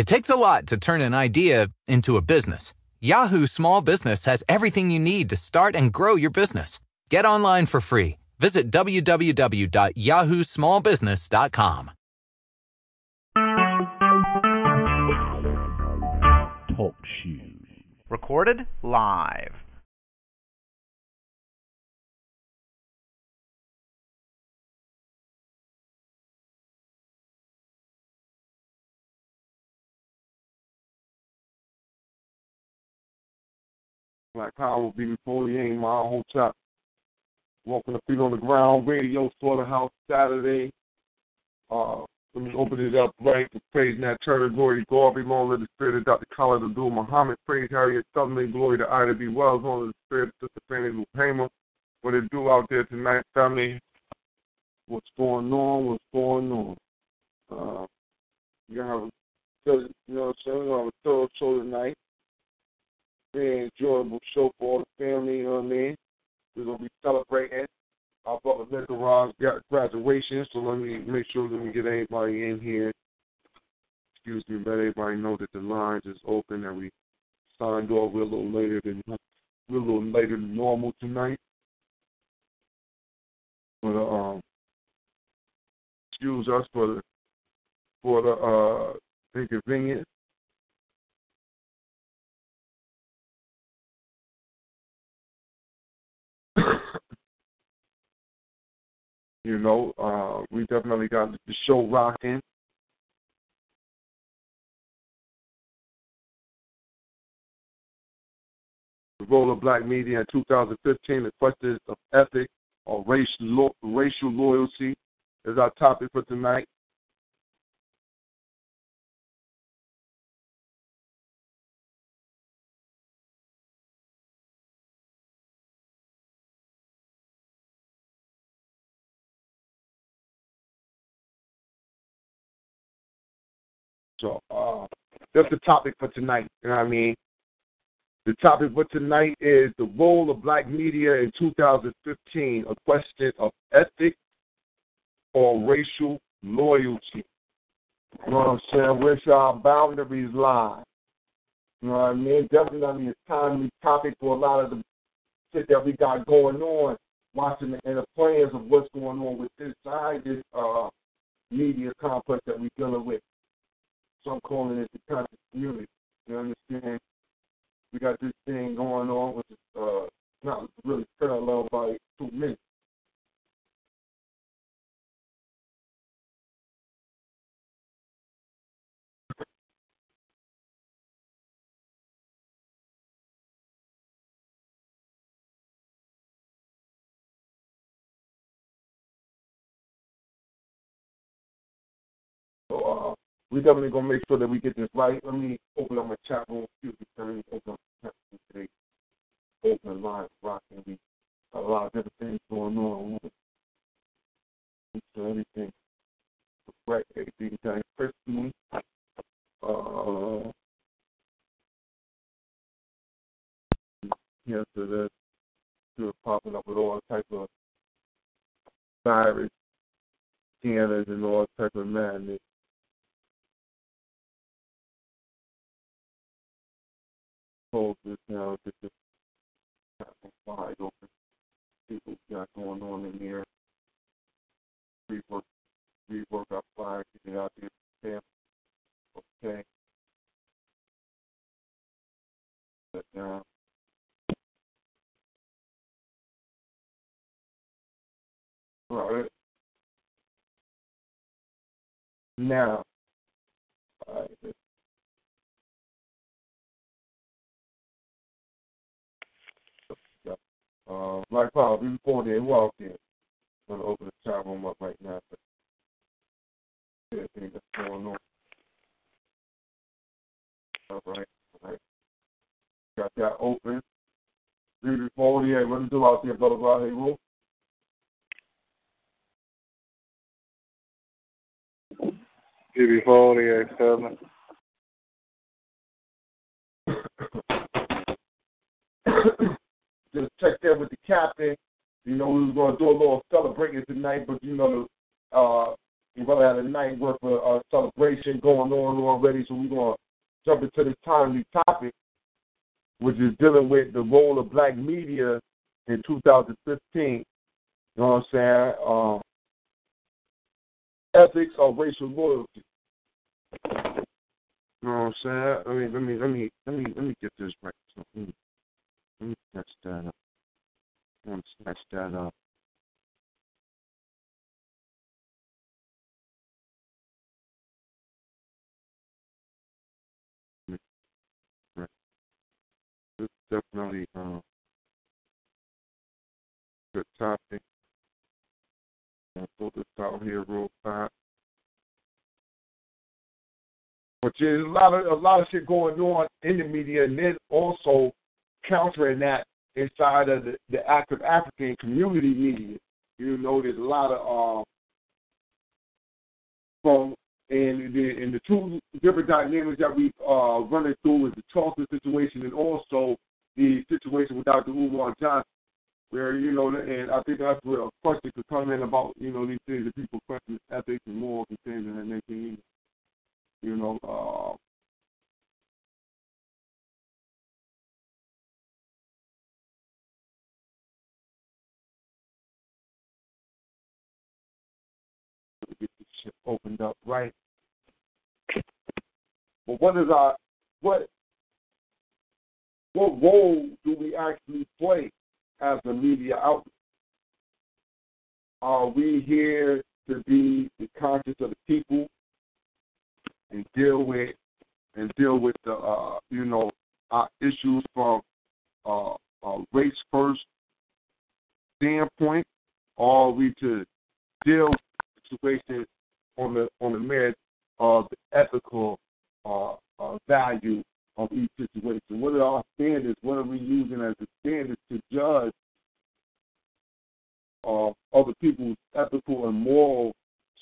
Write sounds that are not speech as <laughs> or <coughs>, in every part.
It takes a lot to turn an idea into a business. Yahoo Small Business has everything you need to start and grow your business. Get online for free. Visit www.yahoosmallbusiness.com. Talk shoes. Recorded live. Black Power, be Napoleon, my whole chop. Walking the feet on the ground, radio, slaughterhouse, Saturday. Uh, let me open it up right for praising Nat Turner, glory to be long to the spirit of Dr. Khalid Abdul Muhammad, praise Harriet Tubman, glory to Ida B. Wells, on the spirit of Sister Fannie Lou Hamer. What it do out there tonight, family? What's going on? What's going on? Uh, you have a, you know what I'm saying? We have a thorough show tonight very enjoyable show for all the family, you know what I mean? We're gonna be celebrating our brother Nicarag's graduation, so let me make sure that we get everybody in here. Excuse me, let everybody know that the lines is open and we signed off. We're a little later than we're a little later than normal tonight. But um excuse us for the for the uh inconvenience. <laughs> you know, uh, we definitely got the show rocking. The role of black media in 2015, the questions of ethics or race, lo- racial loyalty is our topic for tonight. So uh, that's the topic for tonight. You know what I mean? The topic for tonight is the role of black media in 2015, a question of ethics or racial loyalty. You know what I'm saying? Where shall our boundaries lie? You know what I mean? Definitely a timely topic for a lot of the shit that we got going on, watching the, and the plans of what's going on with this side, this uh, media complex that we're dealing with. So I'm calling it the conscious community. You understand? We got this thing going on, which is uh, not really parallel by two minutes. Uh, we definitely gonna make sure that we get this right. Let me open up my chat room. Excuse me, me open up the chat room today. Open line rocking. We got a lot of different things going on. Sure everything correct, everything done personally. Uh, yeah, so that's still popping up with all type of virus scanners and all type of madness. Close this now. Get this wide open. See what we got going on in here. Rework, rework our flyer, get it out there. Okay. Set down. All right. Now, all right, Uh, Black Power, before they walk in, I'm going to open the chat room up right now. But Everything that's going on. All right, all right. Got that open. Beautiful. Yeah, what do you do out there, brother? Blah, hey, Wolf? Beautiful. Yeah, seven. <coughs> <coughs> <coughs> just checked in with the captain. You know, we was going to do a little celebrating tonight, but you know, uh, We're gonna have a night worth of uh, celebration going on already, so we're gonna jump into this timely topic, which is dealing with the role of black media in 2015. You know what I'm saying? Um, ethics or racial loyalty. You know what I'm saying? I mean, let me let me let me let me get this right. So, let, me, let me snatch that up. Let me snatch that up. Is definitely um, good topic. I'll throw this out here real fast. But there's a lot of a lot of shit going on in the media, and then also countering that inside of the, the active African community media. You know, there's a lot of um, from and the and the two different dynamics that we uh running through is the Charleston situation and also the situation with Dr. Umar Johnson, where you know, and I think that's where a question could come in about you know these things that people question ethics and morals and things and that nature. You know, opened up right. But what is our what what role do we actually play as a media outlet? Are we here to be the conscience of the people and deal with and deal with the uh, you know our issues from uh, a race first standpoint, or are we to deal with the on the on the merit of the ethical uh, uh, value of each situation? What are our standards? What are we using as the standards to judge uh, other people's ethical and moral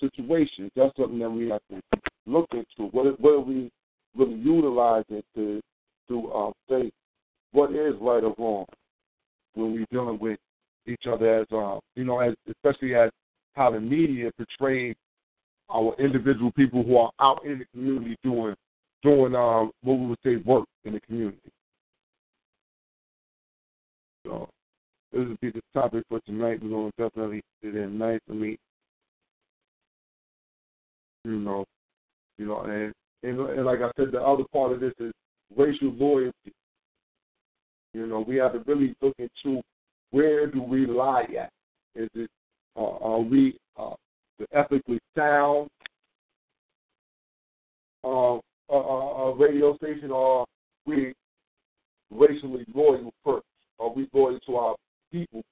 situations? That's something that we have to look into. What what are we really utilizing to to uh, say what is right or wrong when we're dealing with each other as uh, you know, as especially as how the media portrays our individual people who are out in the community doing doing um, what we would say work in the community. So this will be the topic for tonight. We're gonna definitely sit in nice and meet you know, you know, and, and and like I said, the other part of this is racial loyalty. You know, we have to really look into where do we lie at? Is it uh, are we uh, the ethically sound uh, uh, uh, radio station, or we racially loyal first? Are we loyal to our people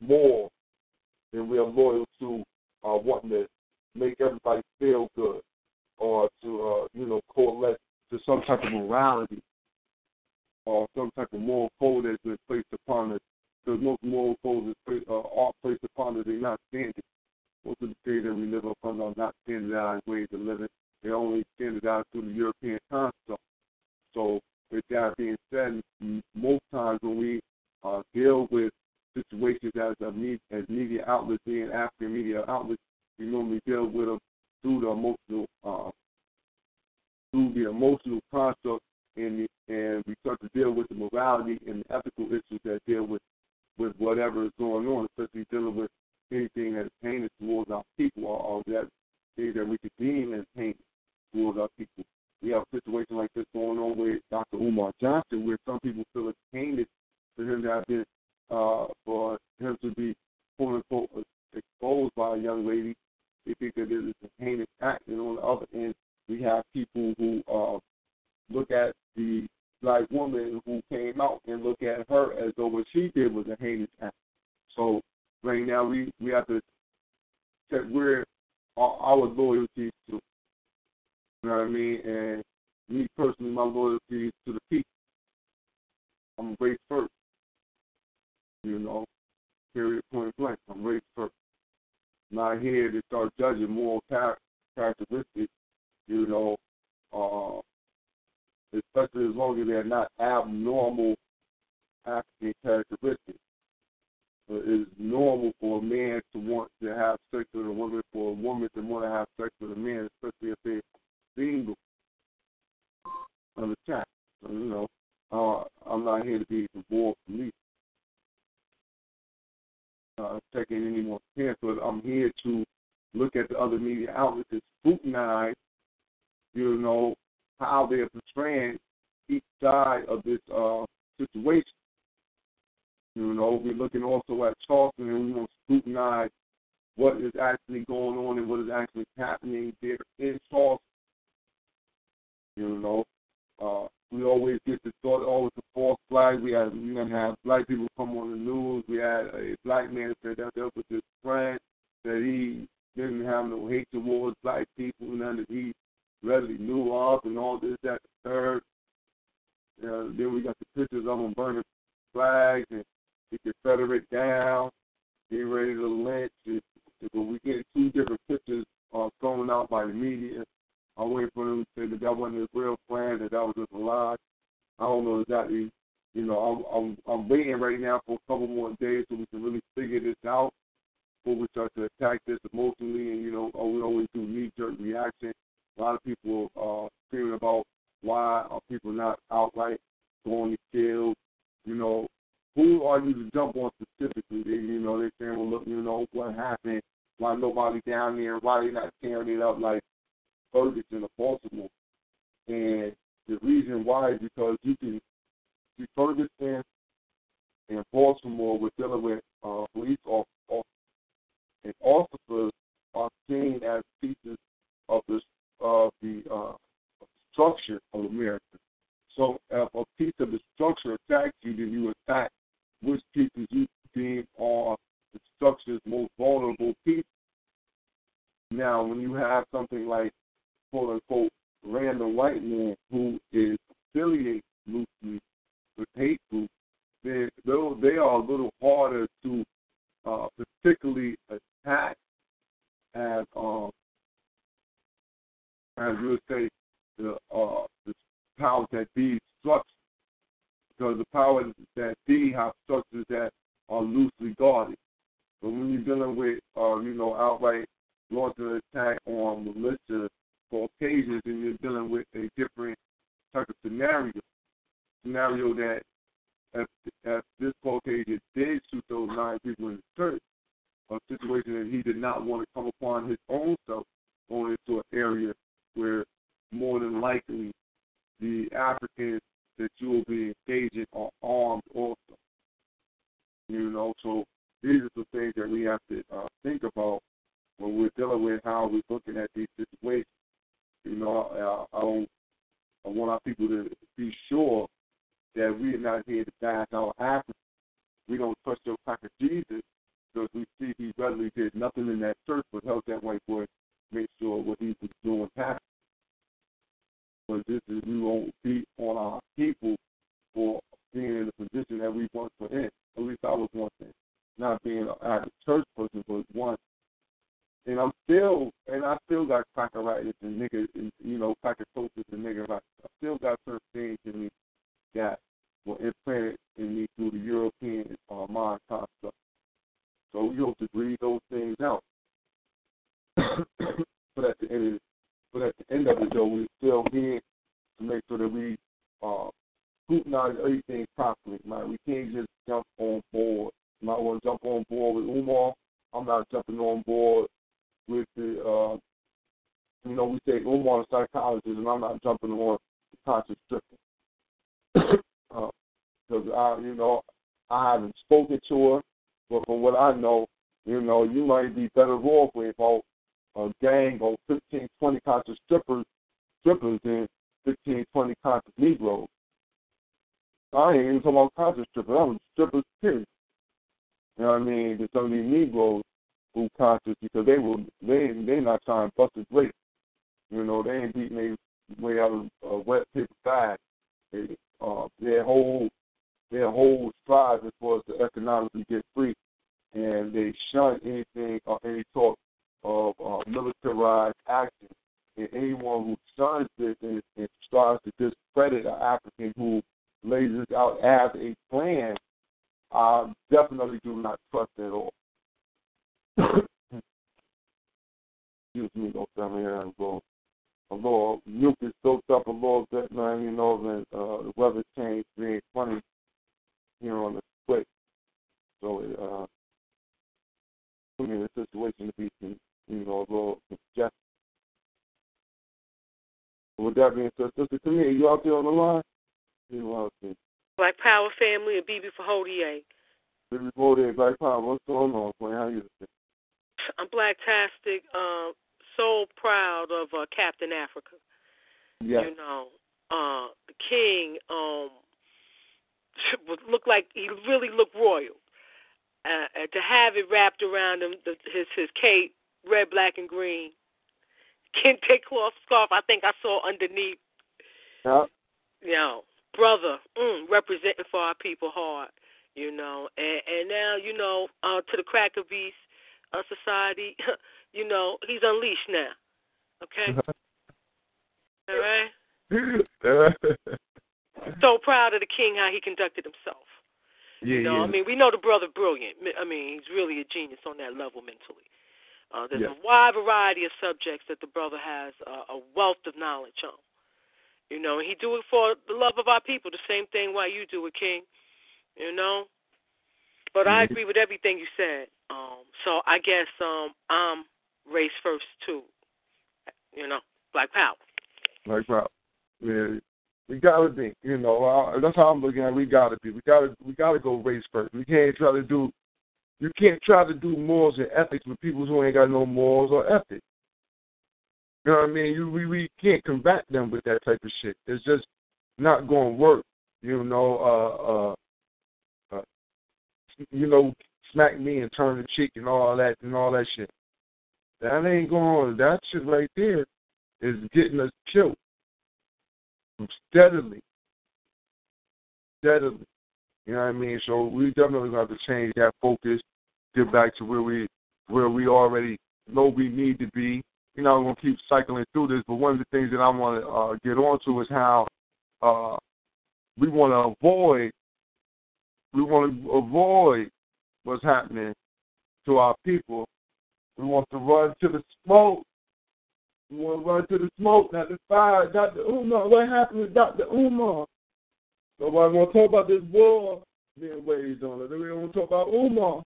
more than we are loyal to uh, wanting to make everybody feel good? or to uh, you know coalesce to some type of morality or some type of moral code that's been placed upon us. Because most moral codes uh, are placed upon us, they're not standard. The things that we live upon are not standardized ways of living. They're only standardized through the European construct. So, with that being said, most times when we uh, deal with situations as a media, as media outlets, being African media outlets, we normally deal with them through the emotional uh, through the emotional construct and and we start to deal with the morality and the ethical issues that deal with with whatever is going on, especially dealing with anything that is heinous towards our people or, or that thing that we could deem as heinous towards our people. We have a situation like this going on with Dr. Umar Johnson, where some people feel it's heinous for him to have been uh, for him to be quote unquote exposed by a young lady they think that it is a heinous act. And on the other end, we have people who uh, look at the black woman who came out and look at her as though what she did was a heinous act. So right now we, we have to set where our, our loyalties to. You know what I mean? And me personally, my loyalty is to the people. I'm race first. You know, period, point blank. I'm race first not here to start judging moral char- characteristics, you know, uh, especially as long as they're not abnormal African characteristics. Is normal for a man to want to have sex with a woman, for a woman to want to have sex with a man, especially if they're single. Understand? So, you know, uh, I'm not here to be involved police. Uh, taking any more chance, but I'm here to look at the other media outlets and scrutinize, you know, how they're portraying each side of this uh, situation. You know, we're looking also at Charleston and we want to scrutinize what is actually going on and what is actually happening there in Charleston. You know, uh, we always get the thought, always the false flag. We had, we gonna have black people come on the news. We had a black man said that there was his friend that he didn't have no hate towards black people, none that he readily knew of, and all this, that, the third. Uh, then we got the pictures of them burning flags and the Confederate down, getting ready to lynch. It, but we get two different pictures uh, thrown out by the media. I'm waiting for them to say that that wasn't a real plan, that that was just a lie. I don't know exactly. You know, I'm I'm, I'm waiting right now for a couple more days so we can really figure this out before we start to attack this emotionally. And you know, oh, we always do knee jerk reaction. A lot of people are uh, screaming about why are people not outright going to kill. You know, who are you to jump on specifically? They, you know, they're saying, well, look, you know, what happened? Why nobody down there? Why they not tearing it up like Ferguson or Baltimore? And the reason why is because you can see Ferguson and Baltimore were dealing with uh, police officers, and officers are seen as pieces of the of the uh, structure of America. So if a piece of the structure attacks you, then you attack which pieces you deem are the structure's most vulnerable pieces. Now, when you have something like, quote unquote, random white man who is affiliated loosely with hate groups, then they are a little harder to uh, particularly attack as um, as we'll say the uh, the powers that be structure because the powers that be have structures that are loosely guarded. But when you're dealing with, uh, you know, outright launching an attack on militia for occasions, and you're dealing with a different type of scenario, scenario that if, if this Caucasian did shoot those nine people in the church, a situation that he did not want to come upon his own self going into an area where more than likely the Africans that you will be engaging are armed also. You know, so these are the things that we have to uh, think about when we're dealing with how we're looking at these situations. You know, I, I don't. I want our people to be sure that we're not here to bash our Africans. We don't trust your pack of Jesus because we see he readily did nothing in that church but help that white boy make sure what he was doing happened. But this is we won't beat on our people for being in the position that we once were in. At least I was once in. Not being a church person, but once. And I'm still, and I still got crackeritis and nigga, and, you know, crackertosis and nigga. I still got certain things in me that were implanted in me through the European uh, mind construct. So we hope to breathe those things out. <coughs> but at the end of but at the end of it, though, we're still here to make sure that we uh, scrutinize everything properly. Man, we can't just jump on board. I want to jump on board with Umar. I'm not jumping on board with the, uh, you know, we say Umar a psychologist, and I'm not jumping on conscious stripper. Because <coughs> uh, I, you know, I haven't spoken to her, but from what I know, you know, you might be better off with a gang of 15, 20 conscious strippers, strippers and 15, 20 conscious Negroes. I ain't even talking about conscious strippers. I was strippers, period. You know what I mean? There's of these Negroes who conscious because they will they they not trying to bust a grape. You know, they ain't beating their way out of a wet paper bag. They, uh, their whole their whole strive as far as to economically get free, and they shun anything or any talk of uh, militarized action. And anyone who shuns this and, and strives to discredit an African who lays this out as a plan, uh, definitely do not trust at all. <coughs> Excuse me, don't tell me here and go. A little mucus soaked up a little bit, man, you know, and uh, the weather changed being funny here on the quick. So it uh put me in a situation to be you know, a little congested. With that being said, Sister Camille, you out there on the line? You out there. Black Power family and BB Fahodier. BB Fahodier, Black Power, what's going on, Queen? How you doing? I'm Blacktastic. Uh, so proud of uh, Captain Africa. Yeah. You know, uh, the king um <laughs> looked like he really looked royal. Uh, to have it wrapped around him, the, his his cape, red, black, and green. <laughs> Kente cloth scarf. I think I saw underneath. Yeah. You know, brother, mm, representing for our people hard. You know, and and now you know uh, to the cracker beast uh, society. <laughs> you know, he's unleashed now. Okay. <laughs> All right. so proud of the king how he conducted himself. Yeah, you know, yeah. I mean, we know the brother brilliant. I mean, he's really a genius on that level mentally. Uh, there's a wide variety of subjects that the brother has uh, a wealth of knowledge on. You know, and he do it for the love of our people. The same thing why you do it, King. You know, but I agree with everything you said. Um, so I guess um, I'm race first too. You know, Black Power. Black Power. Yeah, we gotta be. You know, uh, that's how I'm looking at. it. We gotta be. We gotta. We gotta go race first. We can't try to do. You can't try to do morals and ethics with people who ain't got no morals or ethics. You know what I mean? You we, we can't combat them with that type of shit. It's just not going to work. You know, uh, uh, uh, you know, smack me and turn the cheek and all that and all that shit. That ain't going. That shit right there is getting us killed steadily, steadily. You know what I mean? So we definitely have to change that focus, get back to where we where we already know we need to be. You know, I'm gonna keep cycling through this, but one of the things that I want to uh, get onto is how uh, we want to avoid we want to avoid what's happening to our people. We want to run to the smoke. We want to run to the smoke, not the fire. Dr. Umar, what happened to Dr. Umar? Nobody want to talk about this war being waged on us. They don't want to talk about Umar.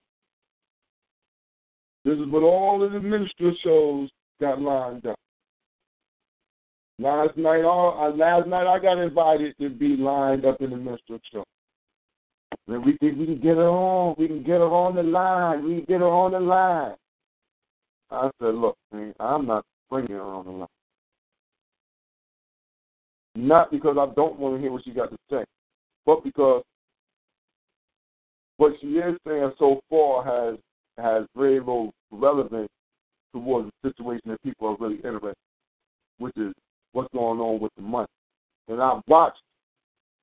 This is what all of the minstrel shows got lined up. Last night, all uh, last night I got invited to be lined up in the minstrel show. And we think we can get her on. We can get her on the line. We can get her on the line. I said, look, man, I'm not bringing her on the line. Not because I don't want to hear what she got to say, but because what she is saying so far has has very little relevance towards the situation that people are really interested, which is what's going on with the money. And I watched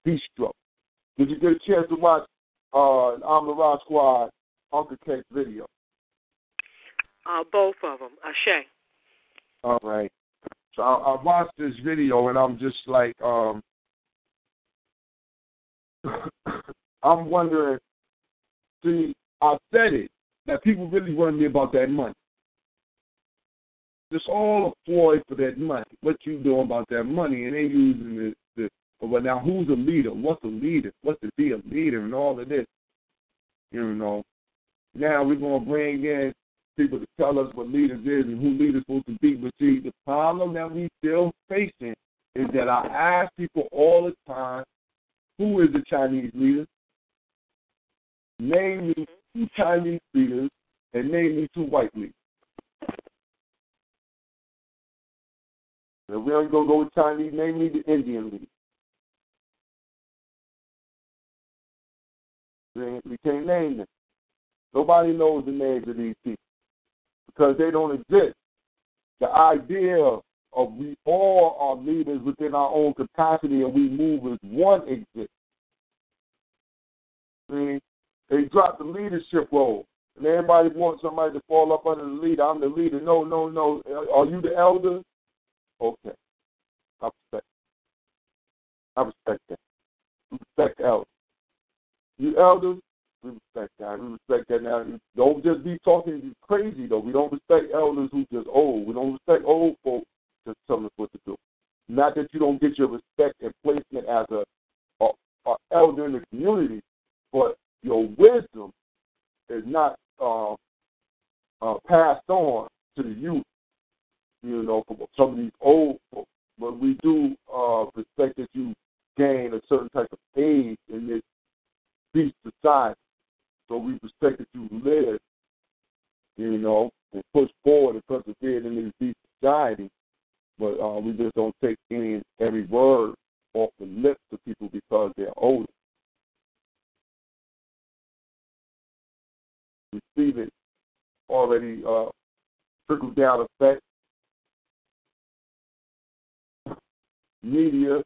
Beast Stroke. Did you get a chance to watch uh, Amara Squad Uncle K video? Uh, both of them. Ashe. All right. So I, I watched this video and I'm just like, um, <coughs> I'm wondering. See, I said it that people really want me about that money. It's all a ploy for that money. What you doing about that money? And they using the, the but now who's a leader? What's a leader? What's to be a leader and all of this? You know. Now we're gonna bring in people to tell us what leaders is and who leaders supposed to be. But see, the problem that we still facing is that I ask people all the time, who is the Chinese leader? Name me two Chinese leaders and name me two white leaders. If we don't go with Chinese, name me the Indian leader. We can't name them. Nobody knows the names of these people because they don't exist. The idea of we all are leaders within our own capacity and we move as one exists. See, they dropped the leadership role. And everybody wants somebody to fall up under the leader. I'm the leader. No, no, no. Uh, are you the elder? Okay. I respect. I respect that. Respect elders. You elders, We respect that. We respect that now. Don't just be talking crazy though. We don't respect elders who just old. We don't respect old folks just telling us what to do. Not that you don't get your respect and placement as a, a, a elder in the community, but your wisdom is not uh, uh, passed on to the youth. You know, from some of these old folks. But we do uh, respect that you gain a certain type of age in this beast society. So we respect that you live, you know, and push forward and persevere in this beast society. But uh, we just don't take any every word off the lips of people because they're older. It already uh, trickle down effect. Media,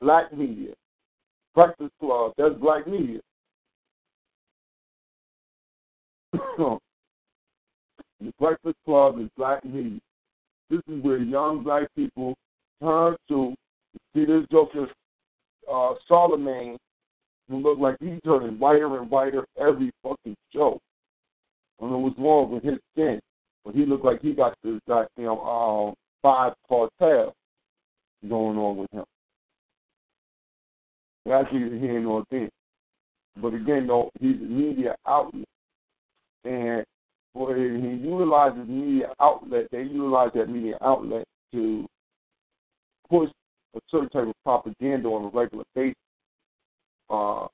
black media, Breakfast Club, that's black media. <coughs> the Breakfast Club is black media. This is where young black people turn to see this joker, uh, Charlemagne, who look like he's turning whiter and whiter every fucking show. I don't know what's wrong with his skin, but he looked like he got this goddamn um, five cartel going on with him. That's neither here nor there. But again, though, he's a media outlet. And when he utilizes media outlet, they utilize that media outlet to push a certain type of propaganda on a regular basis. Uh,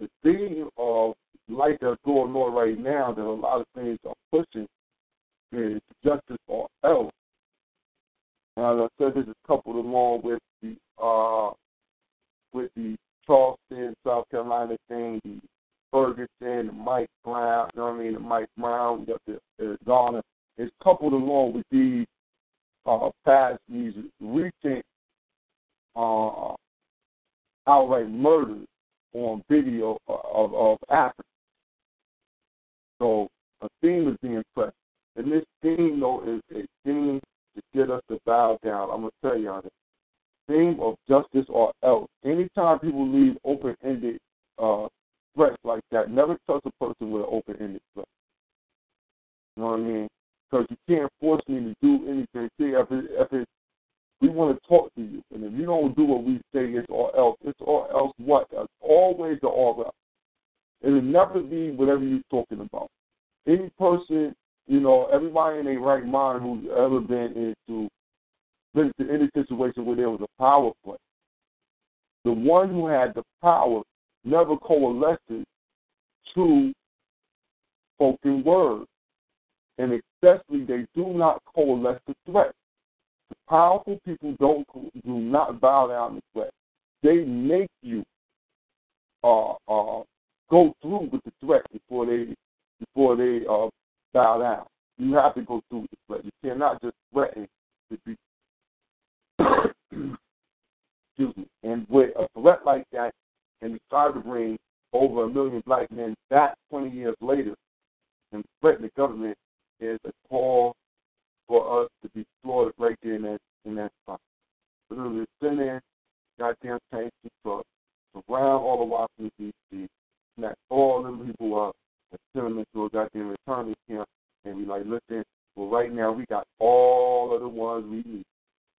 the theme of life that's going on right now that a lot of things are pushing is justice or else. And as I said, this is coupled along with the uh, with the Charleston, South Carolina thing, the Ferguson, the Mike Brown, you know what I mean, the Mike Brown, the, the Garner. It's coupled along with these uh, past, these recent uh, outright murders on video of, of Africa. So a theme is being pressed. And this theme, though, is a theme to get us to bow down. I'm going to tell you on it theme of justice or else. Anytime people leave open ended uh, threats like that, never trust a person with an open ended threat. You know what I mean? Because you can't force me to do anything. See, if, it, if it, we want to talk to you, and if you don't do what we say, it's all else. It's all else what? It's always the all else. It'll never be whatever you're talking about. Any person, you know, everybody in their right mind who's ever been into been to any situation where there was a power play. The one who had the power never coalesced to spoken words. And especially they do not coalesce to threat. The powerful people don't do not bow down to threat. They make you uh, uh, go through with the threat before they before they uh, bow down. You have to go through with the threat. You cannot just threaten to be <coughs> Excuse me. And with a threat like that, and try to bring over a million black men back 20 years later and threaten the government is a call for us to be slaughtered right there in that in that spot. Literally send in goddamn tanks and trucks, surround all the Washington D.C., snatch all them people up, and send them into a goddamn returning camp, and be like, listen, well right now we got all of the ones we need.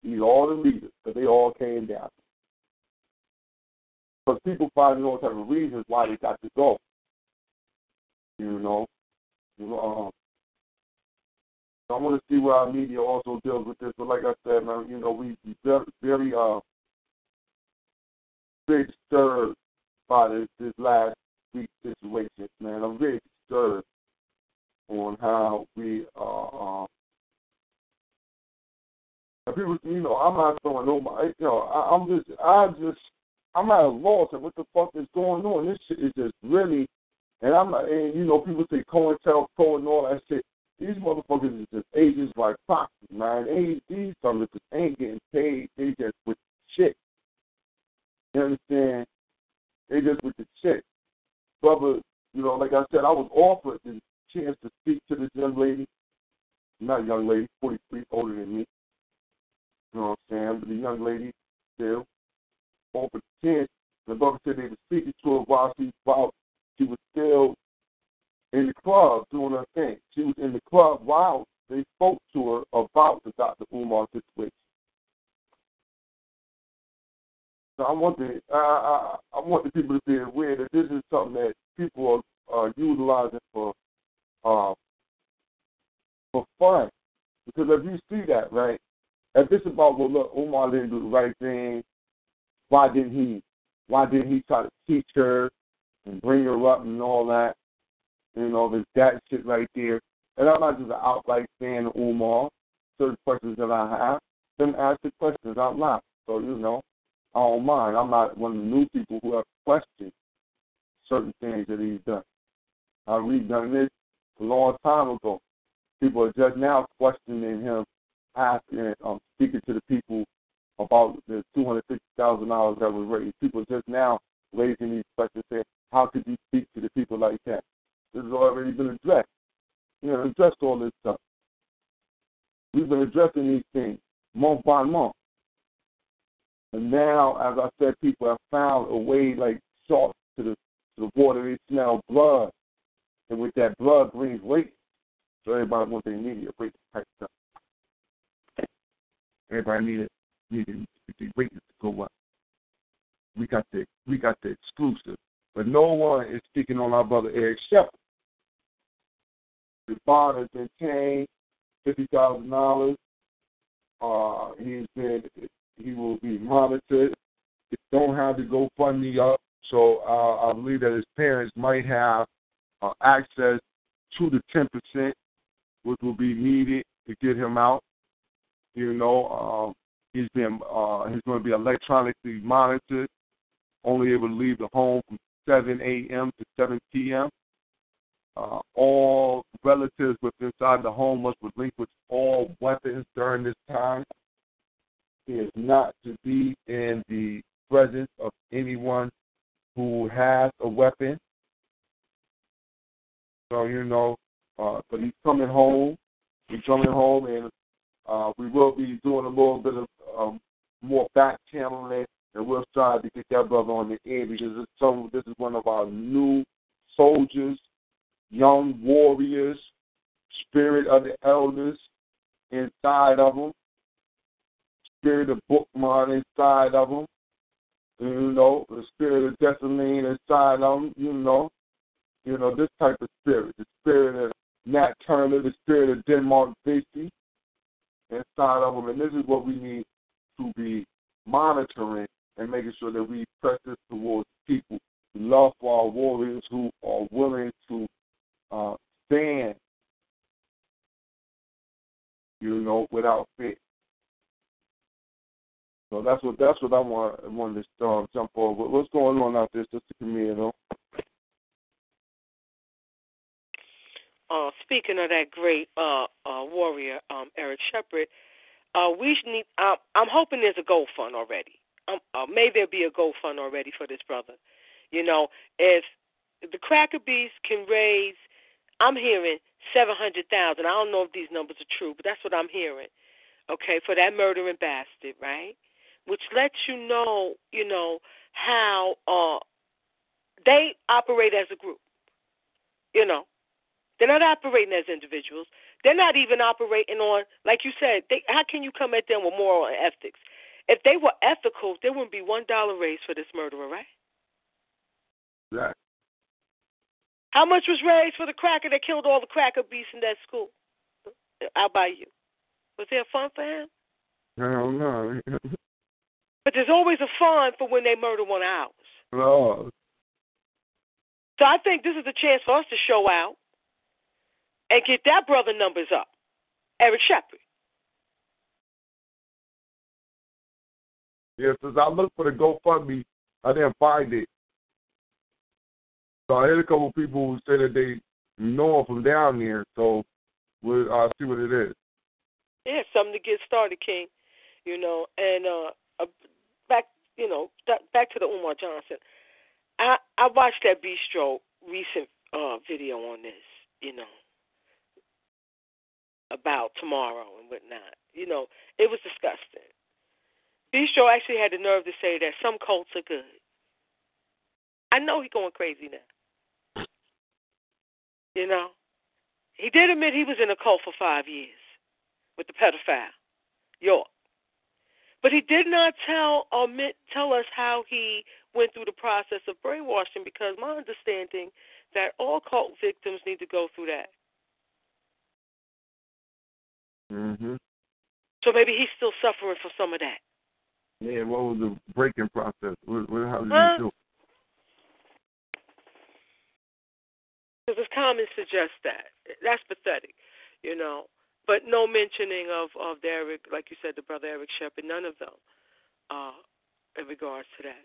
These all the leaders, because they all came down. Because people find all type of reasons why they got to go. You know, um, I want to see where our media also deals with this. But like I said, man, you know, we very, very uh, very disturbed by this, this last week situation, man. I'm very disturbed on how we uh, um, and people, you know, I'm not throwing nobody. You know, I, I'm just, I just, I'm at a loss at what the fuck is going on. This shit is just really, and I'm not, and you know, people say COINTELPRO and all that shit. These motherfuckers is just agents like proxies, man. These suckers just ain't getting paid. They just with shit. You understand? They just with the shit. Brother, you know, like I said, I was offered the chance to speak to this young lady. Not young lady, 43, older than me. You know what I'm saying? But the young lady still over the 10. The brother said they were speaking to her while she while she was still in the club doing her thing. She was in the club while they spoke to her about the Dr. Umar situation. So I want the I, I, I want the people to be aware that this is something that people are, are utilizing for uh, for fun. Because if you see that, right, if it's about well look, Umar didn't do the right thing, why didn't he why didn't he try to teach her and bring her up and all that? You know, there's that shit right there. And I'm not just an outright fan of Umar. Certain questions that I have, then ask the questions out loud. So, you know, I don't mind. I'm not one of the new people who have questioned certain things that he's done. Uh, we've done this a long time ago. People are just now questioning him, asking, um, speaking to the people about the two hundred fifty thousand dollars that was raised. People just now raising these questions, saying, "How could you speak to the people like that?" This has already been addressed. You know, addressed all this stuff. We've been addressing these things month by month. And now, as I said, people have found a way like salt to the to the water. They smell blood, and with that blood brings weight. So everybody wants their media weight type stuff. Everybody needed needed the ratings to go up. We got the we got the exclusive, but no one is speaking on our brother Eric Sheppard. The bond has been changed, fifty thousand dollars. Uh, he's been he will be monitored. He don't have to go fund me up, so uh, I believe that his parents might have uh, access to the ten percent, which will be needed to get him out. You know, um, he's been uh, he's going to be electronically monitored. Only able to leave the home from 7 a.m. to 7 p.m. Uh, all relatives within inside the home must relinquish all weapons during this time. He is not to be in the presence of anyone who has a weapon. So you know, uh, but he's coming home. He's coming home, and uh, we will be doing a little bit of um, more back channeling, and we'll try to get that brother on the air because some, this is one of our new soldiers, young warriors, spirit of the elders inside of them spirit of Boukman inside of them. You know, the spirit of Dessalines inside of them, you know. You know, this type of spirit. The spirit of Nat Turner, the spirit of Denmark Vesey inside of them. And this is what we need to be monitoring and making sure that we press this towards people. Love for our warriors who are willing to uh, stand, you know, without fear. So that's what that's what I want wanted to um, jump over. What's going on out there, Sister Camille? Uh, speaking of that great uh, uh, warrior, um, Eric Sheppard, uh, we need. I'm hoping there's a GoFund already. Um, uh, may there be a GoFund already for this brother. You know, if the Cracker Beast can raise, I'm hearing seven hundred thousand. I don't know if these numbers are true, but that's what I'm hearing. Okay, for that murdering bastard, right? which lets you know, you know, how uh, they operate as a group. You know, they're not operating as individuals. They're not even operating on, like you said, they, how can you come at them with moral and ethics? If they were ethical, there wouldn't be one dollar raised for this murderer, right? Right. How much was raised for the cracker that killed all the cracker beasts in that school? I'll buy you. Was there a fund for him? I don't know. <laughs> But there's always a fine for when they murder one of ours. Oh. So I think this is a chance for us to show out and get that brother numbers up. Eric Sheppard. Yeah, since I looked for the GoFundMe, I didn't find it. So I had a couple people who said that they know him from down there, so we'll uh, see what it is. Yeah, something to get started, King. You know, and uh, uh back, you know, back to the Umar Johnson. I I watched that Bistro recent uh, video on this, you know, about tomorrow and whatnot. You know, it was disgusting. Bistro actually had the nerve to say that some cults are good. I know he's going crazy now. You know, he did admit he was in a cult for five years with the pedophile, York. But he did not tell or tell us how he went through the process of brainwashing because my understanding that all cult victims need to go through that. Mhm. So maybe he's still suffering from some of that. Yeah, what was the breaking process? What, what, how did huh? he do? Because his comments suggest that. That's pathetic, you know. But no mentioning of of Eric, like you said, the brother Eric Sheppard, None of them, uh, in regards to that.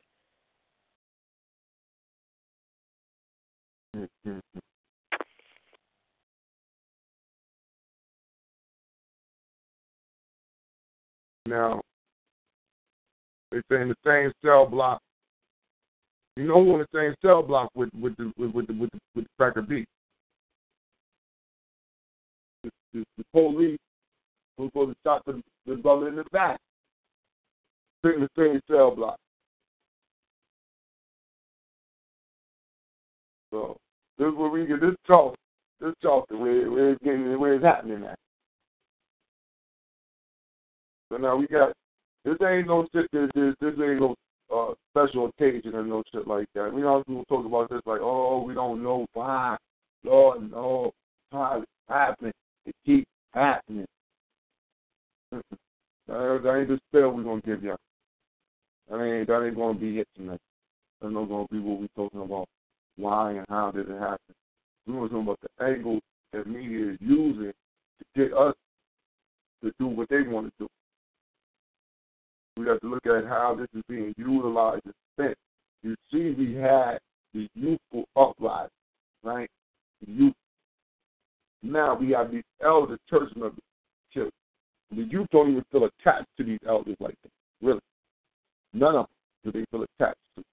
Now, they say in the same cell block. You know who in the same cell block with with the with, with the with the, with the Cracker Beast? The, the, the police who supposed to shot the, the brother in the back. In the same cell block. So this is where we get this talk, this talk where, where it's getting where it's happening at. So now we got this ain't no shit. This this, this ain't no uh, special occasion or no shit like that. We know people talk about this like, oh, we don't know why, Lord, no, how it's happening. It keeps happening. that ain't the spell we're gonna give y'all. That ain't that ain't gonna be it tonight. That's not gonna be what we're talking about. Why and how did it happen? We're talking about the angle that media is using to get us to do what they want to do. We have to look at how this is being utilized and spent. You see, we had the youthful uprising, right? The youth. Now we have these elder church members killed. The youth don't even feel attached to these elders like that. Really. None of them do they feel attached to.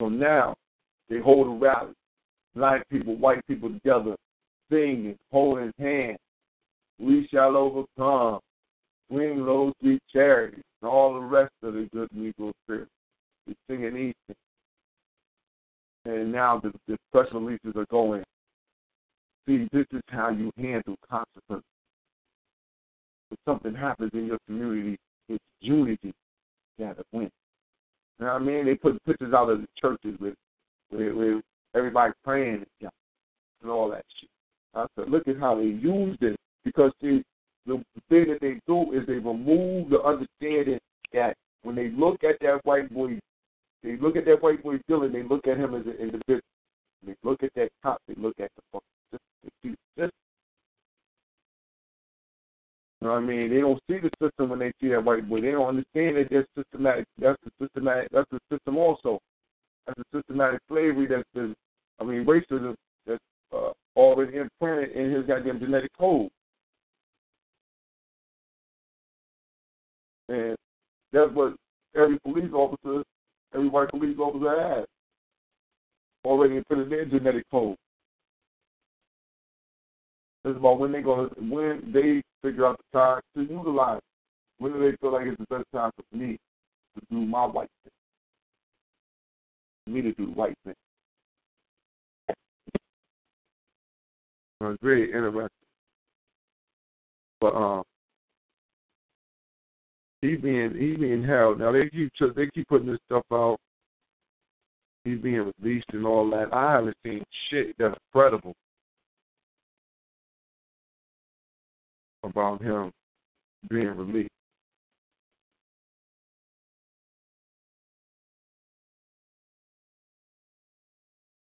So now they hold a rally. Black people, white people together, singing, holding hands. We shall overcome. Swing low, sweet charity and all the rest of the good Negro spirit. We sing in Eastern. And now the, the press releases are going. See, this is how you handle consequences. If something happens in your community, it's unity that wins. You know what I mean? They put pictures out of the churches with with, with everybody praying and all that shit. I said, look at how they used it because see, the thing that they do is they remove the understanding that when they look at that white boy, they look at that white boy Dylann, they look at him as an individual. They look at that cop, they look at the fucking system. The. You know what I mean? They don't see the system when they see that white boy. They don't understand that that's systematic. That's the systematic. That's the system also. That's the systematic slavery that's been. I mean, racism that's uh, already implanted in his goddamn genetic code. And that's what every police officer, every white police officer has already put in their genetic code. It's about when they go when they figure out the time to utilize. When do they feel like it's the best time for me to do my white thing? For me to do the white thing. it's very interesting. But um, he's being he's being held. Now they keep they keep putting this stuff out. He's being released and all that. I haven't seen shit that's credible about him being released.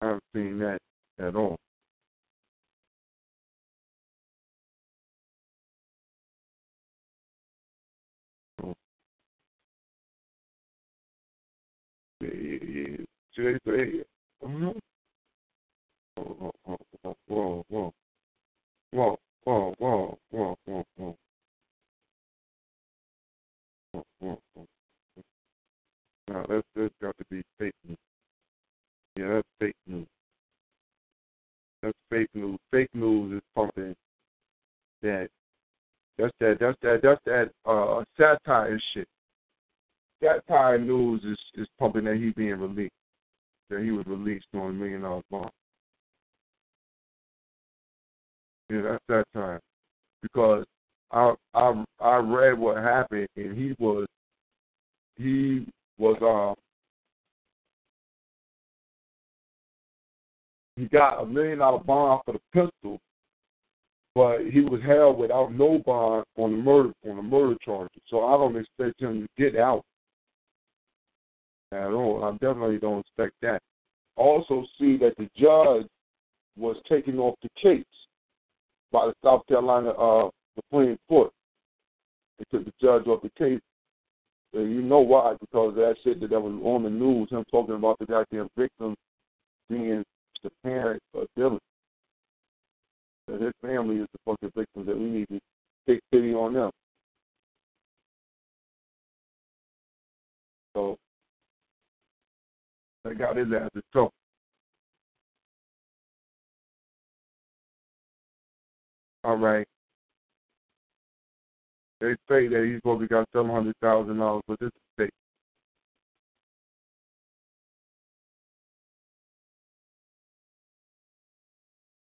I haven't seen that at all. Whoa, whoa, whoa, whoa, whoa, whoa, whoa, whoa, whoa, whoa. Now that's that's got to be fake news. Yeah, that's fake news. That's fake news. Fake news is something that that's that that's that that's that uh satire shit that time news is, is pumping that he's being released. That he was released on a million dollar bond. Yeah, that's that time. Because I I I read what happened and he was he was uh he got a million dollar bond for the pistol, but he was held without no bond on the murder on the murder charges. So I don't expect him to get out at all. I definitely don't expect that. Also see that the judge was taking off the case by the South Carolina uh, Supreme Court. They took the judge off the case. And you know why? Because that shit that was on the news, him talking about the goddamn victims being the parent of Dylann. That his family is the fucking victims that we need to take pity on them. So they got his ass in trouble. All right. They say that he's supposed to got seven hundred thousand dollars for this estate.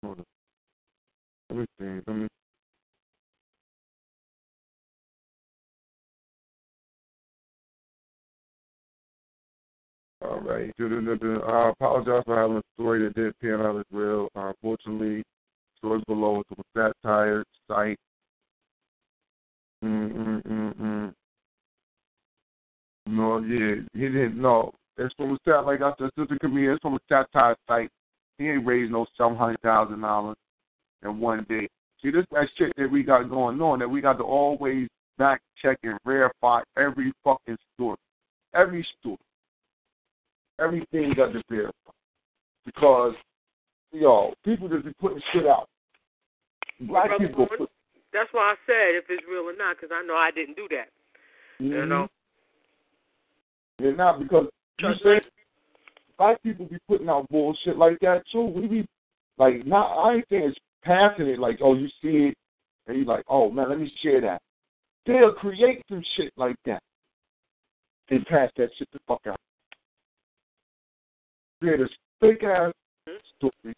Hold on. Let me see. Let me. All right. I apologize for having a story that didn't pan out as well. Uh, unfortunately, stories below is a satire site. Mm-mm-mm-mm. No, yeah, he didn't know. It's from a stat like I said, sister comedian. It's from a satire site. He ain't raised no seven hundred thousand dollars in one day. See, this that shit that we got going on that we got to always back check and verify every fucking story, every story, everything got to verify because yo people just be putting shit out. Black Brother people. Put, That's why I said if it's real or not, because I know I didn't do that. You mm-hmm. know, They're not because you say black people be putting out bullshit like that too. We be like not I ain't saying it's passing it like, oh you see it and you like, oh man, let me share that. They'll create some shit like that. And pass that shit the fuck out. Create a fake ass mm-hmm. story.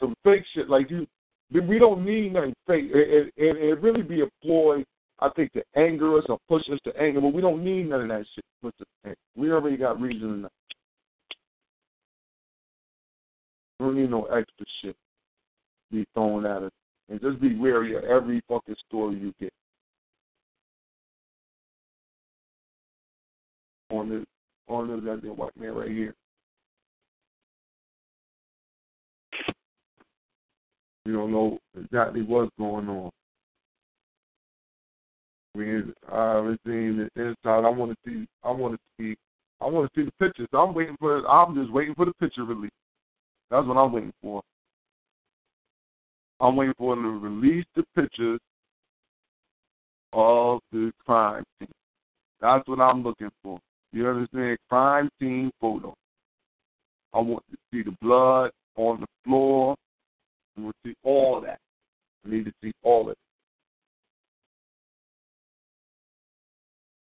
Some fake shit like you we don't need nothing fake. It, it, it, it really be a ploy, I think, to anger us or push us to anger, but we don't need none of that shit. to push us to anger. We already got reason enough. We don't need no extra shit be thrown at us. And just be wary of every fucking story you get. On this on this goddamn white man right here. We don't know exactly what's going on. I mean, I've seen the inside. I want to see. I want to see. I want to see the pictures. I'm waiting for. I'm just waiting for the picture release. That's what I'm waiting for. I'm waiting for them to release the pictures of the crime scene. That's what I'm looking for. You understand? Crime scene photo. I want to see the blood on the floor. I want to see all that. I need to see all of it.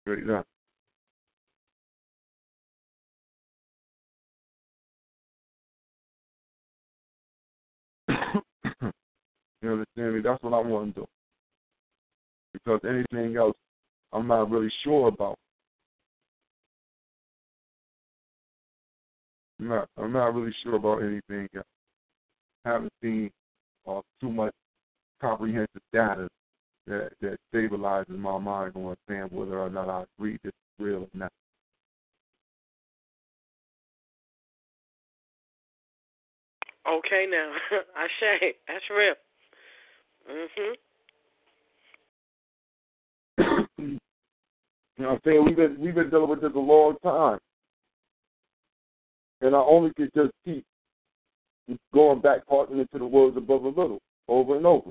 Straight <coughs> up. you understand me? That's what I want to do. Because anything else, I'm not really sure about. I'm not. I'm not really sure about anything else. Haven't seen uh, too much comprehensive data that that stabilizes my mind on saying whether or not I agree this is real or not. okay now, <laughs> I say that's real. Mhm. <clears throat> you know what I'm saying? We've been we've been dealing with this a long time. And I only could just keep going back partnering into the words above a little, over and over.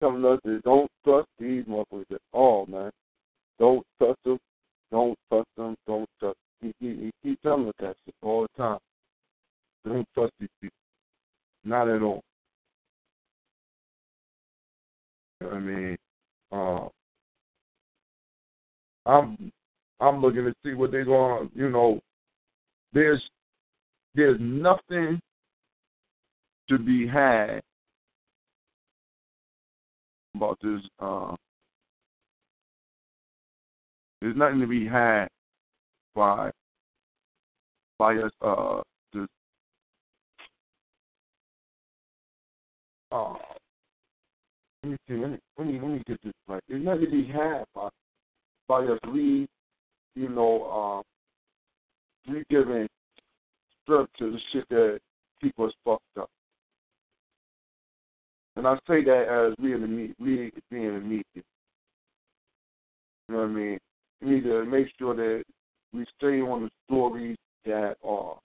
Telling us that don't trust these motherfuckers at all, man. Don't trust them. Don't trust them. Don't trust. He, he, he keeps telling us that shit all the time. Don't trust these people. Not at all. I mean, uh, I'm I'm looking to see what they're going. You know, there's there's nothing to be had about this. Uh, there's nothing to be had by by us. Uh, this. Uh, let me see. Let me, let me let me get this right. There's nothing to be had by by us re, you know, uh, re giving strength to the shit that people us fucked up. And I say that as we in the we being the media. You know what I mean? We need to make sure that we stay on the stories that are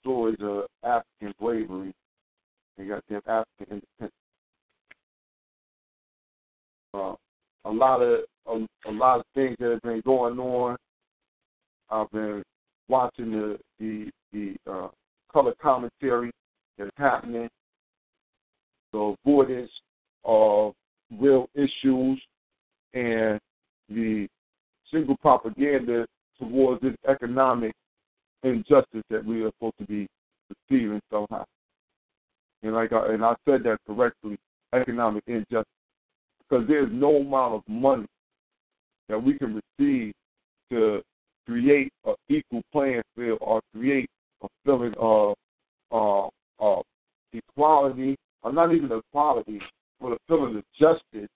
stories of African bravery and goddamn African independence. Uh, a lot of a, a lot of things that have been going on. I've been watching the the the uh, color commentary that's happening the avoidance of real issues and the single propaganda towards this economic injustice that we are supposed to be receiving somehow. And like I, and I said that correctly, economic injustice, because there's no amount of money that we can receive to create an equal playing field or create feeling of uh, uh, equality or not even equality, but a feeling of justice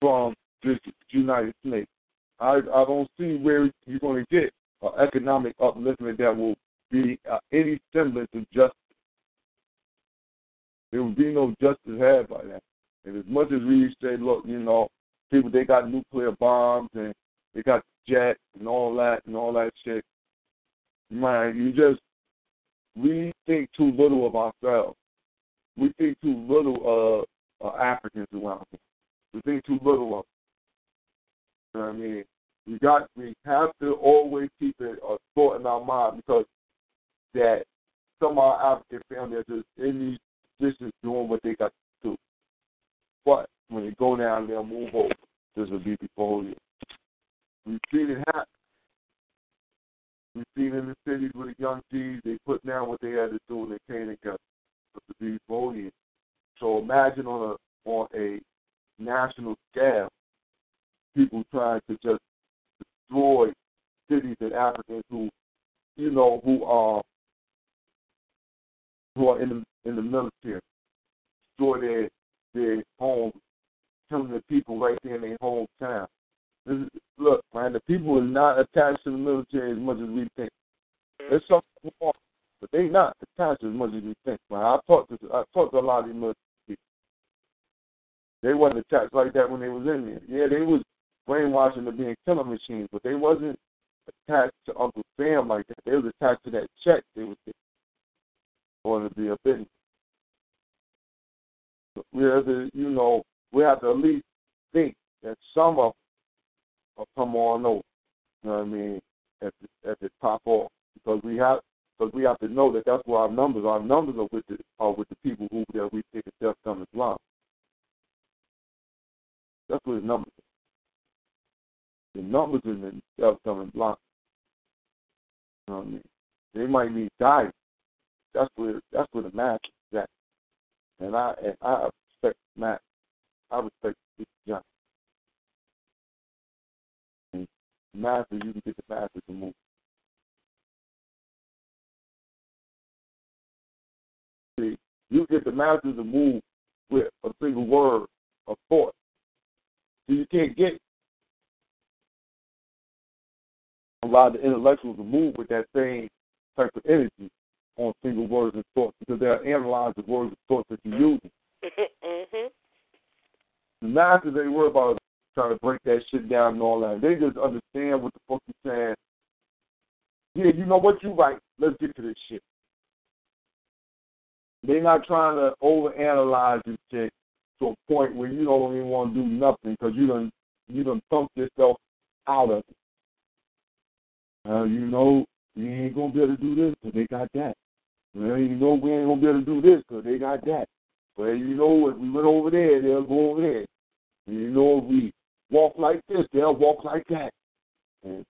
from this United States. I I don't see where you're going to get an economic upliftment that will be uh, any semblance of justice. There will be no justice had by that. And as much as we say, look, you know, people they got nuclear bombs and they got jets and all that and all that shit, man, you just we think too little of ourselves we think too little of uh, Africans around here. We think too little of them. You know what I mean? We got we have to always keep it a thought in our mind because that some of our African families are just in these positions doing what they got to do. But when they go down, they'll move over. This will be before you. We've seen it happen. We've seen in the cities with the young G's, they put down what they had to do and they came together to be voted. So imagine on a on a national scale, people trying to just destroy cities and Africans who, you know, who are who are in the in the military, destroy their their homes, killing the people right there in their hometown. Look, man, the people are not attached to the military as much as we think. Mm. There's something wrong but they not attached as much as we think. Man, I talked to I talked to a lot of these military people. They wasn't attached like that when they was in there. Yeah, they was brainwashing to being killing machines, but they wasn't attached to Uncle Sam like that. They was attached to that check they was getting or to be a business. We have to, you know, we have to at least think that some of will come on over. You know what I mean? At the, at the top off because we have because we have to know that that's where our numbers. Our numbers are with the are with the people who that we think is self coming Islam. That's where the numbers. Are. The numbers in the self coming Islam. You know what I mean? They might need diet. That's where that's where the match is at. And I and I respect Matt. I respect this John. Master, you can get the master to move. See, you get the master to move with a single word of thought. So you can't get a lot of the intellectuals to move with that same type of energy on single words and thoughts because they'll analyze the words and thoughts that you're using. <laughs> mm-hmm. The masters ain't worried about trying to break that shit down and all that. They just understand what the fuck you're saying. Yeah, you know what you right. Let's get to this shit. They're not trying to overanalyze this shit to a point where you don't even want to do nothing because you done you done thumped yourself out of it. Uh, you know you ain't gonna be able to do this because they got that. Well, you know we ain't gonna be able to do this because they got that. Well, you know if we went over there, they'll go over there. You know if we walk like this, they'll walk like that. And,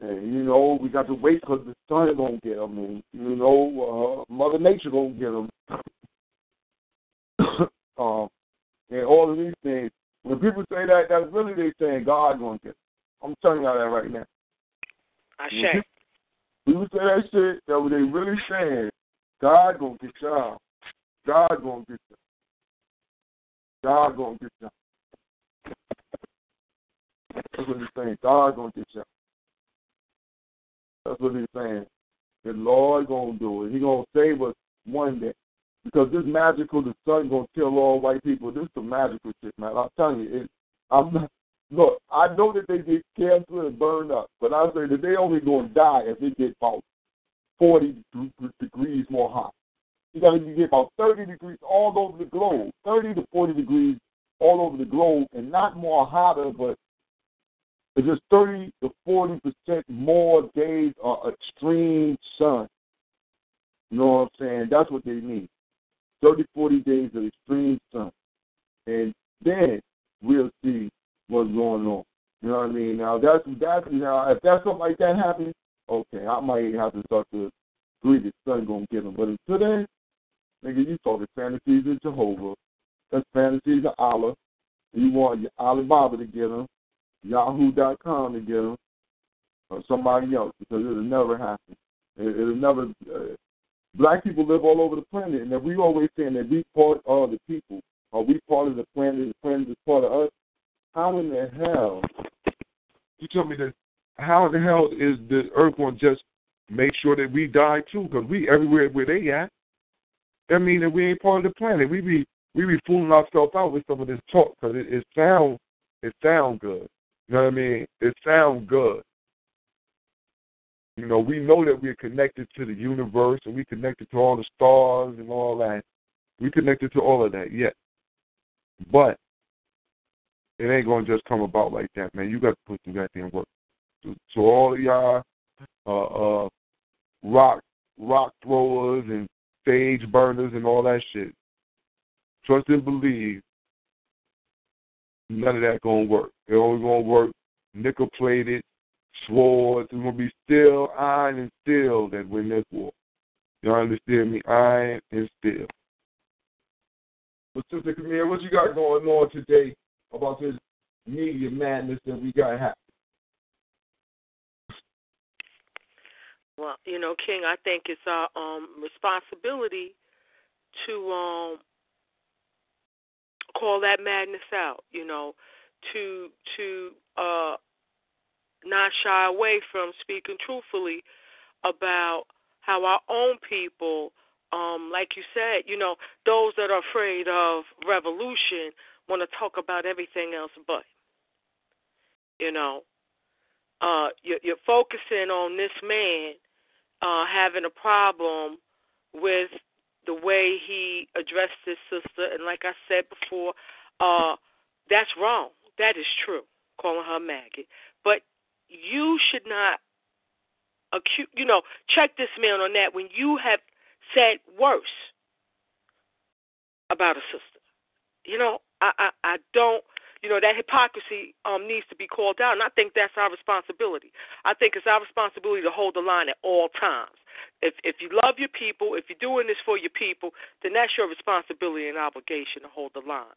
and you know, we got to wait because the sun is going to get them, and, you know, uh, Mother Nature going to get them. uh, <coughs> um, and all of these things. When people say that, that's really they saying God going to get them. I'm telling y'all that right now. I say, share. People say that shit, that what they really saying, God going to get y'all. God going to get y'all. God going to get y'all. That's what he's saying. God's gonna get y'all. That's what he's saying. The Lord gonna do it. He gonna save us one day. Because this magical, the sun gonna kill all white people. This is the magical shit, man. I'm telling you, it, I'm not. Look, I know that they get cancer and burned up, but I say that they only gonna die if it get about forty degrees more hot. You gotta get about thirty degrees all over the globe, thirty to forty degrees all over the globe, and not more hotter, but it's just 30 to 40 percent more days of extreme sun. You know what I'm saying? That's what they need. 30, 40 days of extreme sun. And then we'll see what's going on. You know what I mean? Now that's that's now if that's something like that happens, okay, I might have to start to agree the sun gonna get them. But until then, nigga, you talking fantasies of Jehovah. That's fantasies of Allah. You want your Alibaba to get them. Yahoo.com to get them, or somebody else, because it'll never happen. It, will never. Uh, black people live all over the planet, and if we always saying that we part of the people, or we part of the planet, the planet is part of us. How in the hell? You tell me that? How in the hell is the Earth going to just make sure that we die too? Because we everywhere where they at. That means that we ain't part of the planet. We be we be fooling ourselves out with some of this talk because it, it sound it sound good. You know what I mean? It sounds good. You know, we know that we're connected to the universe and we're connected to all the stars and all that. We connected to all of that, yes. But it ain't gonna just come about like that, man. You got to put some goddamn work. So, so all of y'all uh, uh, rock rock throwers and stage burners and all that shit. Trust and believe none of that gonna work. It only gonna work nickel plated, swords. It's gonna be steel, iron, and steel that win this war. Y'all understand me? Iron and steel. But Sister Camille, what you got going on today about this media madness that we got happening? Well, you know, King, I think it's our um, responsibility to um, call that madness out, you know, to to uh not shy away from speaking truthfully about how our own people, um, like you said, you know, those that are afraid of revolution want to talk about everything else but. You know, uh, you're, you're focusing on this man uh, having a problem with the way he addressed his sister, and like I said before, uh, that's wrong. That is true, calling her maggot. But you should not accuse, you know, check this man on that when you have said worse about a sister. You know, I, I, I don't you know that hypocrisy um, needs to be called out, and I think that's our responsibility. I think it's our responsibility to hold the line at all times. If if you love your people, if you're doing this for your people, then that's your responsibility and obligation to hold the line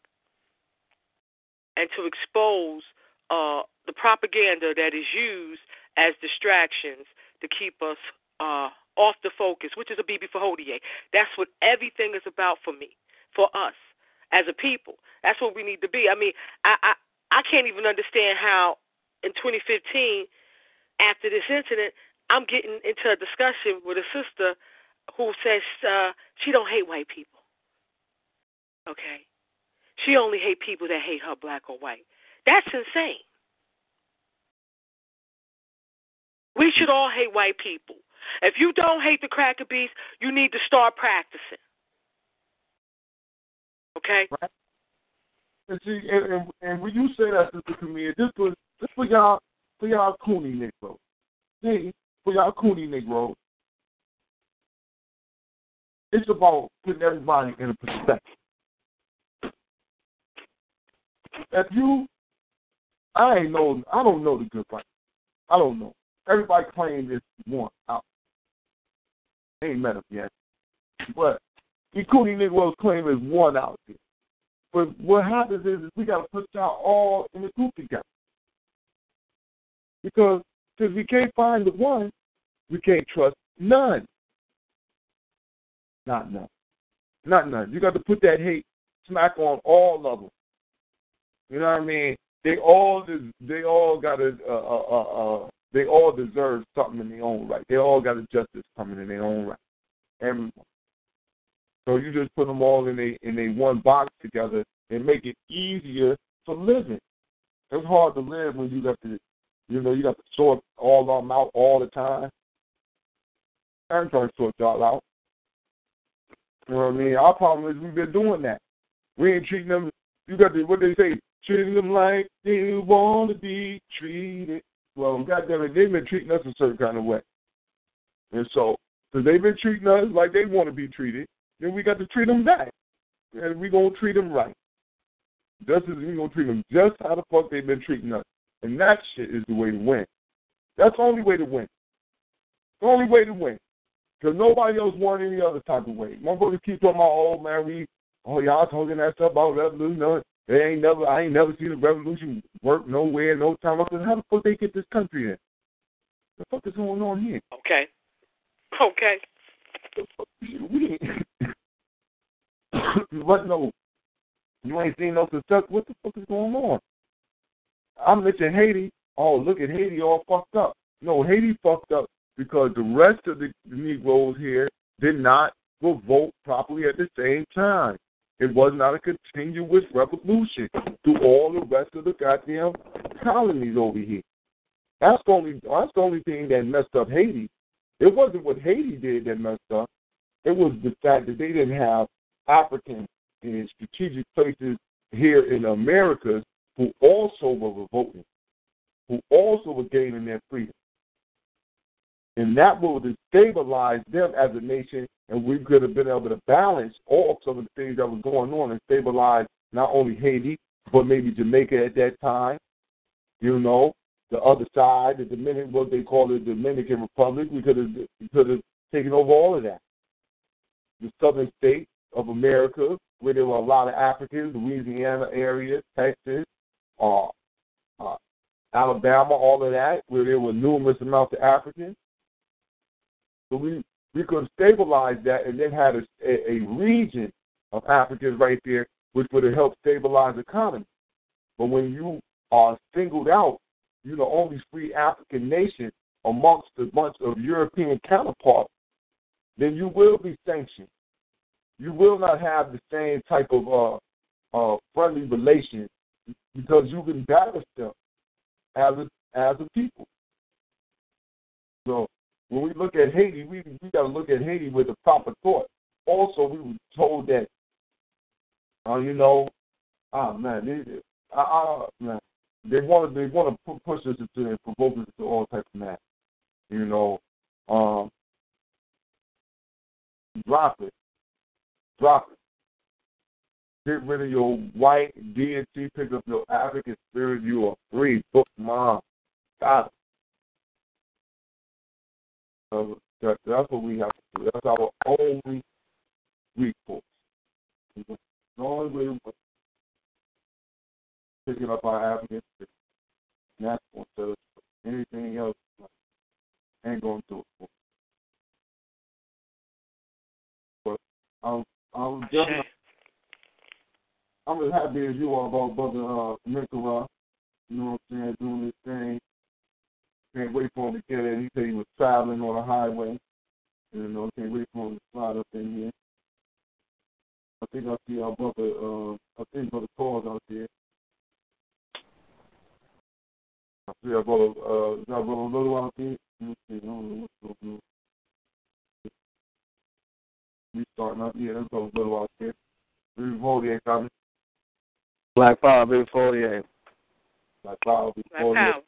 and to expose uh, the propaganda that is used as distractions to keep us uh, off the focus, which is a BB for Hodier. That's what everything is about for me, for us as a people. That's what we need to be. I mean, I I, I can't even understand how in 2015, after this incident, I'm getting into a discussion with a sister who says uh, she don't hate white people. Okay, she only hate people that hate her, black or white. That's insane. We should all hate white people. If you don't hate the cracker beast, you need to start practicing. Okay. Right. And see, and, and, and when you say that, Sister Camille, this was this for y'all for y'all Cooney Negro. See, for y'all Cooney Negro, it's about putting everybody in a perspective. If you, I ain't know, I don't know the good fight. I don't know. Everybody claims it's one out. ain't met him yet. But the Cooney Negroes claim is one out there. But what happens is, is we got to put y'all all in the group together. Because since we can't find the one, we can't trust none. Not none. Not none. You got to put that hate smack on all of them. You know what I mean? They all they all got a uh, uh, uh, they all deserve something in their own right. They all got a justice coming in their own right. Everyone. So you just put them all in a in a one box together and make it easier for living. It's hard to live when you got to, you know, you got to sort all them out all the time. I'm trying to sort y'all out. You know what I mean? Our problem is we've been doing that. We ain't treating them. You got to what they say, treating them like they want to be treated. Well, goddamn it, they've been treating us a certain kind of way, and so because they've been treating us like they want to be treated, then we got to treat them back, and we gonna treat them right. Just as we gonna treat them just how the fuck they've been treating us, and that shit is the way to win. That's the only way to win. The only way to win. Because nobody else won any other type of way. My Motherfuckers keep talking about, oh man, we, oh y'all talking that stuff about revolution. No, they ain't never, I ain't never seen a revolution work nowhere, no time. I said, how the fuck they get this country in? The fuck is going on here? Okay. <laughs> Okay. <laughs> What no? You ain't seen no success. What the fuck is going on? I'm mentioning Haiti. Oh, look at Haiti all fucked up. No, Haiti fucked up because the rest of the Negroes here did not vote properly at the same time. It was not a continuous revolution through all the rest of the goddamn colonies over here. That's the only that's the only thing that messed up Haiti. It wasn't what Haiti did that messed up. It was the fact that they didn't have Africans in strategic places here in America who also were revolting, who also were gaining their freedom. And that would have stabilized them as a nation, and we could have been able to balance all some of the things that was going on and stabilize not only Haiti, but maybe Jamaica at that time. You know, the other side, the Dominican, what they call the Dominican Republic, we could have, could have taken over all of that. The southern states of America, where there were a lot of Africans, Louisiana area, Texas, uh, uh, Alabama, all of that, where there were numerous amounts of Africans. So we we could have stabilized that and then had a, a, a region of Africans right there, which would have helped stabilize the economy. But when you are singled out, you're the only free African nation amongst a bunch of European counterparts, then you will be sanctioned. You will not have the same type of uh, uh, friendly relations because you've embarrassed them as a, as a people. So when we look at Haiti, we we got to look at Haiti with a proper thought. Also, we were told that, uh, you know, ah man, they, uh, uh, man, they want to they want to push us into and provoke us to all types of mad. You know, um, drop it, drop it. Get rid of your white deity. Pick up your African spirit. You are free. Book mom. Got it. Uh, that, that's what we have to do. That's our only recourse. The only way picking up our. And that's going to us anything else ain't going to do it for But I'm, I'm just, I'm as happy as you are about Brother uh, Nicola. You know what I'm saying? Doing this thing. Can't wait for him to get in. He said he was traveling on the highway. You know, can't wait for him to slide up in here. I think I see our brother, uh, I think Brother Paul's out there. I see our brother, uh, is our brother Little out there? Let me see, I don't know what's going on. We starting up, yeah, that's brother Little out there. Baby Folier coming. Black Power, Baby Folier. Black Power, Baby Black Folier. Power.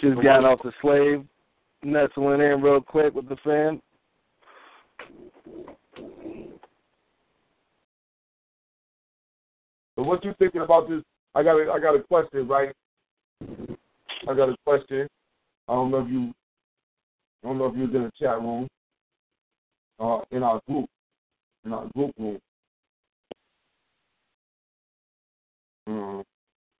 Just got off the slave, nestling in real quick with the fam. So what you thinking about this? I got a, I got a question, right? I got a question. I don't know if you, I don't know if you was in the chat room, uh, in our group. in our group room. Um,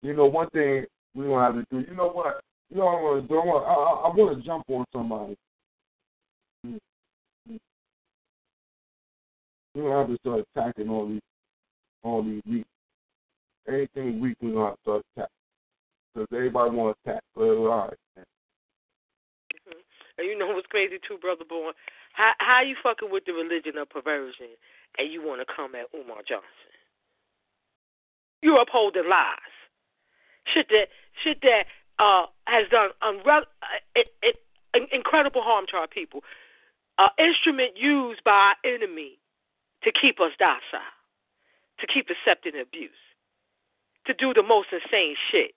you know, one thing we gonna have to do. You know what? You know what I'm gonna do? I want, I, I, I want to jump on somebody. We're gonna have to start attacking all these, all these weak. Anything weak, we're gonna to start attacking. Because everybody want to attack. But all right. Mm-hmm. And you know what's crazy too, brother boy? How how you fucking with the religion of perversion and you want to come at Umar Johnson? You're upholding lies. Shit that shit that uh has done unre- uh, it, it, incredible harm to our people. An uh, instrument used by our enemy to keep us docile, to keep accepting abuse, to do the most insane shit.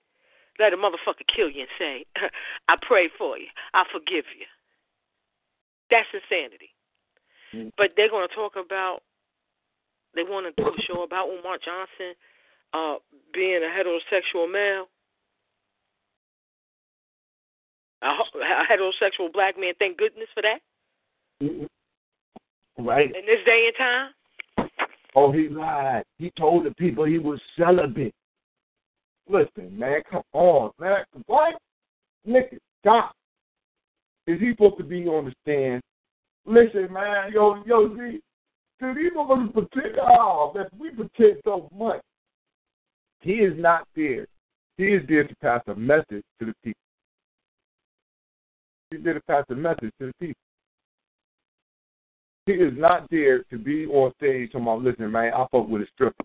Let a motherfucker kill you and say, <laughs> I pray for you, I forgive you. That's insanity. Mm-hmm. But they're going to talk about, they want to do a show about Umar Johnson uh, being a heterosexual male. A, a heterosexual black man, thank goodness for that. Mm-hmm. Right. In this day and time. Oh, he lied. He told the people he was celibate. Listen, man, come on, man. What? Nigga, stop. Is he supposed to be on the stand? Listen, man, yo, yo, see, see these motherfuckers pretend, oh, man, we pretend so much. He is not there. He is there to pass a message to the people. He's there to pass a message to the people. He is not there to be on stage talking about, listen, man, I fuck with a stripper.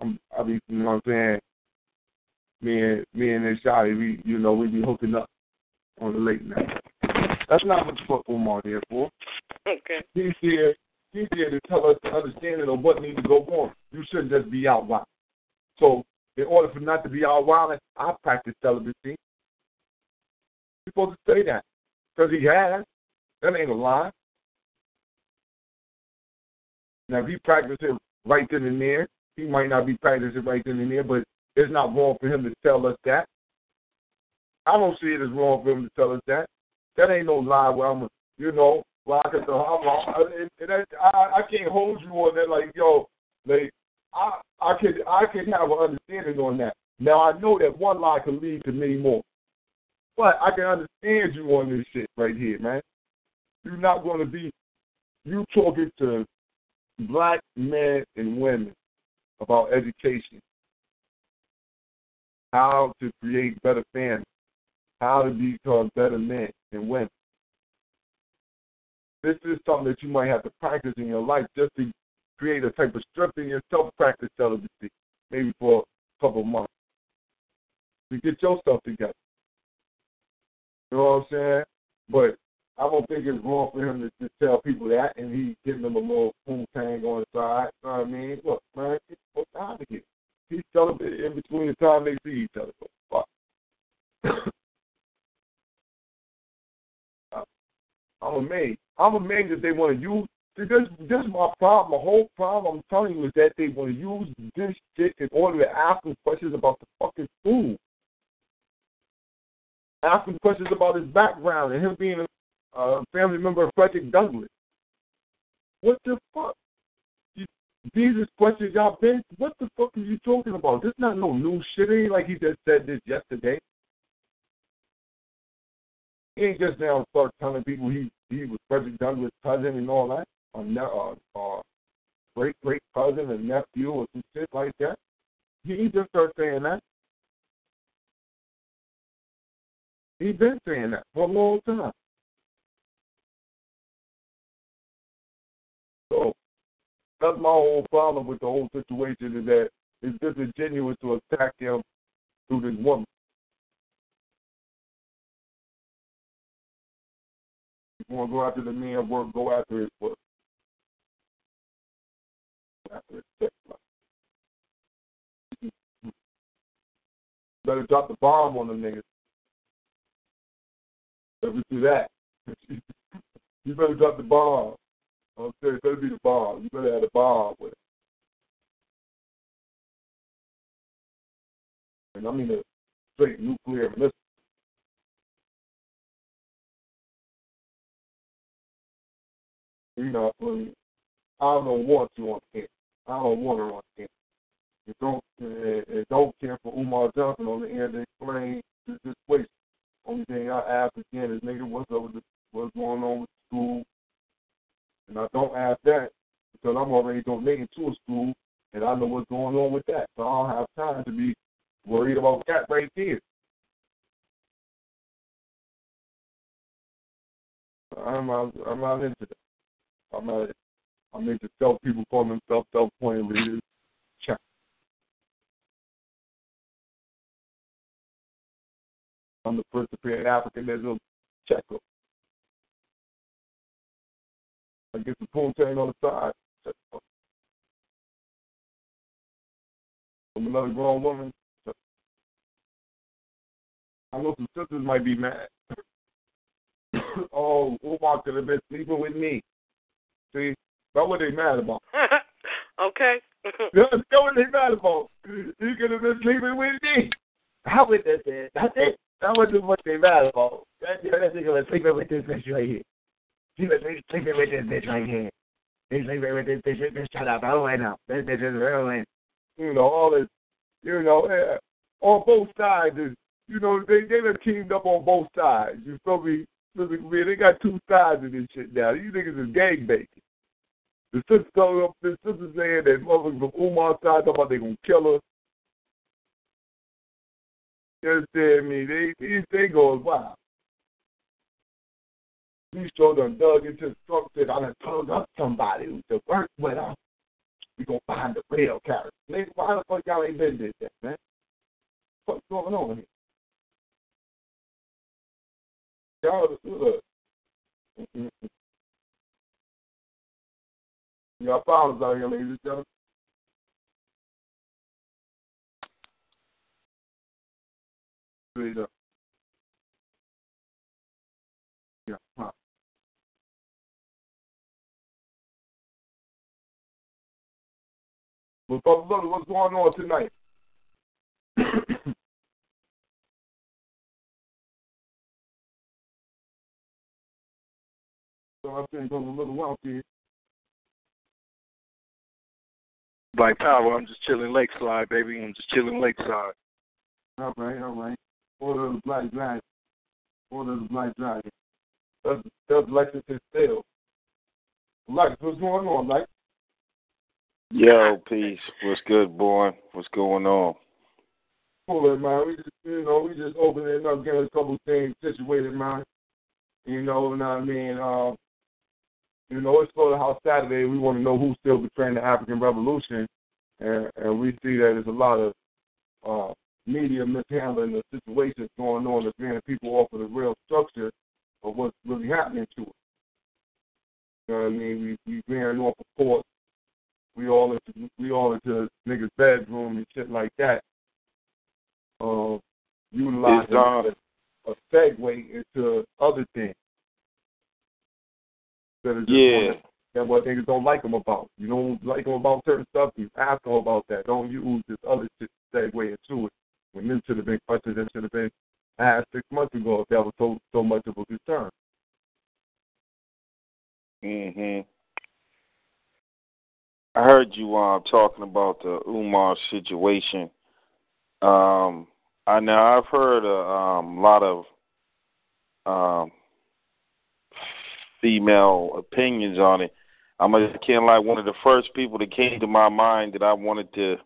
I'm, I mean, you know what I'm saying? Me and me and this shawty, we, you know, we be hooking up on the late night. That's not what the fuck Umar here for. Okay. He's here. He's here to tell us the understanding of what needs to go on. You shouldn't just be out wild. So, in order for not to be out wild, I practice celibacy. You're supposed to say that because he has. That ain't a lie. Now, if he practices right then and there, he might not be practicing right then and there, but it's not wrong for him to tell us that. I don't see it as wrong for him to tell us that. That ain't no lie where I'm, you know, can, I'm, I, I, I can't hold you on that. Like, yo, like, I, I could, I could have an understanding on that. Now I know that one lie can lead to many more, but I can understand you on this shit right here, man. You're not going to be, you talking to black men and women about education, how to create better families, how to become better men and women. This is something that you might have to practice in your life just to create a type of strength in yourself, practice celibacy, maybe for a couple months. To get yourself together. You know what I'm saying? But I don't think it's wrong for him to just tell people that and he giving them a little boom tang on the side. You know what I mean? Look, man, get out of here. He's celibate in between the time they see each other. Fuck. <coughs> I'm amazed. I'm amazed that they want to use. This, this is my problem. My whole problem, I'm telling you, is that they want to use this shit in order to ask them questions about the fucking food. Ask him questions about his background and him being a family member of Frederick Douglass. What the fuck? These are questions y'all been. What the fuck are you talking about? This not no new shit. It ain't like he just said this yesterday. He ain't just now start telling people he he was Frederick Douglass' cousin and all that, or ne- uh, uh, great great cousin and nephew or some shit like that. He just started saying that. He's been saying that for a long time. So that's my whole problem with the whole situation is that it's disingenuous to attack him through this woman. you want to go after the man work, go after his work. After his Better drop the bomb on the niggas. Let me do that. <laughs> you better drop the bomb. I'm saying, better be the bomb. You better have the bomb with it. And I mean a straight nuclear missile. You know, I don't want you on camera. I don't want her on camera. You don't, uh, don't care for Umar Johnson on the air to explain this situation. Only thing I ask again is, nigga, what's up with the, what's going on with school? And I don't ask that because I'm already donating to a school and I know what's going on with that. So I don't have time to be worried about that right there. I'm not, I'm not into that. I'm not. I'm into self people calling themselves self appointed leaders. Check. I'm the first to principal Africanism. Check I get the poontang on the side. Check them. From another grown woman. I know some sisters might be mad. <coughs> oh, Umar could have been sleeping with me. See, that's what they mad about. <laughs> okay. <laughs> that's what they mad about. You could have been sleeping with me. How would that be? That's it. That wasn't what they mad about. That's That nigga was sleeping with this bitch right here. Was sleeping with this bitch right here. He's sleeping with this bitch. Bitch, shut up. I don't wait now. This bitch is ruined. You know, all this, you know, yeah, on both sides. You know, they, they done teamed up on both sides. You feel me? They got two sides of this shit now. These niggas is gang banging. The sister the sister saying that motherfuckers from Umar's side talking about they gonna kill her. You understand me? They these they go wild. These show done dug into the truck said I done told up somebody who to work with us. We gonna find the real character. Nigga, why the fuck y'all ain't been this yet, man? What's going on here? Y'all look. Mm-hmm. Y'all found us out here, ladies and gentlemen. Straight up. Well, Brother what's going on tonight? <coughs> so I think I'm a little wealthy. Black Power, I'm just chilling lakeside, baby. I'm just chilling lakeside. All right, all right. Order of the Black Dragon. Order of the Black Dragon. That's, that's Lexington Steel. Lex, what's going on, Lex? Yo, peace. What's good, boy? What's going on? Cool, man. We just, you know, we just opening up, getting a couple things situated, man. You know, what I mean? Uh, you know, it's Slaughterhouse Saturday. We want to know who's still betraying the African Revolution, and, and we see that there's a lot of uh, media mishandling the situations going on that's getting people off of the real structure of what's really happening to us. You know what I mean? We we veering off of course. We all into we all into niggas' bedroom and shit like that. Uh, utilizing uh, a, a segue into other things. Instead of just Yeah. and what niggas don't like them about. You don't like them about certain stuff, you ask them about that. Don't use this other shit to segue into it. When this should have been questions that should have been asked six months ago if that was so so much of a concern. Mm Mhm. I heard you um talking about the Umar situation. Um, I now I've heard a um, lot of um female opinions on it. I'm a kind of like one of the first people that came to my mind that I wanted to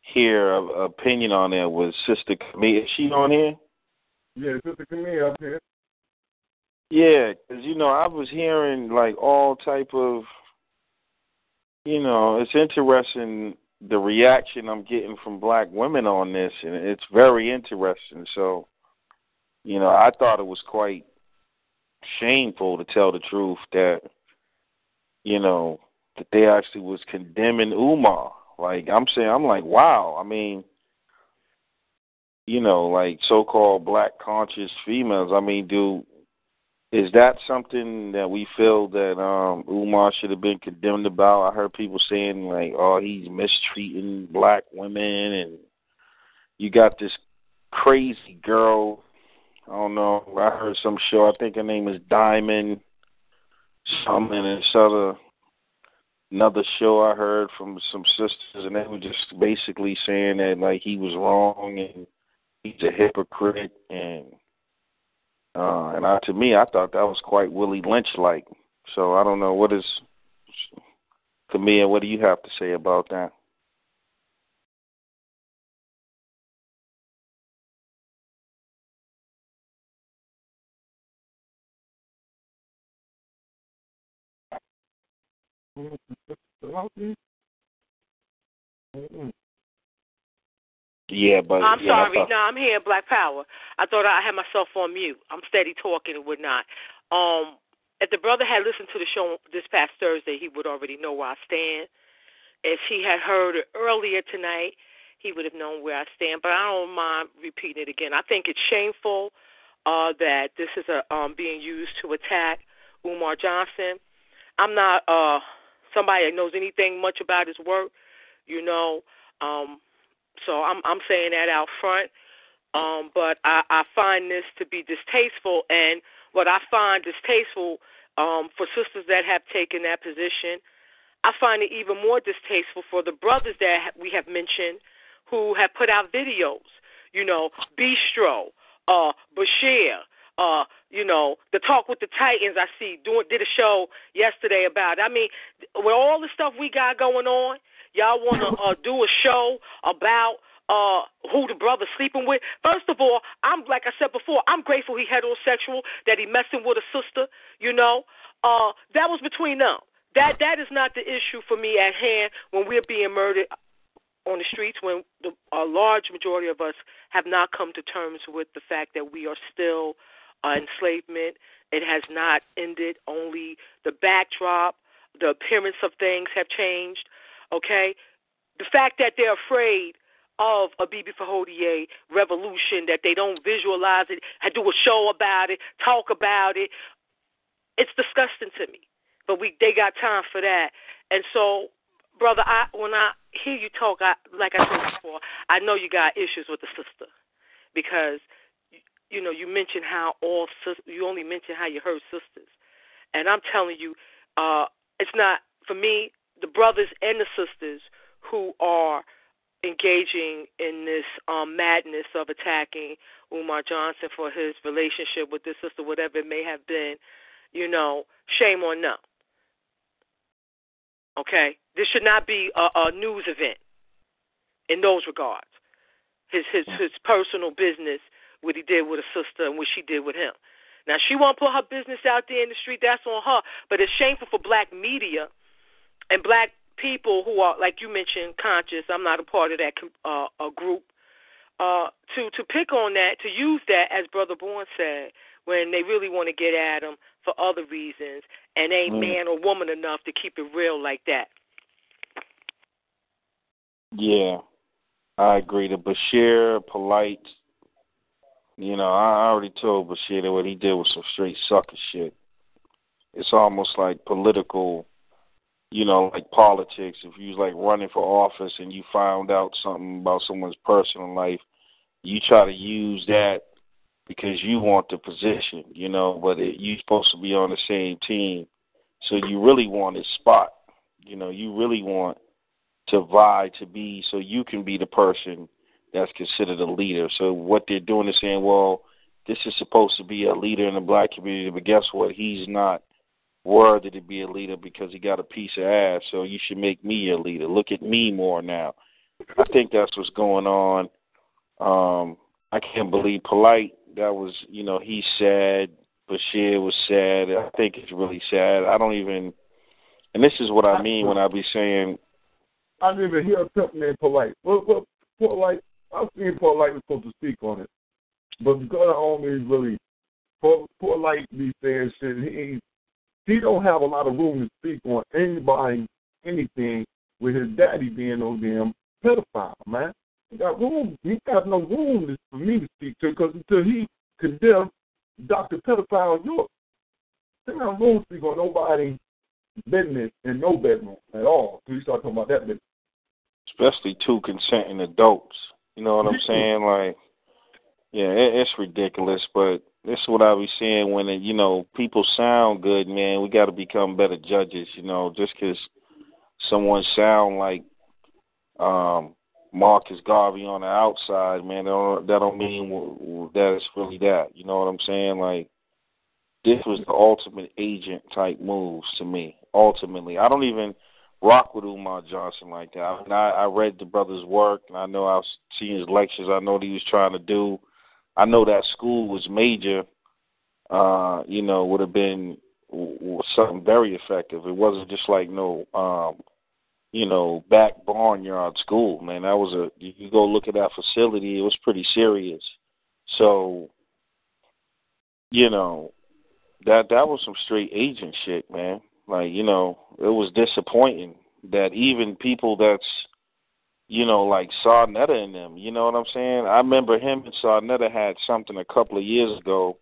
hear a, a opinion on it was Sister Camille. Is she on here? Yeah, Sister Camille up here. Yeah, 'cause you know I was hearing like all type of, you know, it's interesting the reaction I'm getting from black women on this, and it's very interesting. So, you know, I thought it was quite shameful to tell the truth that, you know, that they actually was condemning Umar. Like I'm saying, I'm like, wow. I mean, you know, like so-called black conscious females. I mean, do is that something that we feel that um Umar should have been condemned about? I heard people saying like, "Oh, he's mistreating black women," and you got this crazy girl. I don't know. I heard some show. I think her name is Diamond something and other another show I heard from some sisters, and they were just basically saying that like he was wrong and he's a hypocrite, and uh, and I, to me, I thought that was quite Willie Lynch like. So I don't know what is Camille. What do you have to say about that? Yeah, but I'm yeah, sorry. thought, No, I'm here Black Power. I thought I had myself on mute. I'm steady talking and whatnot. Um, if the brother had listened to the show this past Thursday, he would already know where I stand. If he had heard it earlier tonight, he would have known where I stand. But I don't mind repeating it again. I think it's shameful uh, that this is a, um, being used to attack Umar Johnson. I'm not uh, somebody that knows anything much about his work, you know. Um, so I'm I'm saying that out front. Um, but I, I find this to be distasteful, and what I find distasteful um, for sisters that have taken that position, I find it even more distasteful for the brothers that we have mentioned who have put out videos. You know, Bistro, uh, Bashir, uh, you know, the talk with the Titans. I see doing did a show yesterday about. It. I mean, with all the stuff we got going on, y'all want to uh, do a show about uh who the brother sleeping with. First of all, I'm like I said before, I'm grateful he heterosexual, that he messing with a sister, you know. Uh that was between them. That that is not the issue for me at hand when we're being murdered on the streets when the, a large majority of us have not come to terms with the fact that we are still uh, enslavement. It has not ended. Only the backdrop, the appearance of things have changed. Okay, the fact that they're afraid of a Bibi Fahodier revolution, that they don't visualize it, I do a show about it, talk about it, it's disgusting to me. But we they got time for that. And so, brother, I when I hear you talk, I like I said before, I know you got issues with the sister because you know you mentioned how all you only mentioned how you heard sisters, and I'm telling you, uh, it's not for me the brothers and the sisters who are engaging in this um, madness of attacking Umar Johnson for his relationship with this sister, whatever it may have been, you know, shame on them. Okay, this should not be a, a news event in those regards. His his his personal business, what he did with a sister and what she did with him. Now she won't put her business out there in the street. That's on her. But it's shameful for black media and black people who are, like you mentioned, conscious. I'm not a part of that uh, a group. Uh, to to pick on that, to use that, as Brother Bourne said, when they really want to get at him for other reasons, and ain't mm. man or woman enough to keep it real like that. Yeah, I agree. The Bashir, polite. You know, I already told Bashir that what he did was some straight sucker shit. It's almost like political you know, like politics, if you was like running for office and you found out something about someone's personal life, you try to use that because you want the position, you know, but it, you're supposed to be on the same team. So you really want his spot. You know, you really want to vie to be so you can be the person that's considered a leader. So what they're doing is saying, well, this is supposed to be a leader in the black community, but guess what? He's not worthy to be a leader because he got a piece of ass, so you should make me a leader. Look at me more now. I think that's what's going on. Um, I can't believe polite. That was, you know, he's sad. Bashir was sad. I think it's really sad. I don't even, and this is what I mean when I be saying. I didn't even hear pimp named polite. Well, well, polite. I've seen polite was supposed to speak on it, but because I only really polite be saying shit, he he don't have a lot of room to speak on anybody, anything, with his daddy being no damn pedophile, man. He got room. He got no room for me to speak to because until he condemned Dr. Pedophile York, he got room to speak on nobody business in no bedroom at all. So you start talking about that business. Especially two consenting adults. You know what I'm saying? Like, yeah, it, it's ridiculous, but this is what I be saying when you know people sound good, man. We got to become better judges, you know. Just because someone sound like um Marcus Garvey on the outside, man, that don't, that don't mean that it's really that. You know what I'm saying? Like this was the ultimate agent type moves to me. Ultimately, I don't even rock with Umar Johnson like that. I, mean, I, I read the brother's work, and I know I've seen his lectures. I know what he was trying to do. I know that school was major. Uh, you know, would have been something very effective. It wasn't just like no, um, you know, back barnyard school. Man, that was a. You go look at that facility. It was pretty serious. So, you know, that that was some straight agent shit, man. Like, you know, it was disappointing that even people that's you know, like Sa Neter and them, you know what I'm saying? I remember him and Sa Neter had something a couple of years ago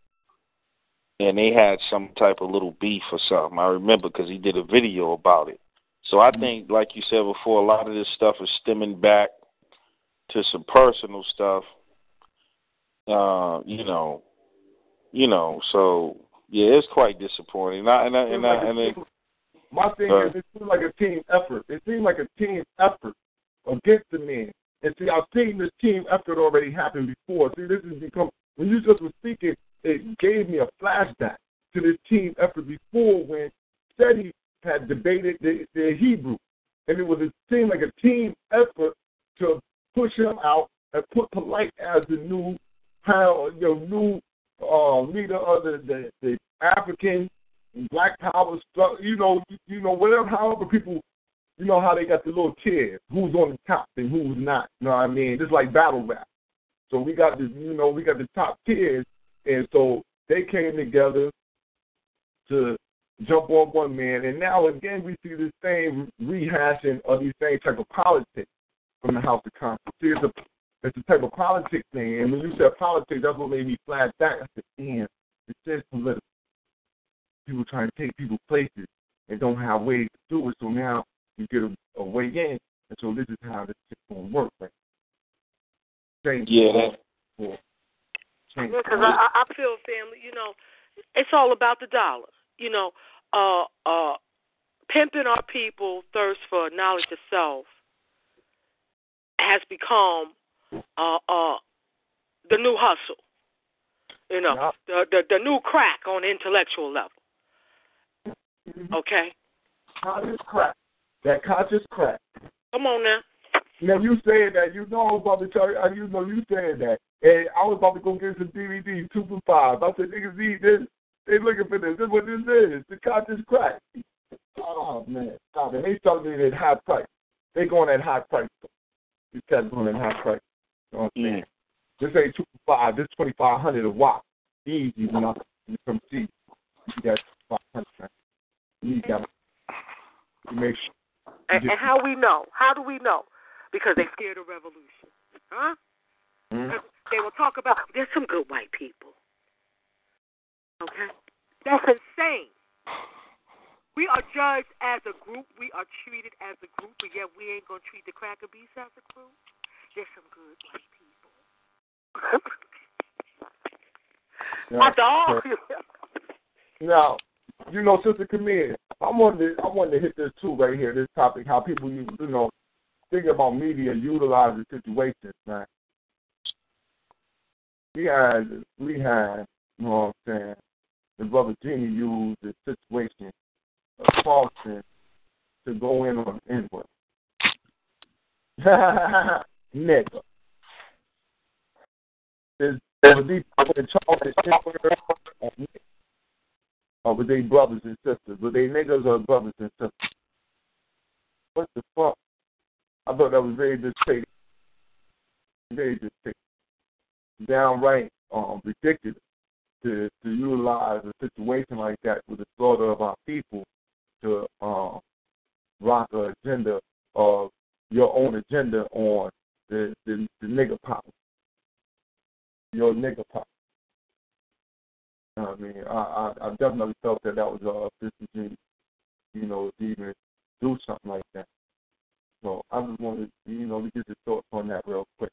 and they had some type of little beef or something. I remember because he did a video about it. So I mm-hmm. think, like you said before, a lot of this stuff is stemming back to some personal stuff. Uh, you know, you know. So yeah, it's quite disappointing. And I, and I, and, I, and it, my thing uh, is, it seems like a team effort. It seems like a team effort against the men. And see, I've seen this team effort already happen before. See, this has become when you just were speaking, it gave me a flashback to this team effort before when SETI had debated the, the Hebrew. And it was it seemed like a team effort to push him out and put Polite as the new power, you know, new uh, leader of the, the, the African Black Power stuff. You know, you know, whatever. However, people, you know how they got the little tiers, who's on the top and who's not. You know what I mean? Just like battle rap. So we got the, you know, we got the top tiers, and so they came together to jump on one man. And now again, we see the same rehashing of these same type of politics from the House of Congress. See, it's a it's a type of politics thing. And when you said politics, that's what made me flash back. I said, damn, it says political. People trying to take people's places and don't have ways to do it. So now you get a, a way in. And so this is how this is going to work. Right? Change yeah. That, because I, I feel, family, you know, it's all about the dollar. You know, uh, uh, pimping our people thirst for knowledge of self has become uh, uh, the new hustle. You know, the, the the new crack on intellectual level. Mm-hmm. Okay. Conscious crack. That conscious crack. Come on now. Now you saying that you know I was about to tell you, you know you saying that, and I was about to go get some DVDs two for five. I said niggas need this. They looking for this. This is what this is. The conscious crack. Oh man, stop it. They selling it at high price. They going at high price. These cats going at high price. You know what I'm saying? This ain't two for five. This twenty five hundred a watt. Easy enough. You come see. You got five hundred. You got. You make sure. And, and how we know? How do we know? Because they scared of revolution, huh? Mm-hmm. They will talk about there's some good white people. Okay, that's insane. We are judged as a group. We are treated as a group, but yet we ain't gonna treat the cracker beast as a group. There's some good white people. <laughs> My dog. now, you know, Sister Camille, I wanted to, I wanted to hit this too right here. This topic, how people you you know think about media utilizing situations, man. We had we had you know what I'm saying. The brother Jimmy used the situation of Boston to go in on N-word. <laughs> nigga. Is was he in charge of or were they brothers and sisters? Were they niggas or brothers and sisters? What the fuck? I thought that was very dictated. Very dictated. Downright um, ridiculous to to utilize a situation like that with the slaughter of our people to um, rock an agenda of your own agenda on the the, the nigger pop. Your nigger pop. You know I mean, I, I I definitely felt that that was a uh, you know, to even do something like that. So I just wanted, you know, to get your thoughts on that real quick.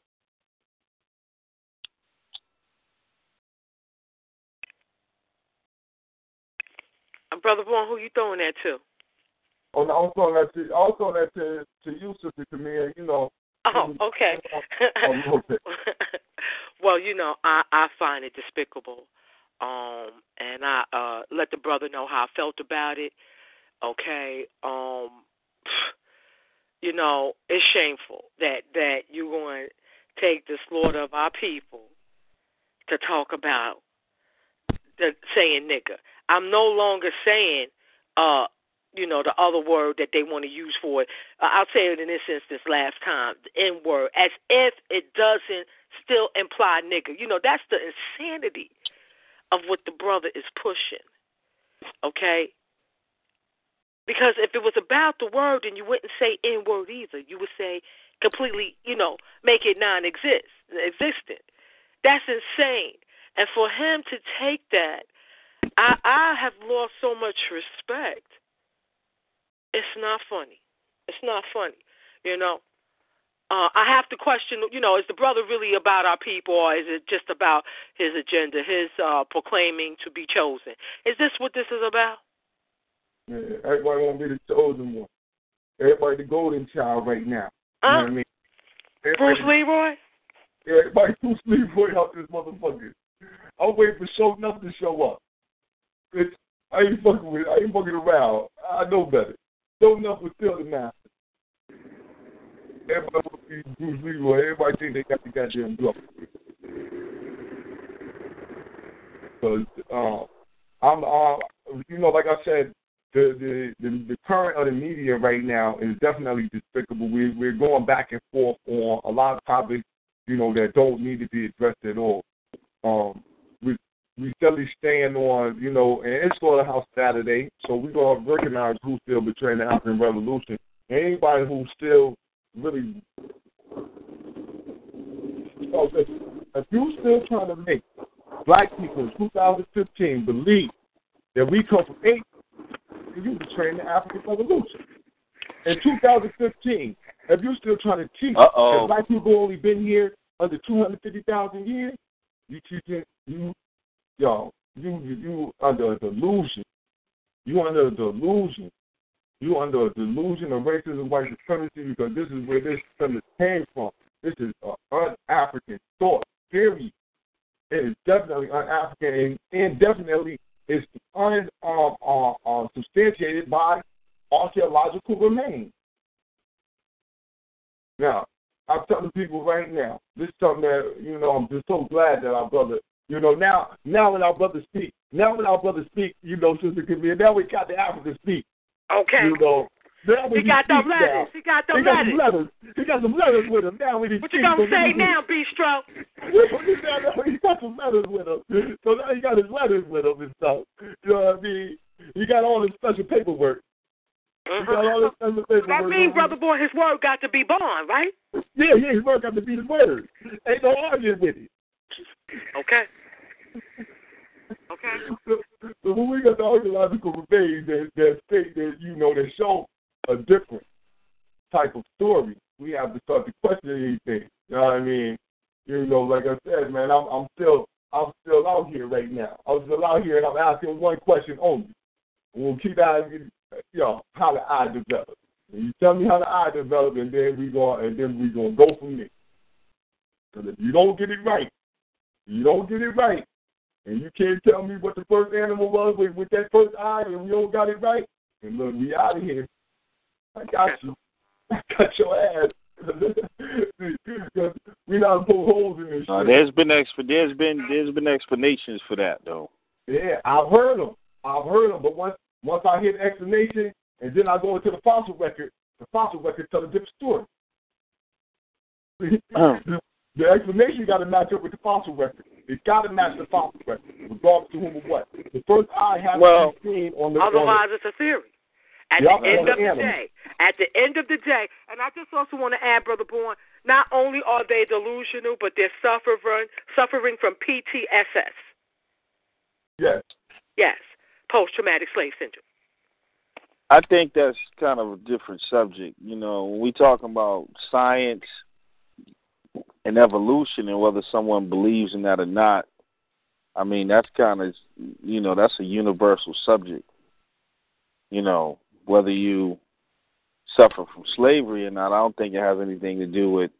Brother Vaughn, who you throwing that to? Oh, no, I'm saying that to also that to to you, Sister Camille. You know. Oh, okay. <laughs> <laughs> well, you know, I I find it despicable, um, and I uh let the brother know how I felt about it. Okay, um, <sighs> you know, it's shameful that that you're going to take the slaughter of our people to talk about the saying nigger. I'm no longer saying uh you know the other word that they want to use for it. Uh, I'll say it in this instance last time, the N word, as if it doesn't still imply nigger. You know that's the insanity of what the brother is pushing. Okay, because if it was about the word, then you wouldn't say N word either. You would say completely, you know, make it non exist existent. That's insane. And for him to take that, I I have lost so much respect. It's not funny. It's not funny. You know. Uh, I have to question, you know, is the brother really about our people or is it just about his agenda, his uh, proclaiming to be chosen? Is this what this is about? Yeah, everybody want to be the chosen one. Everybody the golden child right now. You Huh? know what I mean? Bruce Leroy? Yeah, everybody <laughs> Bruce Leroy out this motherfucker. I'm waiting for Sho'nuff to show up. I ain't fucking with I ain't fucking around. I know better. Sho'nuff was still the master. Everybody want to be Bruce Leroy. Everybody think they got the goddamn glove. Because um, I'm, uh, you know, like I said, the, the the the current of the media right now is definitely despicable. We we're going back and forth on a lot of topics, you know, that don't need to be addressed at all. Um, we we steadily stand on, you know, and it's Slaughterhouse Saturday, so we're gonna recognize who's still betraying the African Revolution. Anybody who's still really, oh, listen, if you're still trying to make black people in 2015 believe that we come from eight you betraying the African Revolution. In 2015, if you're still trying to teach Uh-oh. that black people only been here under 250,000 years, you teaching you, yo, you you, you under a delusion. You under a delusion. You under a delusion of racism, white supremacy, because this is where this premise came from. This is an un-African thought, period. It is definitely un-African and, and definitely is un, um, uh, uh, substantiated by archaeological remains. Now, I'm telling people right now, this is something that, you know, I'm just so glad that our brother, you know, now now when our brother speak, now when our brother speak, you know, Sister Camille, now we got the African speak. Okay. You know. Now when He got them letters. now, He got them he got some letters. He got some letters with him. Now he What you gonna say now, Bistro? he got some letters with him. So now he got his letters with him and stuff. You know what I mean? He got all his special paperwork. He got uh-huh. all his special paperwork. That means, brother boy, his word got to be born, right? Yeah, yeah, his word got to be his word. Ain't no arguing with it. Okay. Okay. So, so we got the archaeological remains that, that state that, you know, that show a different type of story, we have to start to question anything. You know what I mean? You know, like I said, man, I'm, I'm still I'm still out here right now. I'm still out here and I'm asking one question only. We'll keep asking, you know, how the eye develops. And you tell me how the eye develops, and then we go and then we gonna go from there. Because if you don't get it right, you don't get it right, and you can't tell me what the first animal was with, with that first eye, and we don't got it right, and look, we out of here. I got you. <laughs> I got your ass. <laughs> we not put holes in this Uh, there's been exp- there's been there's been explanations for that though. Yeah, I've heard them. I've heard them, but once once I hear the explanation, and then I go into the fossil record, the fossil record tell a different story. <laughs> the, the explanation got to match up with the fossil record. It got to match the fossil record, regardless to whom or what. The first eye has Well, to be seen on the. Otherwise, it's a theory. At Yup, the end of the the day, at the end of the day, and I just also want to add, Brother Bourne, not only are they delusional, but they're suffering suffering from PTSS. yes. Yes, post traumatic slave syndrome. I think that's kind of a different subject. You know, when we talk about science and evolution and whether someone believes in that or not, I mean that's kind of you know that's a universal subject. You know, whether you suffer from slavery or not. I don't think it has anything to do with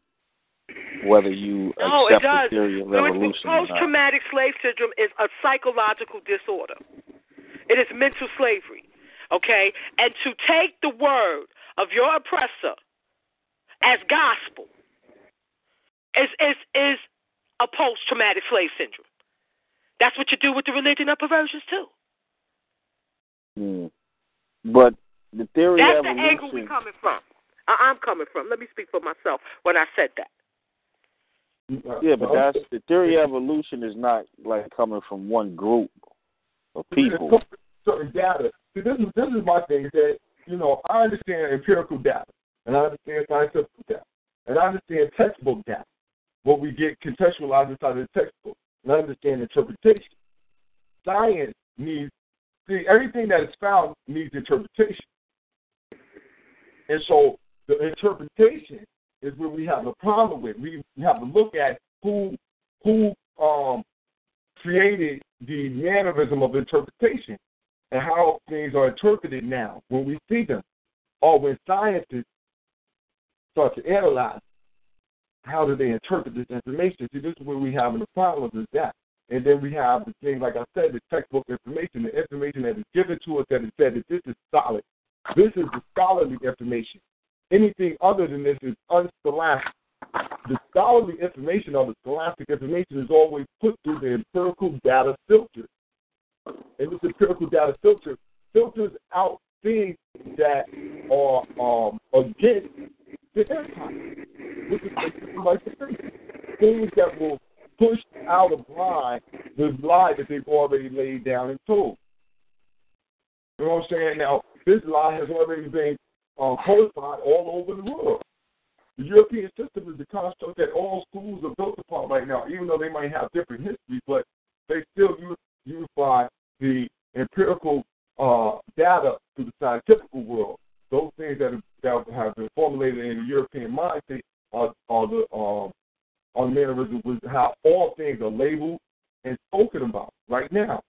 whether you no, accept it does. the theory of evolution or not. Post-traumatic slave syndrome is a psychological disorder. It is mental slavery, okay? And to take the word of your oppressor as gospel is is is a post-traumatic slave syndrome. That's what you do with the religion of perversions too. Mm. But the theory That's of the evolution. angle we're coming from. I- I'm coming from. Let me speak for myself when I said that. Yeah, but that's the theory of evolution is not like coming from one group of people. certain data. See, this is this is my thing. That you know I understand empirical data, and I understand scientific data, and I understand textbook data. What we get contextualized inside of the textbook, and understand interpretation. Science needs see everything that is found needs interpretation, and so the interpretation is where we have a problem with. We have to look at who who um created the mannerism of interpretation and how things are interpreted now when we see them, or when scientists start to analyze how do they interpret this information. See, this is where we have the problem is that. And then we have the thing, like I said, the textbook information, the information that is given to us that is said that this is solid. This is the scholarly information. Anything other than this is unscholastic. The scholarly information or the scholastic information is always put through the empirical data filter. And this empirical data filter filters out things that are um, against the empire, which is like. Things that will push out of line the lie that they've already laid down and told. You know what I'm saying? Now, this lie has already been uh, codified all over the world. The European system is the construct that all schools are built upon right now, even though they might have different histories, but they still unify the empirical uh, data to the scientific world. Those things that, that have been formulated in the European mindset are, are the um, on mannerism was how all things are labeled and spoken about right now.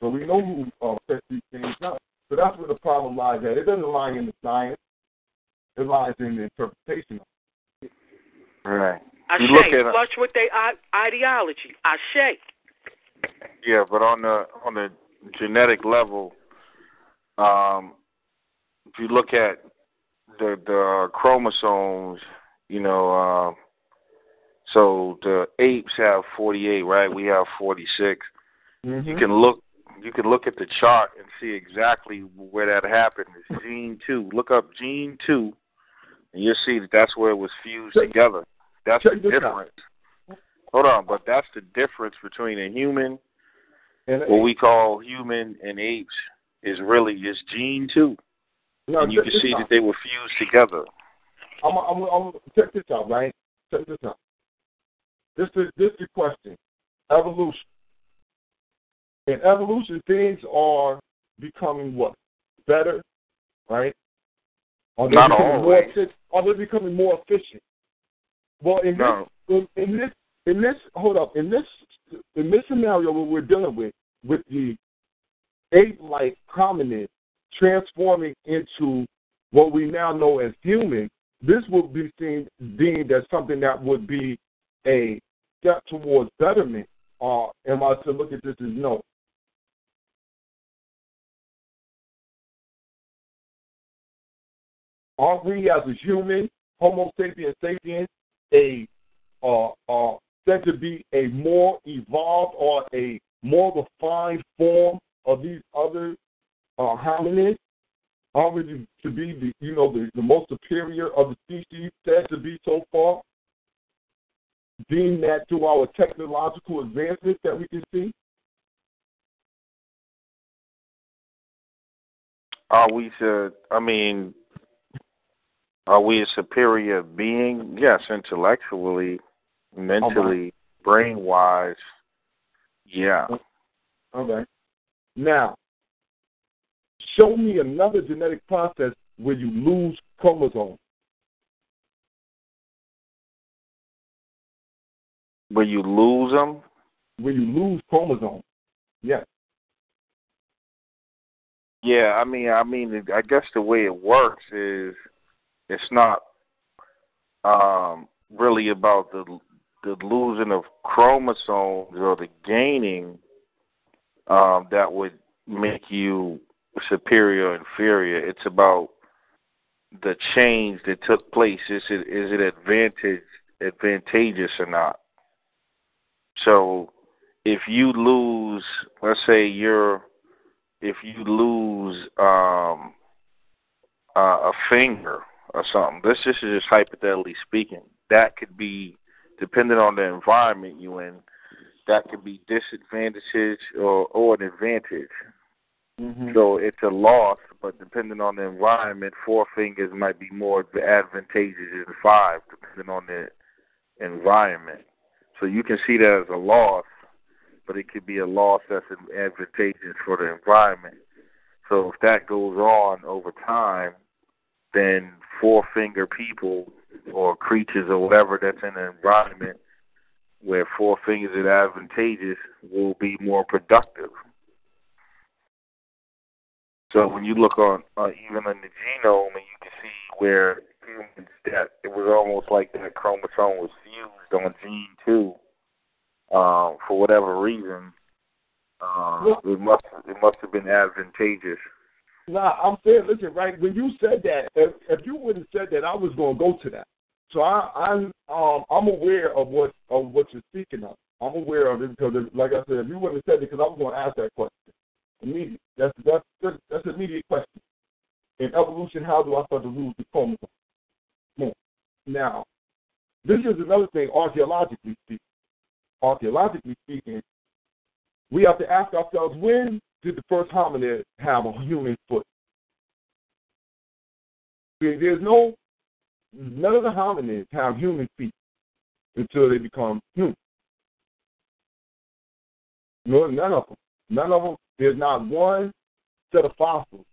So we know who uh, sets these things up. So that's where the problem lies at. It doesn't lie in the science. It lies in the interpretation. Right. Ashe, You look at it- flush with their I- ideology. Ashe. Yeah, but on the on the genetic level, um, if you look at the the chromosomes, you know, uh, so the apes have 48, right? We have 46. Mm-hmm. You can look you can look at the chart and see exactly where that happened. It's <laughs> gene 2. Look up gene 2 and you'll see that that's where it was fused check, together. That's the difference. Out. Hold on, but that's the difference between a human and what ape. we call human and apes is really just gene 2. No, and you can see that they were fused together. I'm, I'm, I'm, check this out, right? Check this out. This is this is the question. Evolution. In evolution, things are becoming what better, right? Are they Not becoming always. more efficient? Are they becoming more efficient? Well, in no. this, in, in this, in this, hold up, in this, in this scenario, what we're dealing with, with the ape-like hominids transforming into what we now know as human, this would be seen deemed as something that would be a step towards betterment. Or am I to look at this as no? Aren't we as a human, Homo sapiens sapiens, a uh, uh, said to be a more evolved or a more refined form of these other uh, hominids? We to- be the you know the, the most superior of the species said to be so far? Being that through our technological advancements that we can see? Are we to? I mean, are we a superior being? Yes, intellectually, mentally, brain wise. Yeah. Okay. Now, show me another genetic process where you lose chromosomes. Where you lose them. Where you lose chromosomes. Yes. Yeah, I mean, I mean, I guess the way it works is it's not um, really about the the losing of chromosomes or the gaining um, that would make you superior or inferior. It's about the change that took place. Is it is it advantage advantageous or not? So if you lose, let's say you're, if you lose um, uh, a finger or something, this, this is just hypothetically speaking, that could be, depending on the environment you're in, that could be disadvantages or, or an advantage. Mm-hmm. So it's a loss, but depending on the environment, four fingers might be more advantageous than five, depending on the environment. So you can see that as a loss, but it could be a loss that's advantageous for the environment. So if that goes on over time, then four finger people or creatures or whatever that's in the environment where four fingers is advantageous will be more productive. So when you look on uh, even in the genome, and you can see where humans that it was almost like that chromosome was fused on gene two. Um, for whatever reason, uh, well, it must it must have been advantageous. Nah, I'm saying, listen, right? When you said that, if, if you wouldn't have said that, I was going to go to that. So I, I'm um, I'm aware of what of what you're speaking of. I'm aware of it because, like I said, if you wouldn't have said it, because I was going to ask that question immediate. That's that's that's an immediate question. In evolution, how do I start to lose the chromosome? Now, this is another thing archaeologically speaking. Archaeologically speaking, we have to ask ourselves when did the first hominid have a human foot? There's no, none of the hominids have human feet until they become human. No, none of them. None of them. There's not one set of fossils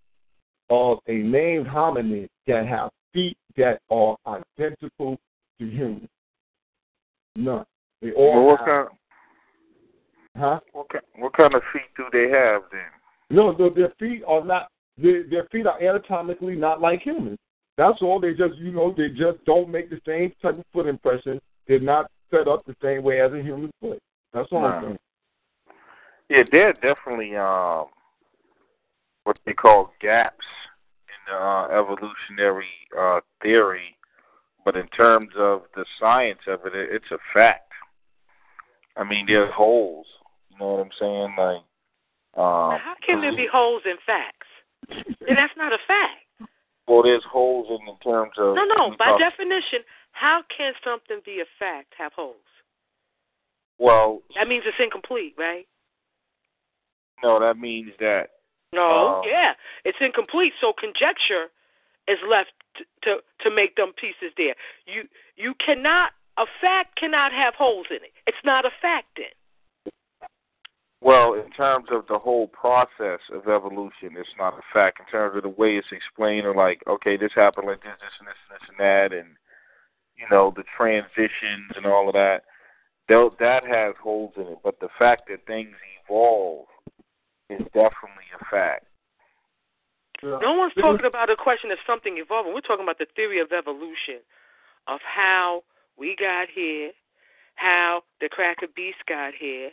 of a named hominid that have feet that are identical to humans. None. They all well, what have, kind? Huh? What kind, what kind of feet do they have then? No, no their feet are not. Their, their feet are anatomically not like humans. That's all. They just, you know, they just don't make the same type of foot impression. They're not set up the same way as a human foot. That's all I'm saying. Yeah, there are definitely um, what they call gaps in the uh, evolutionary uh, theory, but in terms of the science of it, it's a fact. I mean, there's holes. You know what I'm saying? Like, um, how can there be holes in facts? that's not a fact. Well, there's holes in, in terms of. No, no. By talk, definition, how can something be a fact have holes? Well, that means it's incomplete, right? No, that means that. No, uh, yeah, it's incomplete. So conjecture is left to, to to make them pieces there. You you cannot a fact cannot have holes in it. It's not a fact then. Well, in terms of the whole process of evolution, it's not a fact. In terms of the way it's explained, or like, okay, this happened like this, this, and this, and this, and that, and you know, the transitions and all of that. that. That has holes in it. But the fact that things evolve is definitely a fact. No one's talking about a question of something evolving. We're talking about the theory of evolution, of how we got here, how the cracker beast got here,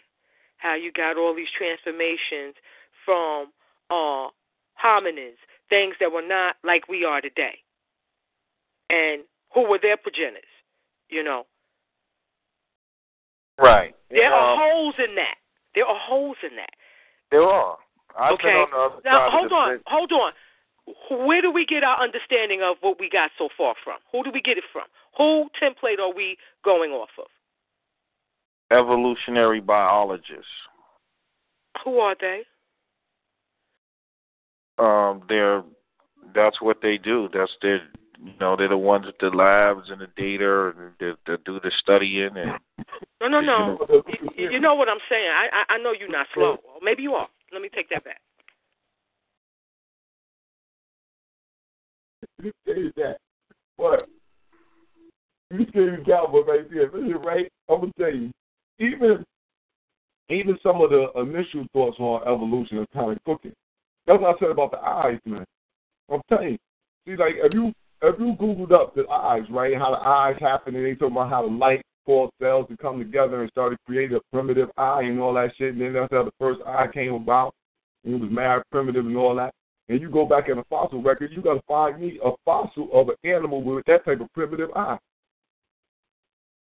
how you got all these transformations from uh, hominids, things that were not like we are today, and who were their progenitors, you know. Right. There um, are holes in that. There are holes in that. There are. I've okay. On now hold on, hold on. Where do we get our understanding of what we got so far from? Who do we get it from? Who template are we going off of? Evolutionary biologists. Who are they? Um, they're that's what they do. That's their you know they're the ones at the labs and the data and that, that do the studying and. No, no, no. You, you know what I'm saying. I, I I know you're not slow. Maybe you are. Let me take that back. You say that. What? You say you got one right there. Listen, right? I'm gonna tell you. Even even some of the initial thoughts on evolution are kind of cooking. That's what I said about the eyes, man. I'm telling you. See, like if you if you googled up the eyes, right, how the eyes happen, and they talk about how the light cause cells to come together and started creating a primitive eye and all that shit, and then that's how the first eye came about. And it was mad primitive and all that. And you go back in the fossil record, you got to find me a fossil of an animal with that type of primitive eye.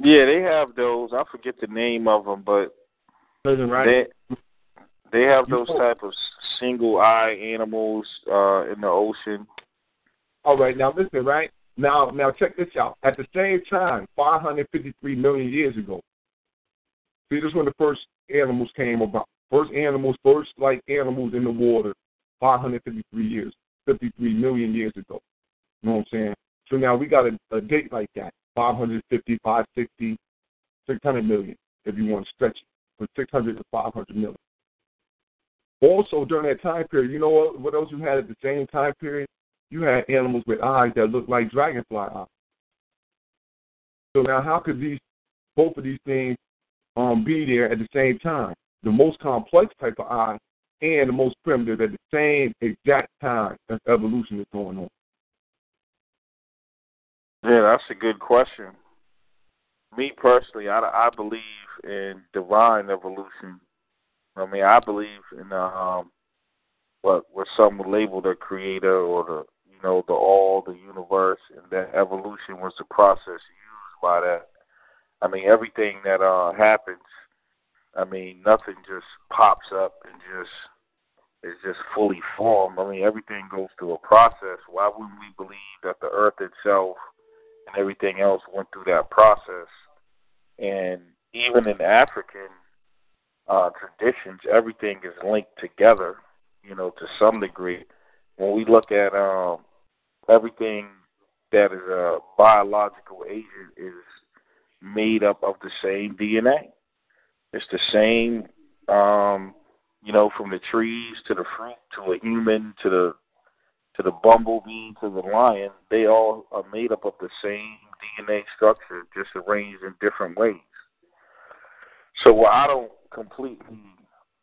Yeah, they have those. I forget the name of them, but right? they they have those type of single eye animals uh, in the ocean. All right, now listen, right? Now, now check this out. At the same time, 553 million years ago, see, this is when the first animals came about. First animals, first like animals in the water, 553 years, 53 million years ago. You know what I'm saying? So now we got a, a date like that, 550, 560, 600 million, if you want to stretch it, from 600 to 500 million. Also, during that time period, you know what, what else you had at the same time period? You had animals with eyes that looked like dragonfly eyes. So now, how could these both of these things um, be there at the same time? The most complex type of eye and the most primitive at the same exact time that evolution is going on. Yeah, that's a good question. Me personally, I, I believe in divine evolution. I mean, I believe in um, what what some would label the creator or know the all, the universe, and that evolution was the process used by that. I mean, everything that uh happens. I mean, nothing just pops up and just is just fully formed. I mean, everything goes through a process. Why wouldn't we believe that the earth itself and everything else went through that process? And even in African uh, traditions, everything is linked together, you know, to some degree. When we look at um, everything that is a biological agent is made up of the same DNA. It's the same um, you know, from the trees to the fruit to a human to the to the bumblebee to the lion, they all are made up of the same DNA structure, just arranged in different ways. So what I don't completely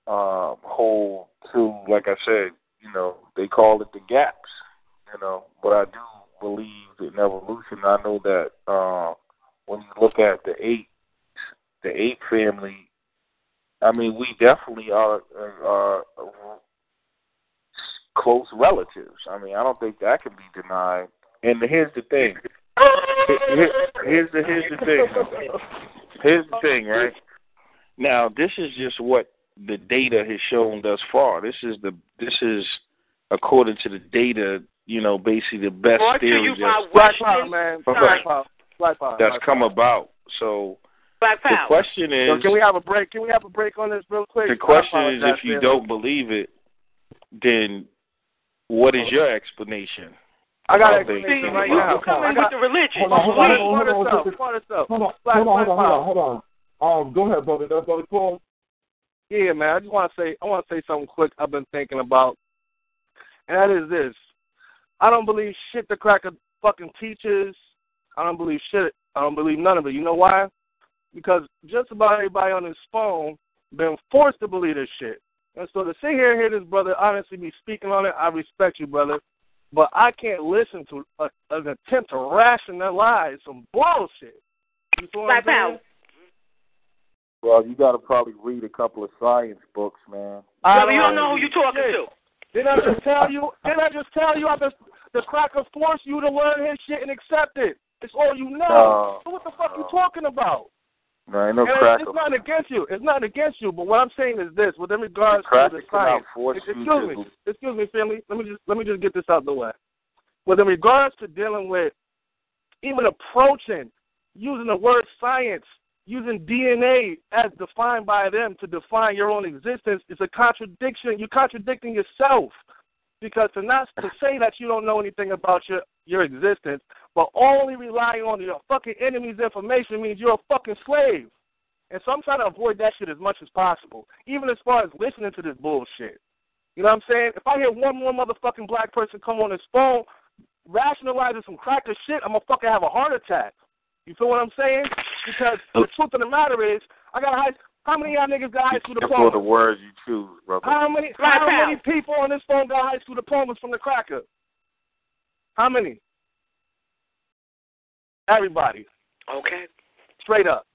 uh, hold to, like I said, you know, they call it the gaps, you know, but I do believe in evolution. I know that uh, when you look at the ape, the ape family I mean, we definitely are, are, close relatives. I mean, I don't think that can be denied. And here's the thing. Here, here's the here's the thing. Here's the thing, right? Now, this is just what the data has shown thus far. This is the this is according to the data, you know, basically the best theory that's come about. So Black Power. The question is, so can we have a break? Can we have a break on this real quick? The question is, if you don't believe it, then what is your explanation? I got an explanation right now. You come in with the religion. Hold on, hold on, hold on, hold on, hold on, hold on, hold on, hold on. Um, go ahead, brother. That's brother Paul. Yeah, man. I just want to say, I want to say something quick. I've been thinking about, and that is this: I don't believe shit the cracker fucking teaches. I don't believe shit. I don't believe none of it. You know why? because just about everybody on his phone been forced to believe this shit. And so to sit here and hear this brother honestly be speaking on it, I respect you, brother. But I can't listen to a, an attempt to rationalize some bullshit. You feel what I'm Well, you got to probably read a couple of science books, man. I don't, you don't know who you're talking shit. to. Didn't I just tell you? Didn't I just tell you? I just the cracker forced you to learn his shit and accept it. It's all you know. Uh, so what the fuck uh, you talking about? No, ain't no cracker. It's not against you. It's not against you. But what I'm saying is this: with regards to the science, excuse me, excuse me, family. Let me just let me just get this out of the way. With regards to dealing with even approaching using the word science, using DNA as defined by them to define your own existence is a contradiction. You're contradicting yourself because to not to say that you don't know anything about your your existence but only relying on your fucking enemy's information means you're a fucking slave. And so I'm trying to avoid that shit as much as possible, even as far as listening to this bullshit. You know what I'm saying? If I hear one more motherfucking black person come on his phone rationalizing some cracker shit, I'm gonna fucking have a heart attack. You feel what I'm saying? Because the oh. truth of the matter is, I got a high. How many of y'all niggas got high school Careful diplomas? the words you choose, brother. How many Right how many people on this phone got high school diplomas from the cracker? How many? Everybody. Okay. Straight up.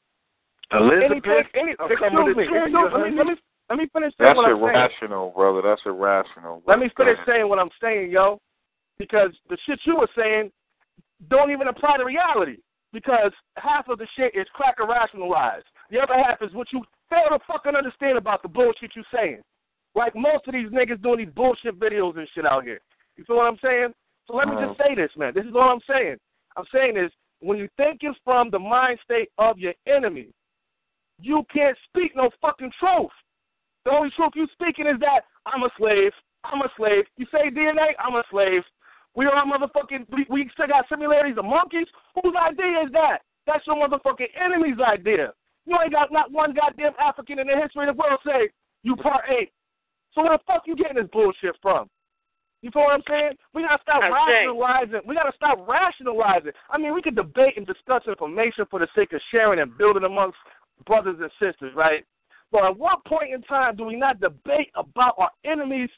Elizabeth, any, I'll excuse come with a me, excuse, let, me, let, me, let me finish saying That's what I'm saying. irrational, brother. That's irrational. Let me Go finish ahead. saying what I'm saying, yo. Because the shit you were saying don't even apply to reality. Because half of the shit is cracker rationalized. The other half is what you fail to fucking understand about the bullshit you're saying. Like most of these niggas doing these bullshit videos and shit out here. You feel what I'm saying? So let me just say this, man. This is all I'm saying. I'm saying is when you think it's from the mind state of your enemy, you can't speak no fucking truth. The only truth you're speaking is that I'm a slave. I'm a slave. You say DNA, I'm a slave. We are motherfucking. We, we still got similarities of monkeys. Whose idea is that? That's your motherfucking enemy's idea. You ain't got not one goddamn African in the history of the world say you part eight. So where the fuck you getting this bullshit from? You feel what I'm saying? We gotta stop I rationalizing. We gotta stop rationalizing. I mean, we can debate and discuss information for the sake of sharing and building amongst brothers and sisters, right? But at what point in time do we not debate about our enemies'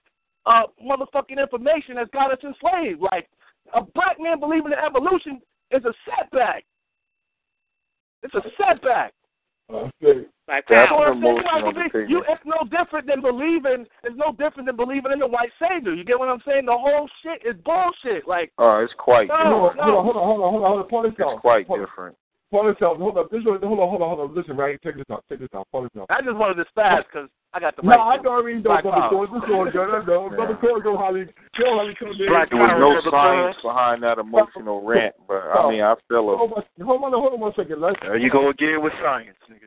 uh, motherfucking information that's got us enslaved? Like a black man believing in evolution is a setback. It's a setback. I say, Like That's That's what an I'm saying. emotional Like, decision. you, it's no different than believing. It's no different than believing in the white savior. You get what I'm saying? The whole shit is bullshit. Like, Oh, it's quite No, different. hold on, hold on, hold on, hold on, hold on. Pull this out. It's quite Pull- different. Pull this out. Hold up. This is, hold on, hold on, hold on. Listen, right? Check this out. Check this out. Pull this out. I just wanted to spaz because I got the No. I don't already know, Black brother power. Cole. This is all good. I know. Brother Cole, go how he, go how he come in. Black There was no science behind that emotional rant, but I mean, I feel it. Hold on, hold on, hold on one second. Let's, There you go again with science, nigga.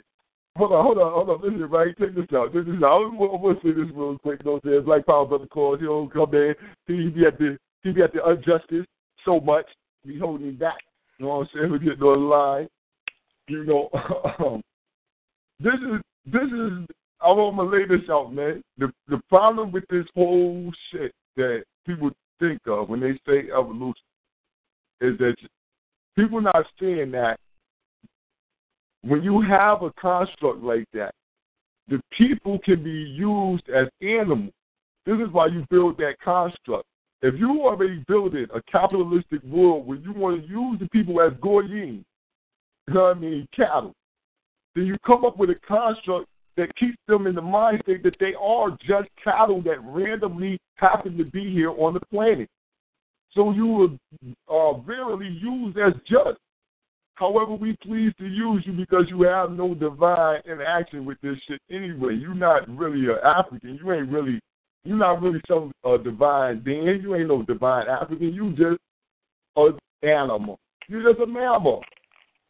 Hold on, hold on, hold on. Listen, right? Check this out. Check this out. I'm gonna say this real quick. Don't say Black Power Brother Cole. He don't come in. He be at the he be at the injustice so much. He holding me back. You know what I'm saying? We get the line. You know, um, this is this is. I'm gonna lay this out, man. The the problem with this whole shit that people think of when they say evolution is that people not seeing that when you have a construct like that, the people can be used as animals. This is why you build that construct. If you already building a capitalistic world where you want to use the people as goyim, you know what I mean, cattle, then you come up with a construct that keeps them in the mind state that they are just cattle that randomly happen to be here on the planet. So you are uh, verily used as just. However, we please to use you because you have no divine interaction with this shit anyway. You're not really an African. You ain't really, you're not really some uh, divine being. You ain't no divine African. You just an animal. You're just a mammal.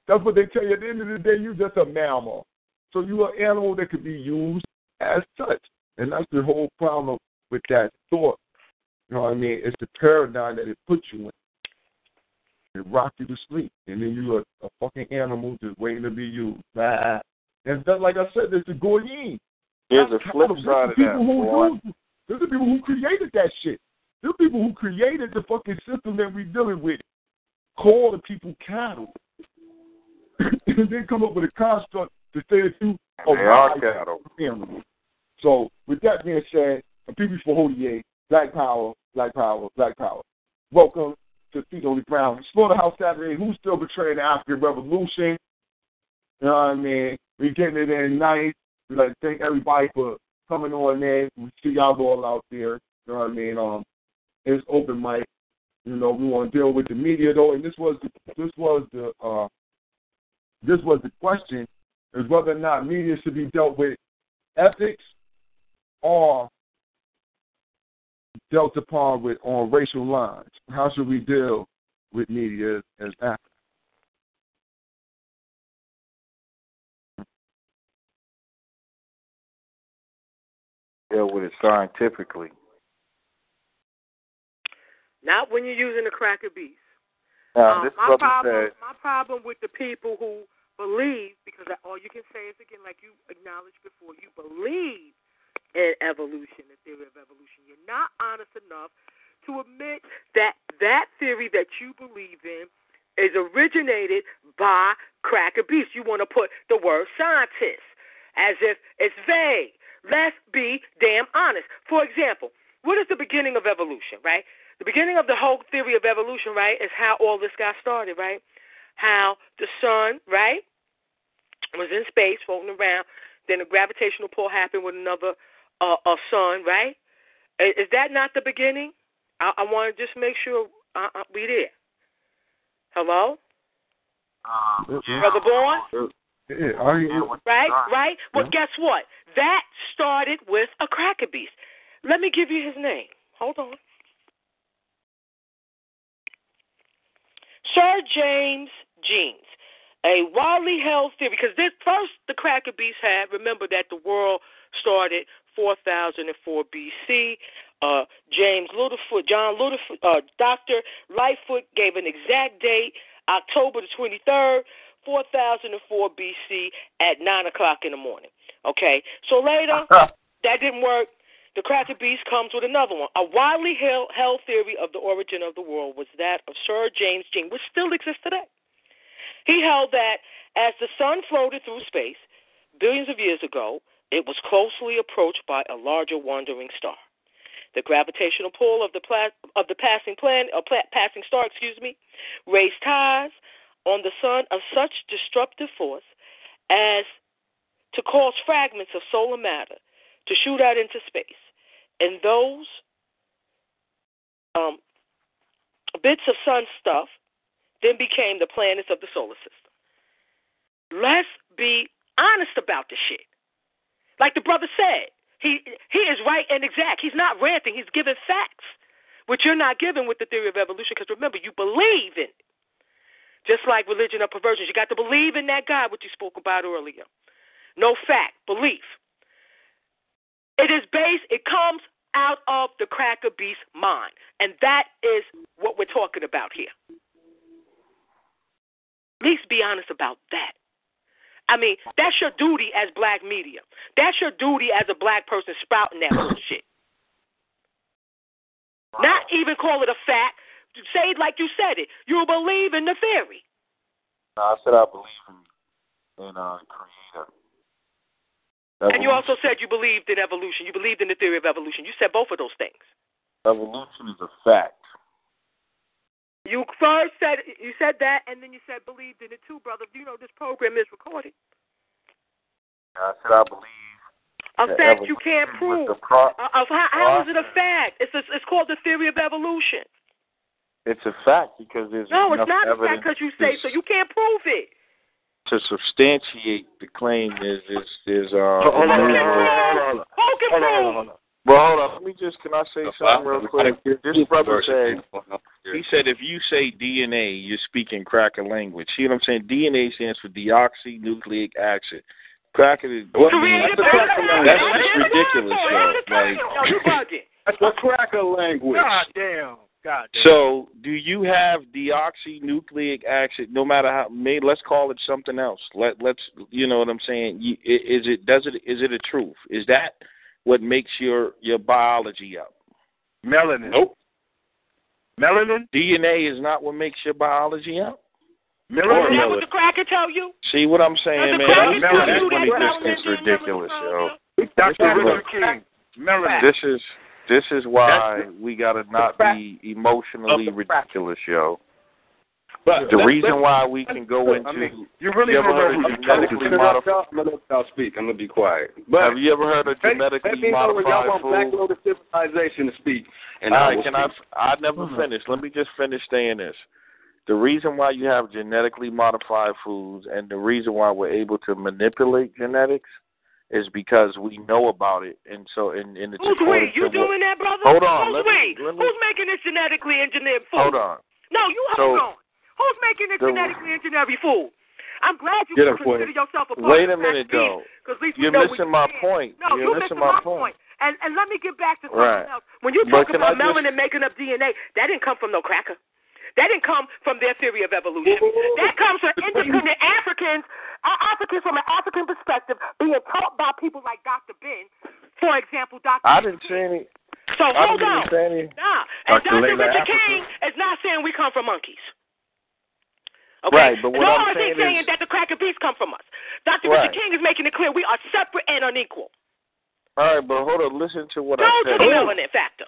That's what they tell you. At the end of the day, you're just a mammal. So you're an animal that could be used as such. And that's the whole problem with that thought. You know what I mean? It's the paradigm that it puts you in. It rock you to sleep, and then you're a, a fucking animal just waiting to be used. And that, like I said, there's the goyim. There's a flip side of that, boy. There's the people who created that shit. There's people who created the fucking system that we're dealing with. Call the people cattle. <clears throat> and then come up with a construct to say that you are cattle. animals. So, with that being said, the people for holy Hodier, Black Power, Black Power, Black Power. Welcome to Feet on the Ground. Slaughterhouse Saturday, who's still betraying the African Revolution? You know what I mean? We're getting it in nice. We like to thank everybody for coming on there. We see y'all all out there. You know what I mean? Um, it's open mic. You know, we want to deal with the media though, and this was the, this was the uh, this was the question is whether or not media should be dealt with ethics or dealt upon with on racial lines. How should we deal with media as, as Deal with it scientifically. Not when you're using the cracker beast. Now, Um, my problem, said, my problem with the people who believe, because all you can say is again, like you acknowledged before, you believe in evolution, the theory of evolution. You're not honest enough to admit that that theory that you believe in is originated by cracker beasts. You want to put the word scientist. as if it's vague. Let's be damn honest. For example, what is the beginning of evolution, right? The beginning of the whole theory of evolution, right, is how all this got started, right? How the sun, right, was in space floating around. Then a gravitational pull happened with another uh, a sun, right? Is that not the beginning? I, I want to just make sure uh, uh, we there. Hello, Uh, brother Bourne. Yeah, I hear Right, right. Well, Yeah. guess what? That started with a cracker beast. Let me give you his name. Hold on. Sir James Jeans, a widely held theory, because this first the cracker beast had. Remember that the world started 4004 BC. Uh, James Littlefoot, John Littlefoot, uh, Doctor Lightfoot gave an exact date, October the 23rd, 4004 BC at nine o'clock in the morning. Okay, so later <laughs> uh-huh. that didn't work. The cracker beast comes with another one. A widely held, held theory of the origin of the world was that of Sir James Jean, which still exists today. He held that as the sun floated through space billions of years ago, it was closely approached by a larger wandering star. The gravitational pull of the pla- of the passing planet, or uh, pla- passing star, excuse me, raised ties on the sun of such disruptive force as to cause fragments of solar matter to shoot out into space. And those um, bits of sun stuff then became the planets of the solar system. Let's be honest about this shit. Like the brother said, he he is right and exact. He's not ranting. He's giving facts, which you're not giving with the theory of evolution. Because remember, you believe in it. Just like religion or perversions, you got to believe in that God, which you spoke about earlier. No fact, belief. It is based, it comes out of the cracker beast mind. And that is what we're talking about here. At least be honest about that. I mean, that's your duty as black media. That's your duty as a black person sprouting that <coughs> bullshit. Not even call it a fact. Say it like you said it. You believe in the theory. No, I said I believe in in uh, creator. And you also said you believed in evolution. You believed in the theory of evolution. You said both of those things. evolution is a fact. You first said you said that, and then you said believed in it too, brother. Do you know this program is recorded. I said I believe A fact you can't prove. pro- Uh, how, how is it a fact? It's a, it's called the theory of evolution. It's a fact because there's No, enough it's not a fact because you say so. You can't prove it. to substantiate the claim. There's there's there's uh. Hold on, hold on, hold on, hold on. Who can Hold on, prove? hold on, hold on. Well, hold on. Let me just can I say something real quick? This brother said he said if you say DNA, you're speaking cracker language. See what I'm saying? DNA stands for deoxynucleic acid. Cracker is Created that's, by- that's just ridiculous, yo. Like, No, you bugging. That's the cracker language. God damn. God damn. so do you have deoxynucleic acid? No matter how, may let's call it something else. Let let's you know what I'm saying. You, is it does it is it a truth? Is that what makes your your biology up? Melanin. Nope. Melanin? DNA is not what makes your biology up. Is Melanin? that what the cracker tell you? See what I'm saying, man? cracker This, tell this you one that ridiculous, yo. Dr. Richard King. Melanin. This is this is why That's we gotta not be emotionally Of the crack. ridiculous, yo. But The reason why we can go I into mean, You really You ever heard know of who I'm you're trying talking to to. finish up, y'all. I'm gonna let y'all speak. I'm gonna be quiet. But have you ever heard of let, genetically let me know y'all modified want Black food? Lotus Civilization to speak, and All I right, will can I? speak. I never mm-hmm. finished. Let me just finish saying this. The reason why you have genetically modified foods and the reason why we're able to manipulate genetics is because we know about it, and so and, and it's Who's we? You doing that, brother? Hold on, Who's let me- me- Who's making this genetically engineered food? Hold on. No, you So- hold on. Who's making this The- genetically engineered food? I'm glad you Get consider Quinn. yourself a part Wait a minute, though. 'cause at least we You're missing my point. No, You're missing missing my point. And and let me get back to something Right. else. When you talk I about just- melanin making up DNA, that didn't come from no cracker. That didn't come from their theory of evolution. That comes from independent Africans, uh, Africans from an African perspective, being taught by people like Dr. Ben, for example, Dr. I didn't say any. So I hold on. any. Nah, and Dr. Dr. Richard. King is not saying we come from monkeys. Okay? Right, but what I'm saying saying is- that the cracker beast come from us. Dr. Right. Richard King is making it clear we are separate and unequal. All right, but hold on. Listen to what Go I to said. the melanin factor.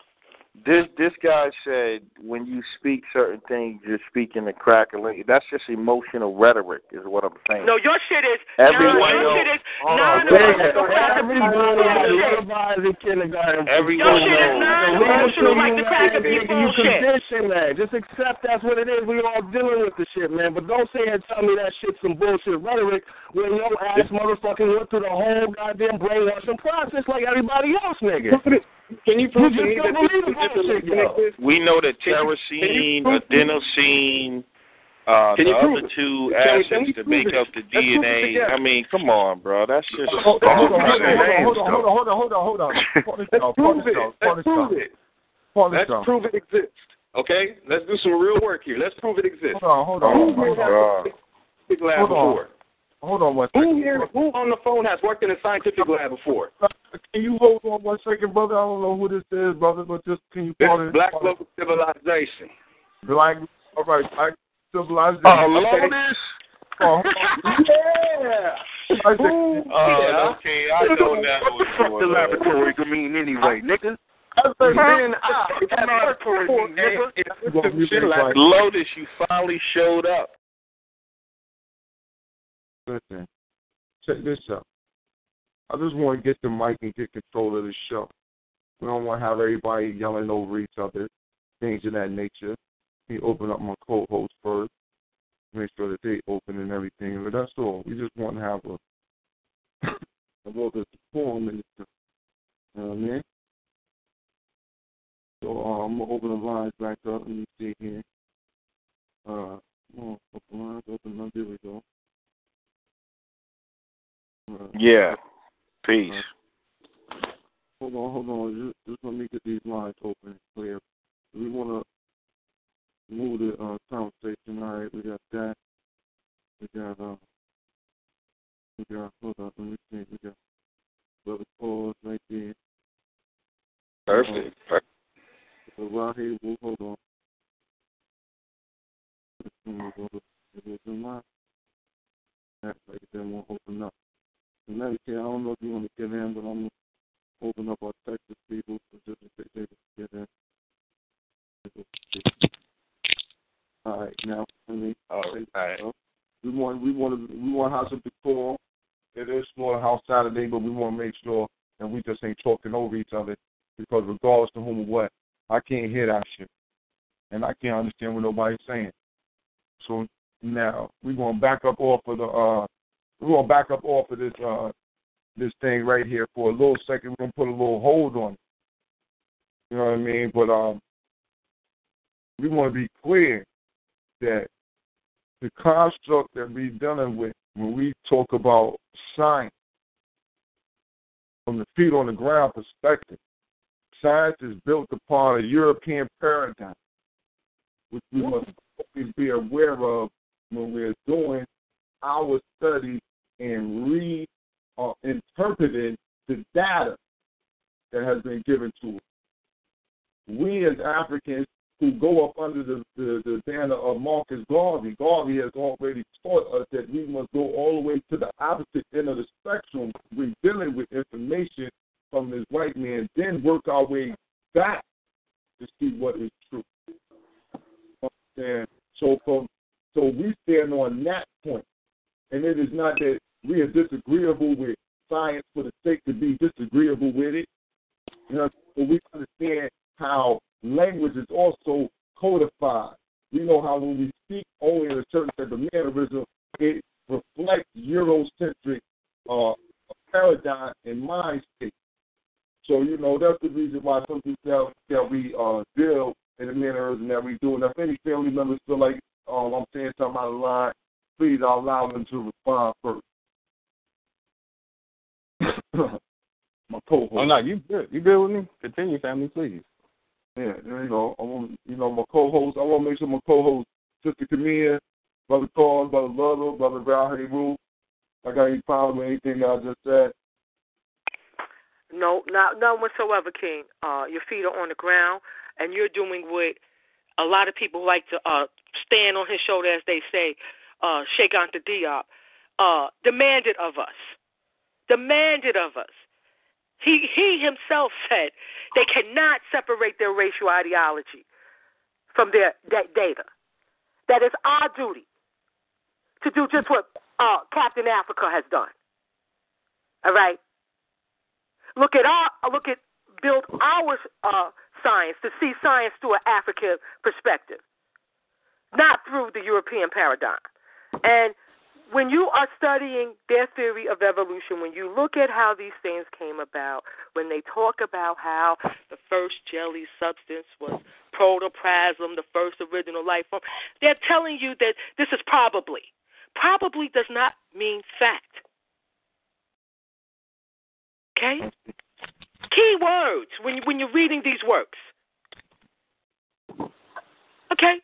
This this guy said when you speak certain things, you're speaking to crack a lady. That's just emotional rhetoric, is what I'm saying. No, your shit is Everyone non, your knows- shit is Hold non on, Everybody emotional cracker beast had bullshit. lullabies in kindergarten. Everyone Your shit is knows. non-emotional like the cracker beast You condition that. Just accept that's what it is. We all dealing with the shit, man. But don't say and tell me that shit's some bullshit rhetoric when your ass motherfucking went through the whole goddamn brainwashing process like everybody else, nigga. Can you prove to You me that this is the bullshit. We know that Can you- tyrosine, can you prove- adenosine, uh, the other it? two Can we- can acids we to make it? up the Let's prove it DNA. I mean, come on, bro. That's just Hold on, hold on, hold on, hold on, hold on, hold on, hold on, hold on. Pause Let's down, prove it. Let's prove it. Let's prove it exists. Okay? Let's do some real work here. Let's prove it exists. Hold on, hold on, Who hold here on. has a scientific lab Hold on. Before? Hold on one Who here, who on the phone has worked in a scientific lab before? Uh, can you hold on one second, brother? I don't know who this is, brother, but just can you This call is it? Black Local Civilization. Black, all right, black civilization. Uh, oh, okay. Lotus? Oh, Yeah. I think- Who? Uh, oh, yeah. okay. I know <laughs> now What the what's fuck going the laboratory could mean anyway, nigga? I think- Then I have worked for Before, it, nigga. You gonna be Shit like like- Lotus, you finally showed up. Listen, check this out. I just want to get the mic and get control of the show. We don't want to have everybody yelling over each other, things of that nature. We open up my co-host first, make sure that they open and everything. But that's all. We just want to have a <coughs> a little bit of form in the You know what I mean? So uh, I'm gonna open the lines back up. Let me see here. Uh, open lines, open them. There we go. Uh, Yeah. Peace. Hold on, hold on. Just, just let me get these lines open and clear. We want to move the uh, conversation. All right, we got that. We got, uh, we got, hold on, let me see. We got Brother Pause right there. Perfect. Perfect. So right here, we'll hold on. This one will go it was in line. That right won't open up. And let me see, I don't know if you want to get in, but I'm open up our Texas people so just case they can get in. All right, now for me. All right. We want we want to we want to have some decor. It is Slaughterhouse Saturday, but we want to make sure that we just ain't talking over each other because regardless of whom or what, I can't hear that shit, and I can't understand what nobody's saying. So now we're gonna back up off of the uh we're gonna back up off of this uh this thing right here for a little second. We're gonna put a little hold on it. You know what I mean? But um we want to be clear that the construct that we're dealing with when we talk about science from the feet on the ground perspective, science is built upon a European paradigm, which we must always be aware of when we're doing our studies and re interpreting the data that has been given to us. We as Africans who go up under the, the, the banner of Marcus Garvey. Garvey has already taught us that we must go all the way to the opposite end of the spectrum. We're dealing with information from this white man, then work our way back to see what is true. And so from so we stand on that point. And it is not that we are disagreeable with science for the sake to be disagreeable with it. You know, but we understand how language is also codified. We know how when we speak only in a certain type of mannerism, it reflects Eurocentric uh, paradigm and mind state. So, you know, that's the reason why some people that, we uh, deal in the mannerism that we do. And if any family members feel like um, I'm saying something out of line, please I'll allow them to respond first. My co-host. Oh no, you good. You good with me? Continue, family, please. Yeah, you know, I want you know my co-host. I want to make sure my co-host, Sister Camille, Brother Carl, Brother Luther, Brother Val Rule. I got any problem with anything that I just said? No, not none whatsoever, King. Uh, your feet are on the ground, and you're doing what a lot of people like to uh, stand on his shoulder, as they say, uh, Cheikh Anta Diop, uh, demanded of us. Demanded of us. He he himself said they cannot separate their racial ideology from their data. That is our duty to do just what uh, Captain Africa has done. All right. Look at our look at build our uh, science to see science through an African perspective, not through the European paradigm. And when you are studying their theory of evolution, when you look at how these things came about, when they talk about how the first jelly substance was protoplasm, the first original life form, they're telling you that this is probably. Probably does not mean fact. Okay? Key words when when you're reading these works. Okay?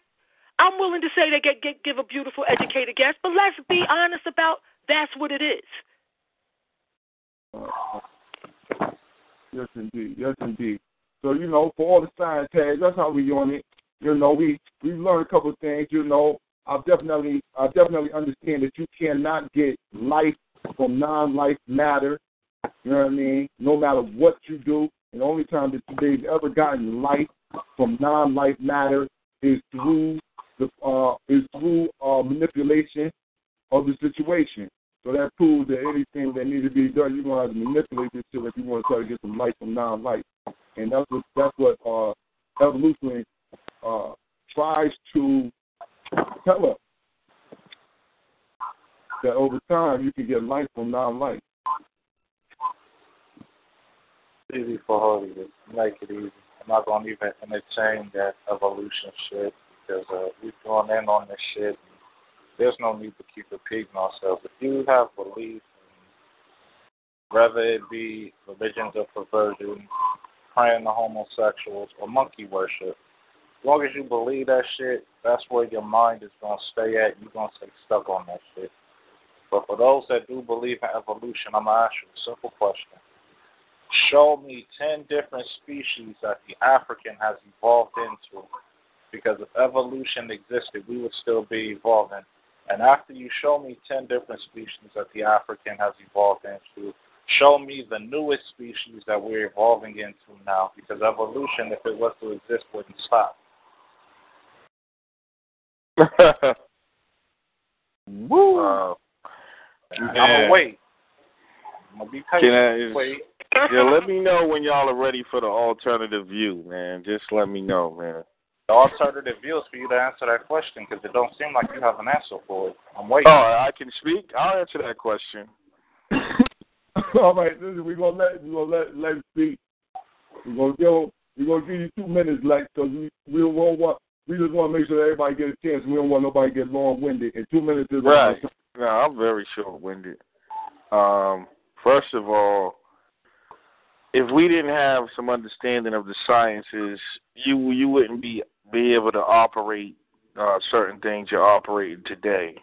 I'm willing to say they get, get give a beautiful, educated guess, but let's be honest about that's what it is. Yes, indeed. Yes, indeed. So you know, for all the science tags, that's how we on it. You know, we we learned a couple of things. You know, I definitely I definitely understand that you cannot get life from non-life matter. You know what I mean? No matter what you do, and the only time that they've ever gotten life from non-life matter is through the uh, is through uh, manipulation of the situation. So that proves that anything that needs to be done, you're gonna have to manipulate this shit if you want to try to get some life from non-life. And that's what that's what uh, evolution uh, tries to tell us that over time you can get life from non-life. Easy for to make it easy. I'm not gonna even entertain that evolution shit because uh, we've gone in on this shit. there's no need to keep repeating ourselves. If you have belief, whether it be religions of perversion, praying to homosexuals, or monkey worship, as long as you believe that shit, that's where your mind is gonna stay at. You're gonna stay stuck on that shit. But for those that do believe in evolution, I'm gonna ask you a simple question. Show me ten different species that the African has evolved into because if evolution existed, we would still be evolving. And after you show me 10 different species that the African has evolved into, show me the newest species that we're evolving into now, because evolution, if it was to exist, wouldn't stop. <laughs> Woo! Uh, I'm gonna wait. I'm gonna be patient. I, wait. <laughs> yeah, let me know when y'all are ready for the alternative view, man. Just let me know, man. The alternative view is for you to answer that question because it don't seem like you have an answer for it. I'm waiting. Oh, I can speak. I'll answer that question. <laughs> All right, listen, we're gonna let we're gonna let let him speak. We're gonna give we're gonna give you two minutes, like, because we we don't want we just want to make sure that everybody gets a chance. We don't want nobody to get long winded. And two minutes is right. No, I'm very short winded. Um, first of all, if we didn't have some understanding of the sciences, you you wouldn't be be able to operate uh, certain things you're operating today.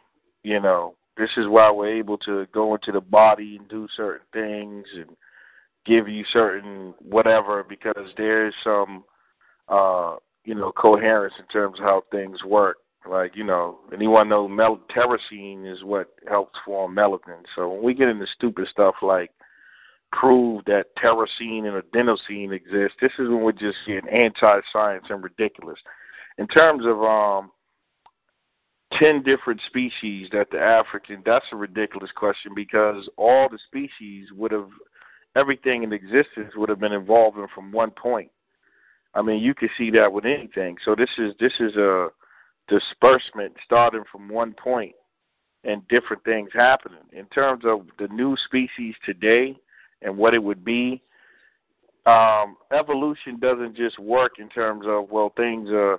You know, this is why we're able to go into the body and do certain things and give you certain whatever because there's some uh you know coherence in terms of how things work like you know anyone know mel- is what helps form melanin so when we get into stupid stuff like prove that tyrosine and adenosine exist this is when we're just getting anti-science and ridiculous in terms of um ten different species that the African that's a ridiculous question because all the species would have everything in existence would have been evolving from one point. I mean you could see that with anything. So this is this is a disbursement starting from one point and different things happening. In terms of the new species today and what it would be, um, evolution doesn't just work in terms of well things are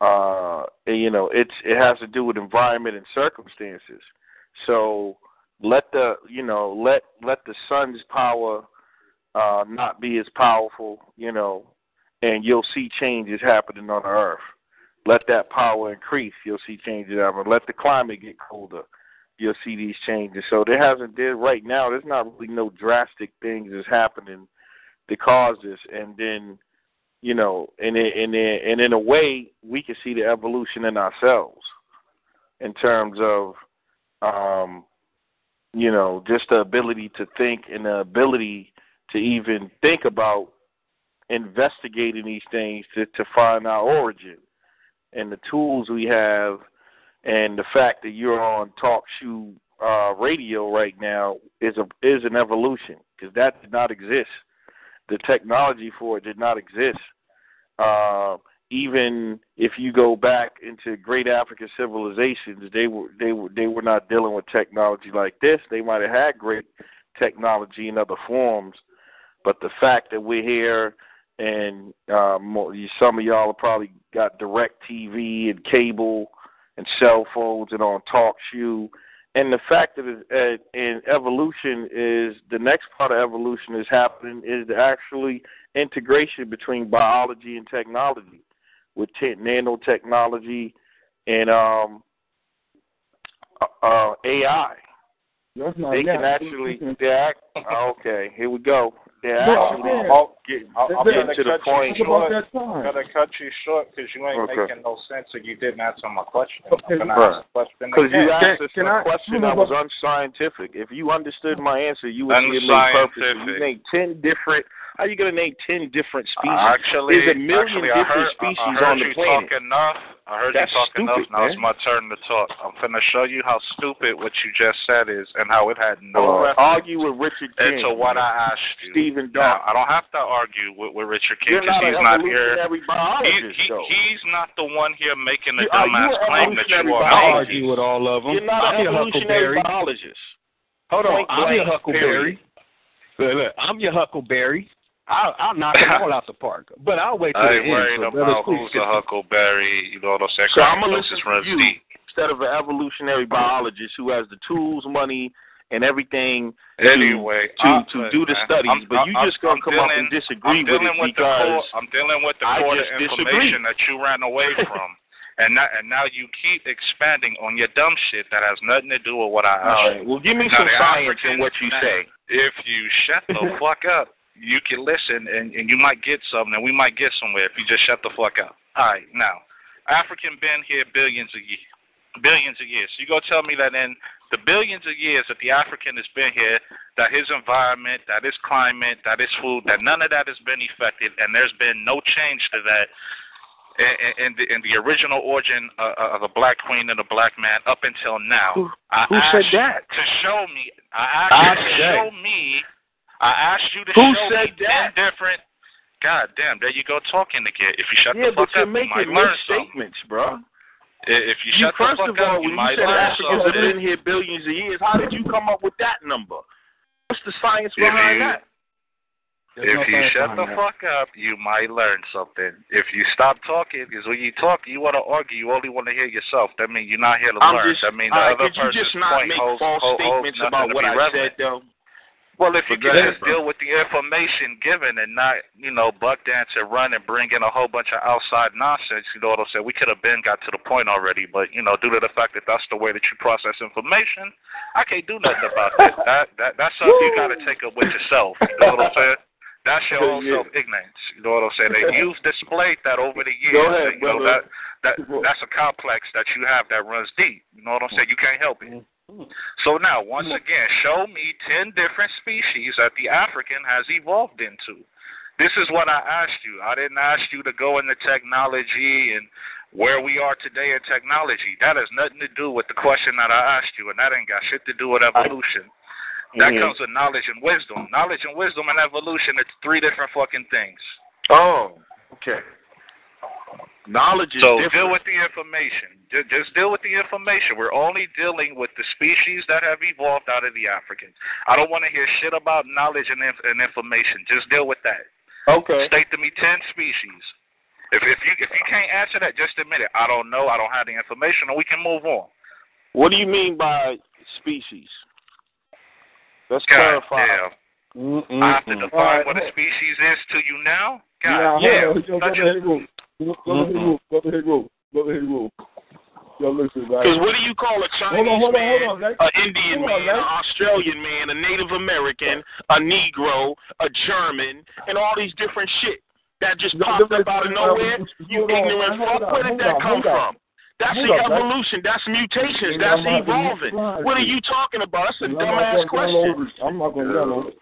uh you know it's it has to do with environment and circumstances. So let the you know let let the sun's power uh not be as powerful you know and you'll see changes happening on the earth. Let that power increase you'll see changes happening let the climate get colder you'll see these changes so there hasn't there right now there's not really no drastic things that's happening to cause this and then you know, and and and in a way, we can see the evolution in ourselves. in terms of, um, you know, just the ability to think and the ability to even think about investigating these things to, to find our origin and the tools we have and the fact that you're on talk shoe uh, radio right now is a is an evolution because that did not exist. The technology for it did not exist. Uh, even if you go back into great African civilizations, they were they were they were not dealing with technology like this. They might have had great technology in other forms, but the fact that we're here and uh, some of y'all have probably got DirecTV and cable and cell phones and on talk shoe. And the fact that it, uh, in evolution is the next part of evolution is happening is the actually integration between biology and technology with t- nanotechnology and um, uh, uh AI. That's not they yet. can actually. They act, okay, here we go. They're No, actually. I'll, get, I'll, I'm get gonna the point. you Talk about short. that I'm time. gonna cut you short because you ain't Okay. making no sense and you didn't answer my question. Okay. I'm gonna Right. ask the question Because you again. asked us can a I- question no, that was unscientific. If you understood my answer, you would see it made purpose. You Unscientific. name ten different. How you gonna name ten different species? Actually, There's a million actually, I different heard, species I heard on the you planet. talk enough. I heard That's you talk stupid, enough. Now it's my turn to talk. I'm finna show you how stupid what you just said is and how it had no Uh, reference argue with Richard King. into what I asked you. Stephen Now, Dark. I don't have to argue with, with Richard King because he's not here. He, he, he's not the one here making the You- are you dumbass claim that you are I biologist? making. argue with all of them. You're not I'm an evolutionary Huckleberry. biologist. Hold on, Point I'm your Huckleberry. Look, look, I'm your Huckleberry. I'll, I'll knock them all out the park, but I'll wait <laughs> till I the ain't end. worried so brothers, about please who's get a huckleberry. You know what I'm saying? So I'm gonna Cognosis listen to runs you deep. instead of an evolutionary biologist who has the tools, money, and everything to Anyway, to, I- to do the man, studies, I'm- but you I'm- just gonna I'm come up and disagree I'm with dealing it with the because core, I'm dealing with the I core of just the disagree. information that you ran away <laughs> from. And now, and now you keep expanding on your dumb shit that has nothing to do with what I asked right, you. well, give me Now, some science African- in what you say. If you shut the <laughs> fuck up, you can listen and, and you might get something, and we might get somewhere if you just shut the fuck up. All right, now, African been here billions of years. Billions of years. You go tell me that in the billions of years that the African has been here, that his environment, that his climate, that his food, that none of that has been affected, and there's been no change to that in, in, the, in the original origin uh, of a black queen and a black man up until now. Who- who said that? To show me. I asked to show me. I asked you to Who show said me that? ten different. God damn, there you go talking again. If you shut yeah, the fuck up, you might learn misstatements, bro. something. I- If you You, shut first the of fuck all, up, you when you said learn Africans have been here billions of years, how did you come up with that number? What's the science behind you- that? There's no If you shut the that. fuck up, you might learn something. If you stop talking, because when you talk, you want to argue. You only want to hear yourself. That means you're not here to I'm learn. just, that means the right, other person's point make holds, false holds, statements holds about nothing to what be I relevant. said, though? Well, if you could just deal with the information given and not, you know, buck dance and run and bring in a whole bunch of outside nonsense, you know what I'm saying? We could have been got to the point already, but you know, due to the fact that that's the way that you process information, I can't do nothing about that. <laughs> That that that's something you got to take up with yourself. You know what I'm saying? That's your own <laughs> Yeah. self ignorance. You know what I'm saying? And you've displayed that over the years. Go ahead, and, you know, that that that's a complex that you have that runs deep. You know what I'm saying? You can't help it. So now, once again, show me 10 different species that the African has evolved into. This is what I asked you. I didn't ask you to go into technology and where we are today in technology. That has nothing to do with the question that I asked you, and that ain't got shit to do with evolution. That Mhm. comes with knowledge and wisdom. Knowledge and wisdom and evolution, it's three different fucking things. Oh, okay. Knowledge is So different. deal with the information. Just deal with the information. We're only dealing with the species that have evolved out of the Africans. I don't want to hear shit about knowledge and, inf- and information. Just deal with that. okay. State to me ten species. If if you if you can't answer that, just admit it. I don't know. I don't have the information, and we can move on. What do you mean by species? Let's God clarify. damn. Mm-mm-mm. I have to define All right, what a species is to you now. God Yeah, yeah. hold on. Yo, damn. brother Hero. Brother Hero. Brother Hero. Brother Hero. Yo, listen. Because what do you call a Chinese Hold on, hold on, man, hold on, an Indian on, man, an Australian man, a Native American, a Negro, a German, and all these different shit that just popped up out of nowhere? You ignorant fuck. Where did that come from? That's Hold the up, evolution. That's mutations. That's evolving. What are you talking about? That's a dumbass question. I'm not going to.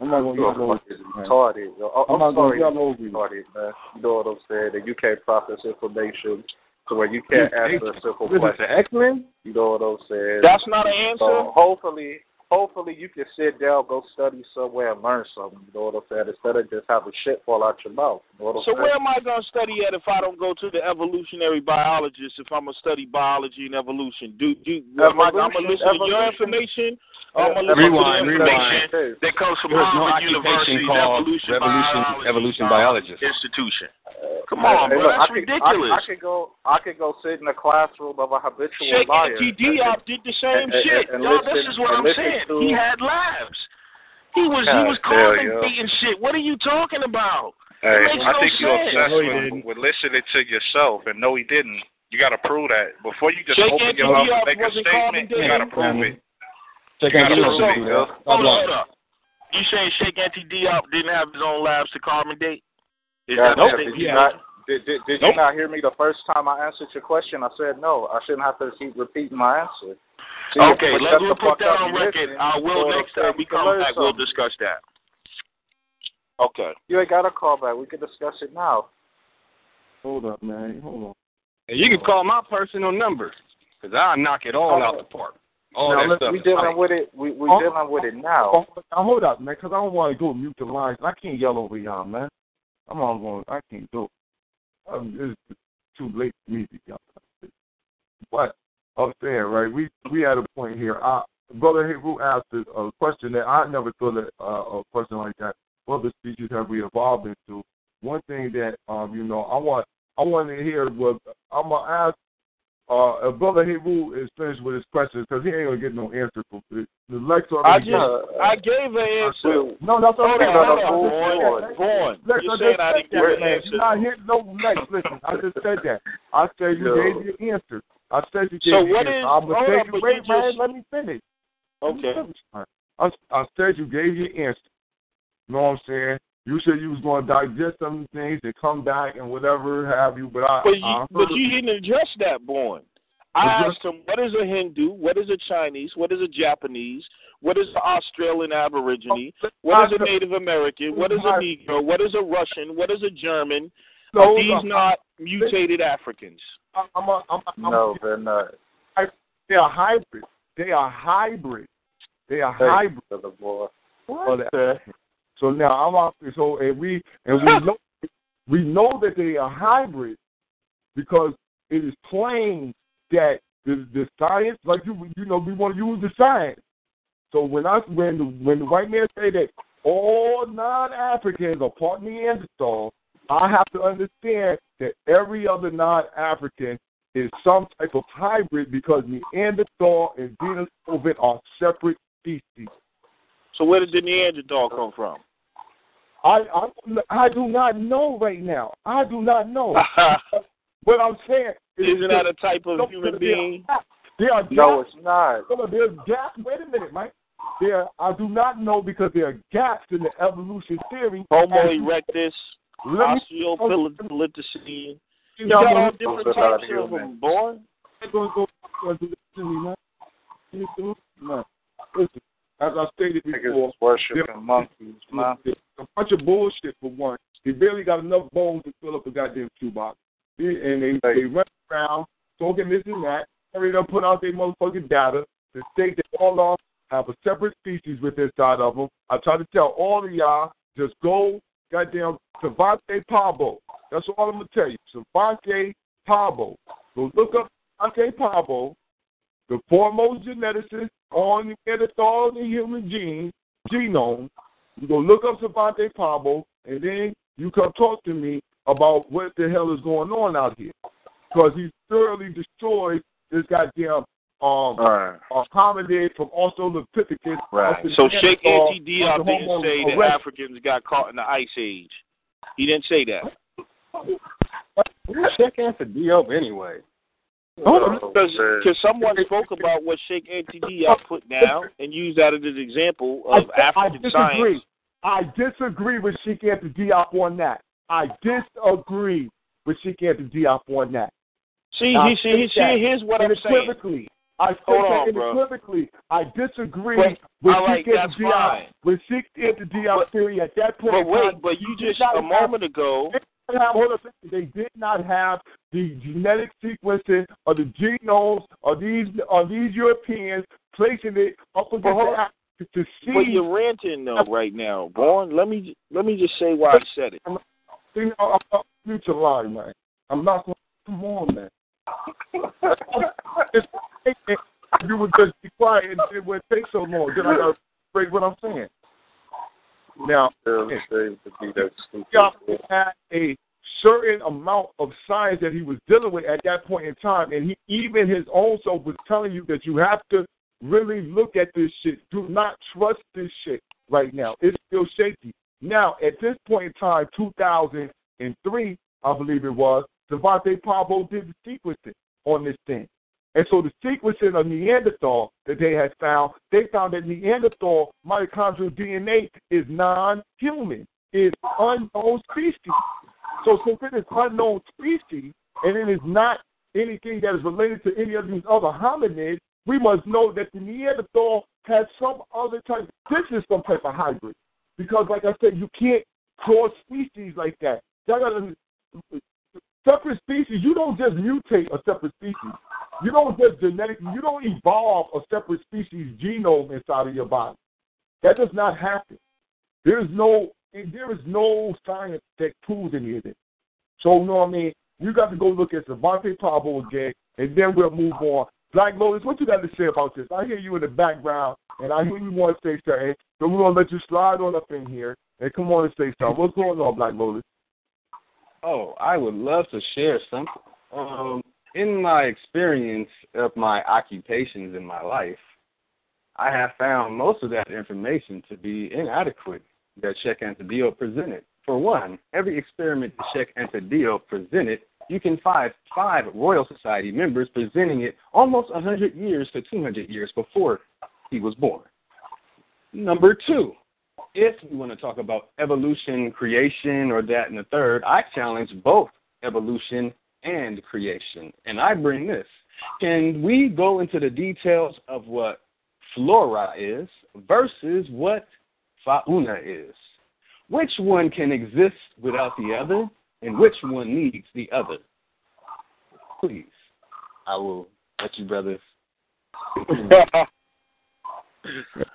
I'm not going to yell over. It's retarded. Yo, I- I'm I'm not sorry, gonna yell over you. retarded, man. You know what I'm saying? That you can't process information to where you can't This- answer a simple This question. the X-Men? You know what I'm saying? That's not an answer. So hopefully, hopefully you can sit down, go study somewhere, and learn something. You know what I'm saying? Instead of just having shit fall out your mouth. You know what I'm So saying? where am I going to study at if I don't go to the evolutionary biologist? If I'm going to study biology and evolution, do do am I, I'm going to Evolution- listen to your information? Or I'm going to listen Rewind, to the rewind. information that comes from There's no Harvard occupation University's called evolution, revolution- biology evolution uh, biologist. institution. Come on, hey, bro, look, that's I could, ridiculous. I, I could go. I could go sit in the classroom of a habitual Cheikh liar. Anta Diop did the same and- and- shit. and Y'all, this is what I'm listen saying. To- He had labs. He was he was damn, carbon yo. dating shit. What are you talking about? Hey, It makes I no think you're sense. obsessed No, he with, didn't. with listening to yourself, and no, he didn't. You got to prove that before you just Cheikh open your mouth and make a statement. You got to dating. prove it. Check You out gotta prove it, dude, yo. man. Hold Blah, hold up. You saying Cheikh Anta Diop didn't have his own labs to carbon date? Is God that what damn, they you yeah. not? Did, did, did Nope. you not hear me the first time I answered your question? I said no. I shouldn't have to keep repeating my answer. See, Okay, let's shut the we'll put that on record. I will next time we You can come learn back, we'll discuss that. Okay. You ain't got a call back. We can discuss it now. Hold up, man. Hold on. And you can call my personal number, because I'll knock it all out the park. All now, that look, we is dealing hype. with it. We we Oh. dealing with it now. Oh, oh now hold up, man, because I don't want to go mute the lines. I can't yell over y'all, man. I'm all going. I can't do it. Um, it's too late for me to yell. But I'm saying, right? We we had a point here. I, Brother Hebrew asked a, a question that I never thought that uh, a question like that. What other species have we evolved into? One thing that um, you know, I want I want to hear was I'm gonna ask uh, Brother Hebrew is finished with his questions because he ain't gonna get no answer from the the Lex I just I gave an answer. no, that's what I'm on, saying. on, just said that. Vaughn, Vaughn. Lex, You're I saying just I said didn't give an answer. You're not hearing no Lex. Listen, I just said that. I said you Yo. gave your answer. I said you gave So your what answer. is- I'm gonna hold say up, you but wait, you man. just- Let me finish. Let me Okay. finish. I, I said you gave your answer. You know what I'm saying? You said you was going to digest some things and come back and whatever have you, but I, But you, I but you didn't address that, Born. I Address- asked him, what is a Hindu? What is a Chinese? What is a Japanese? What is an Australian Aborigine? Oh, what is a Native American? What is a Negro? What is a Russian? What is a German? Are No, these no. not mutated Africans? I'm, I'm, a, I'm, I'm, No, they're not. They are hybrid. They are hybrid. They are Hey, hybrid. brother boy. of the- So now I'm off. So and we and we <laughs> know we know that they are hybrid because it is plain that the the science, like you you know, we want to use the science. So when I when the, when the white man say that all non-Africans are part Neanderthal, I have to understand that every other non-African is some type of hybrid because Neanderthal and Denisovan are separate species. So where did the Neanderthal come from? I, I I do not know right now. I do not know. what I'm saying is Isn't that a type of human being? There are gaps. No, it's not. Hold there's gaps. Wait a minute, Mike. There, I do not know because there are gaps in the evolution theory. Homo erectus, Let me- Australopithecine. You No, got no, all no, different those are not types of human. them, boy. Listen, as I stated before, worshiping monkeys, man. A bunch of bullshit for one. They barely got enough bones to fill up a goddamn shoebox. And they they run around talking this and that. Hurry up, put out their motherfucking data to state that all of them have a separate species with inside of them. I try to tell all of y'all, just go goddamn Svante Pääbo. That's all I'm gonna tell you. Svante Pääbo. Go look up Svante Pääbo, the foremost geneticist on the Neanderthal and the human gene genome. You go look up Svante Pääbo, and then you come talk to me about what the hell is going on out here. Because he thoroughly destroyed this goddamn um Right. uh, hominid from Australopithecus. Right. So Cheikh Neanderthal, Anta Diop didn't Homo say that erectus. Africans got caught in the ice age. He didn't say that. Cheikh Anta Diop anyway. Because uh, someone spoke about what Cheikh Anta Diop put down and used that as an example of I, I African disagree. science. I disagree with Cheikh Anta Diop on that. I disagree with Cheikh Anta Diop on that. See, I he see, say he see. that Here's what I'm saying. unequivocally. I say Hold that on, bro. unequivocally. I disagree But- with all right, Cheikh that's Diop. fine. With Cheikh Anta Diop theory at that point. But wait, but you he did just a moment ago. They did not have- hold on a second. They did not have the genetic sequencing of the genomes of these of these Europeans, placing it up hold- the Africans to see. But you're ranting though right now, Born. Let me let me just say why I said it. See, no, I'm not mute your line, man. I'm not going. Come on, man. It's- it- it- you would just be quiet and it would take so long. Then I gotta break what I'm saying. Now, Still safe to be that stupid. Yahweh had a certain amount of science that he was dealing with at that point in time, and he even his own self was telling you that you have to really look at this shit. Do not trust this shit right now. It's still shaky. Now, at this point in time, 2003, I believe it was, Svante Pääbo did the sequencing on this thing. And so the sequencing of Neanderthal that they had found, they found that Neanderthal mitochondrial DNA is non-human, is unknown species. So since it is unknown species and it is not anything that is related to any of these other hominids, we must know that the Neanderthal has some other type. This is some type of hybrid, because like I said, you can't cross species like that. Y'all gotta separate species. You don't just mutate a separate species. You don't just genetic. You don't evolve a separate species genome inside of your body. That does not happen. There is no there is no science that proves any of this. So you know what I mean? You got to go look at Svante Pääbo again, and then we'll move on. Black Lotus, what you got to say about this? I hear you in the background, and I hear you want to say something. So we're gonna let you slide on up in here and come on and say something. What's going on, Black Lotus? Oh, I would love to share something. Um, in my experience of my occupations in my life, I have found most of that information to be inadequate that Cheikh Anta Diop presented. For one, every experiment that Cheikh Anta Diop presented, you can find five Royal Society members presenting it almost 100 years to 200 years before he was born. Number two, if we want to talk about evolution, creation, or that and the third, I challenge both evolution and creation. And I bring this. Can we go into the details of what flora is versus what fauna is? Which one can exist without the other, and which one needs the other? Please, I will let you brothers. <laughs>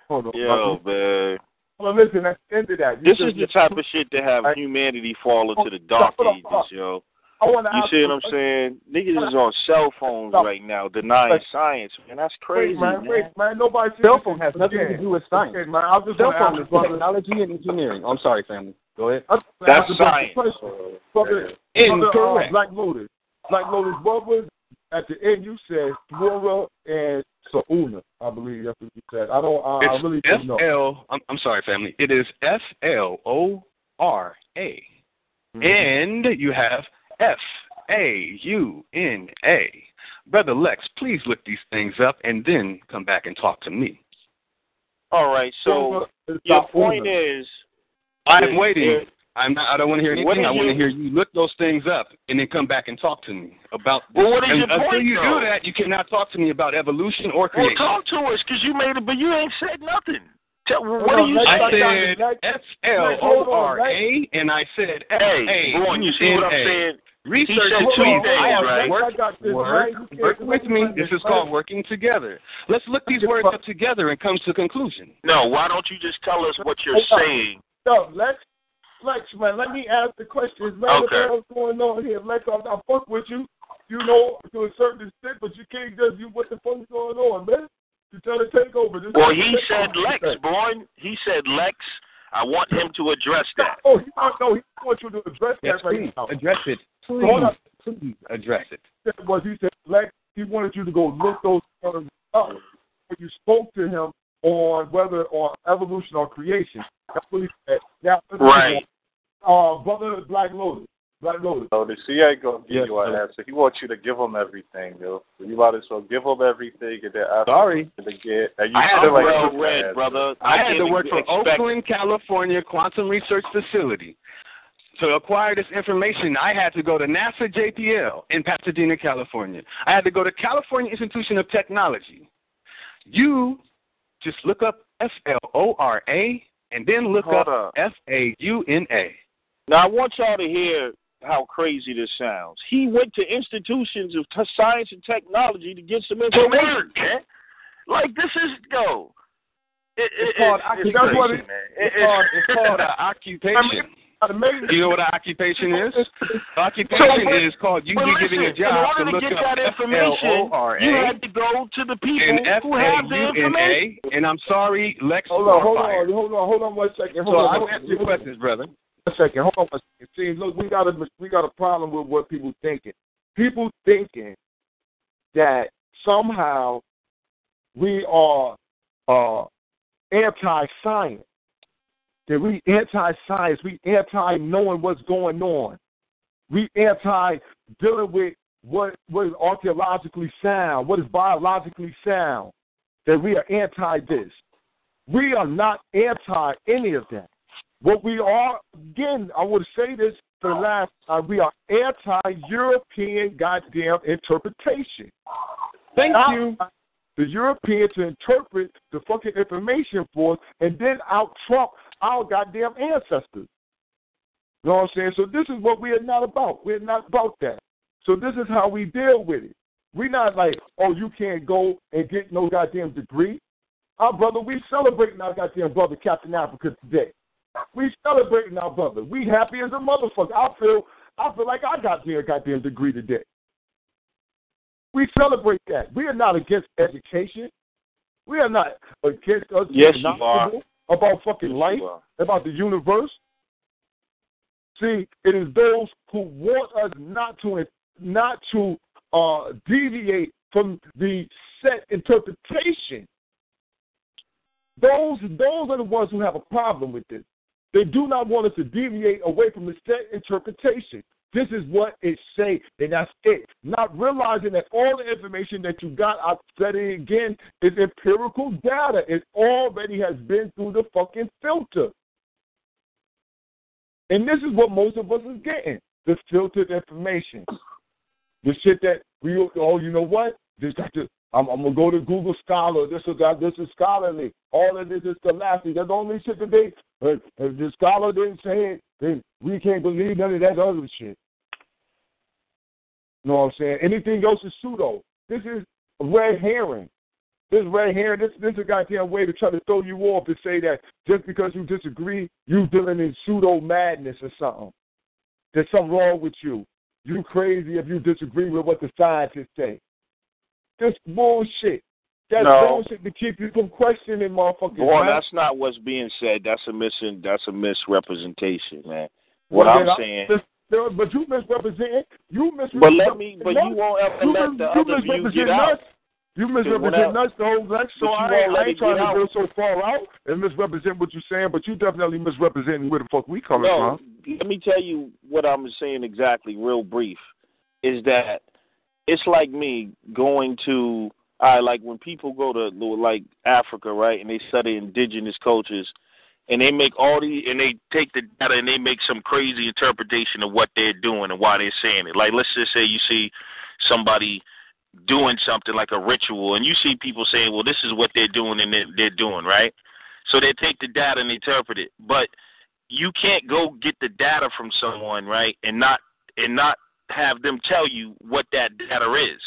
Hold on. Yo, man. Well, listen, that's the end of that. You This is the type of shit to have humanity fall into the dark Hold on, ages, yo. I want to You ask see what I'm saying? Niggas is on cell phones Stop. right now denying Wait. science, man. That's crazy, Wait, man, wait, man. Nobody. Cell phone has nothing to do with science. Okay, man. I just cell phone is technology and engineering. I'm sorry, family. Go ahead. I That's the brother science. question. Brother, brother, Incorrect. uh, Black Lotus. Black Lotus. What was at the end? You said Flora and Sauna. I believe that's what you said. I don't. Uh, I It's really F don't know. L. I'm, I'm sorry, family. It is F L O R A, Mm-hmm. and you have F A U N A. Brother Lex, please look these things up and then come back and talk to me. All right, so your point is I'm waiting. I'm not, I don't want to hear anything. I want to hear you look those things up and then come back and talk to me about. This. Well, what is and your until point, you though? do that, you cannot talk to me about evolution or creation. Well, creation. talk to us, cause you made it, but you ain't said nothing. Tell, what no, are you let's- I said S L O R A, and I said F Hey, A Born, you see what I'm U N A. saying? Research He said it, two please. things, I have right? work, this, work, man. You can't work with me. This is called working together. Let's look these words up together and come to a conclusion. No, why don't you just tell us what you're saying? on. saying? So Lex, Lex, man, let me ask the questions, man. What Okay. the hell's going on here, Lex? I, I fuck with you, you know, to a certain extent, but you can't just you. What the fuck's going on, man? You trying to take over? This Well, is- he said Lex, Born. He said Lex. I want him to address that. Oh, he no, he wants you to address Yes, that right please now. address it. Please, Hold please address it. Was he said Lex? He wanted you to go look those terms up when you spoke to him on whether on evolution or creation. That's what he said. Now, Right. Uh, brother Black Lotus. Black Lotus. So the CA gonna give Yes, you an sir. answer. He wants you to give him everything, yo. So you might as well give him everything and then ask Sorry. him to get. And you I had to like well it's read, answer. brother. I had to work for expect- Oakland, California Quantum Research Facility. to acquire this information, I had to go to NASA JPL in Pasadena, California. I had to go to California Institution of Technology. You just look up F L O R A and then look Hold up up. F A U N A. Now I want y'all to hear how crazy this sounds. He went to institutions of t- science and technology to get some information, man. Like this is go. It, it, It's called it's, occupation, crazy, man. man. It's called, it's called an occupation. Do you know what an occupation is? Occupation is called you But be listen, giving a in job order to to get that information, F-L-O-R-A you had to go to the people and who have the information. And I'm sorry, Lex Hold on, hold on, hold on, hold on one second. Hold So on, I'll hold on. answer your questions, brother. A second. Hold on one second. See, look, we got a we got a problem with what people thinking. People thinking that somehow we are uh, anti-science. That we anti-science. We anti-knowing what's going on. We anti dealing with what what is archaeologically sound, what is biologically sound. That we are anti this. We are not anti any of that. What we are, again, I would say this for the last time, we are anti-European goddamn interpretation. Thank Not you. The European to interpret the fucking information for us and then out trump our goddamn ancestors. You know what I'm saying? So this is what we are not about. We're not about that. So this is how we deal with it. We're not like, oh, you can't go and get no goddamn degree. Our brother, we celebrating our goddamn brother Captain Africa today. We celebrating our brother. We happy as a motherfucker. I feel I feel like I got their goddamn degree today. We celebrate that. We are not against education. We are not against us Yes, you are. about fucking life, about the universe. See, it is those who want us not to not to uh, deviate from the set interpretation. Those those are the ones who have a problem with this. They do not want us to deviate away from the set interpretation. This is what it say, and that's it. Not realizing that all the information that you got, I said it again, is empirical data. It already has been through the fucking filter. And this is what most of us is getting. The filtered information. The shit that we oh, you know what? This got to I'm, I'm gonna go to Google Scholar. This is. This is scholarly. All of this is scholastic. That's the only shit that they. Uh, if the scholar didn't say it, then we can't believe none of that other shit. You know what I'm saying? Anything else is pseudo. This is a red herring. This red herring. This this is a goddamn way to try to throw you off to say that just because you disagree, you're dealing in pseudo madness or something. There's something wrong with you. You crazy if you disagree with what the scientists say. This bullshit. That's No. bullshit to keep you from questioning motherfuckers. Boy, man. that's not what's being said. That's a missing. That's a misrepresentation, man. What Well, I'm I- saying. there- but you misrepresent. You misrepresent. But let me. But you won't ever you let mis- the you other view get out. us. You misrepresent I- us the whole time. So you I won't ain't, let I ain't trying to go so far out and misrepresent what you're saying, but you definitely misrepresenting where the fuck we coming no, from. let me tell you what I'm saying exactly, real brief. Is that it's like me going to I like when people go to like Africa, right, and they study indigenous cultures, and they make all the and they take the data and they make some crazy interpretation of what they're doing and why they're saying it. Like let's just say you see somebody doing something like a ritual, and you see people saying, "Well, this is what they're doing and they're, they're doing," right? So they take the data and interpret it, but you can't go get the data from someone, right, and not and not have them tell you what that data is.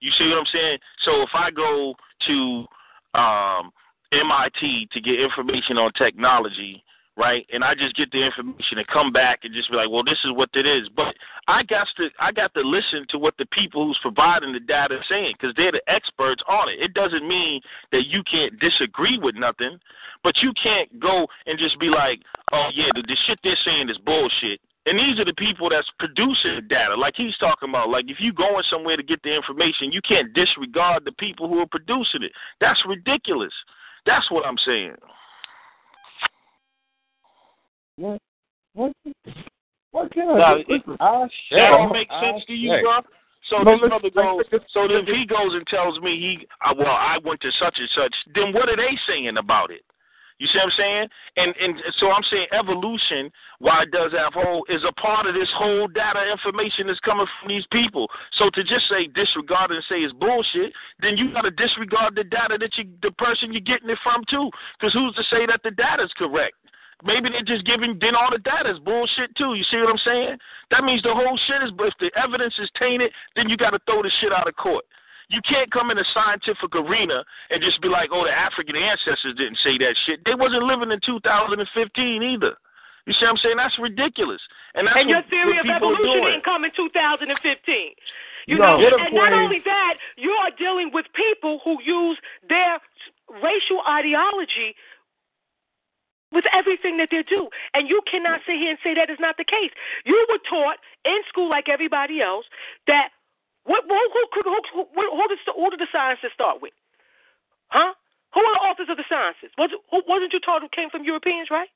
You see what I'm saying? So if I go to um, MIT to get information on technology, right, and I just get the information and come back and just be like, well, this is what it is. But I got to I got to listen to what the people who's providing the data are saying because they're the experts on it. It doesn't mean that you can't disagree with nothing, but you can't go and just be like, oh yeah, the, the shit they're saying is bullshit. And these are the people that's producing the data, like he's talking about. Like if you're going somewhere to get the information, you can't disregard the people who are producing it. That's ridiculous. That's what I'm saying. What? What? What can Now, I do? it- Listen, I That share. don't make sense to you, Hey. bro. So No, this listen, brother goes. listen, So if he goes and tells me he, uh, well, I went to such and such, then what are they saying about it? You see what I'm saying? And and so I'm saying evolution, why it does have whole, is a part of this whole data information that's coming from these people. So to just say disregard and say it's bullshit, then you got to disregard the data that you, the person you're getting it from too. Because who's to say that the data is correct? Maybe they're just giving, then all the data is bullshit too. You see what I'm saying? That means the whole shit is, but if the evidence is tainted, then you got to throw the shit out of court. You can't come in a scientific arena and just be like, oh, the African ancestors didn't say that shit. They wasn't living in 2015 either. You see what I'm saying? That's ridiculous. And, that's and your what, theory what of evolution didn't come in 2015. You No. know, Get a and not only that, you are dealing with people who use their racial ideology with everything that they do. And you cannot sit here and say that is not the case. You were taught in school, like everybody else, that what who who who, who, who, who, does, who do the sciences start with? Huh? Who are the authors of the sciences? Was, who, wasn't you taught who came from Europeans, right?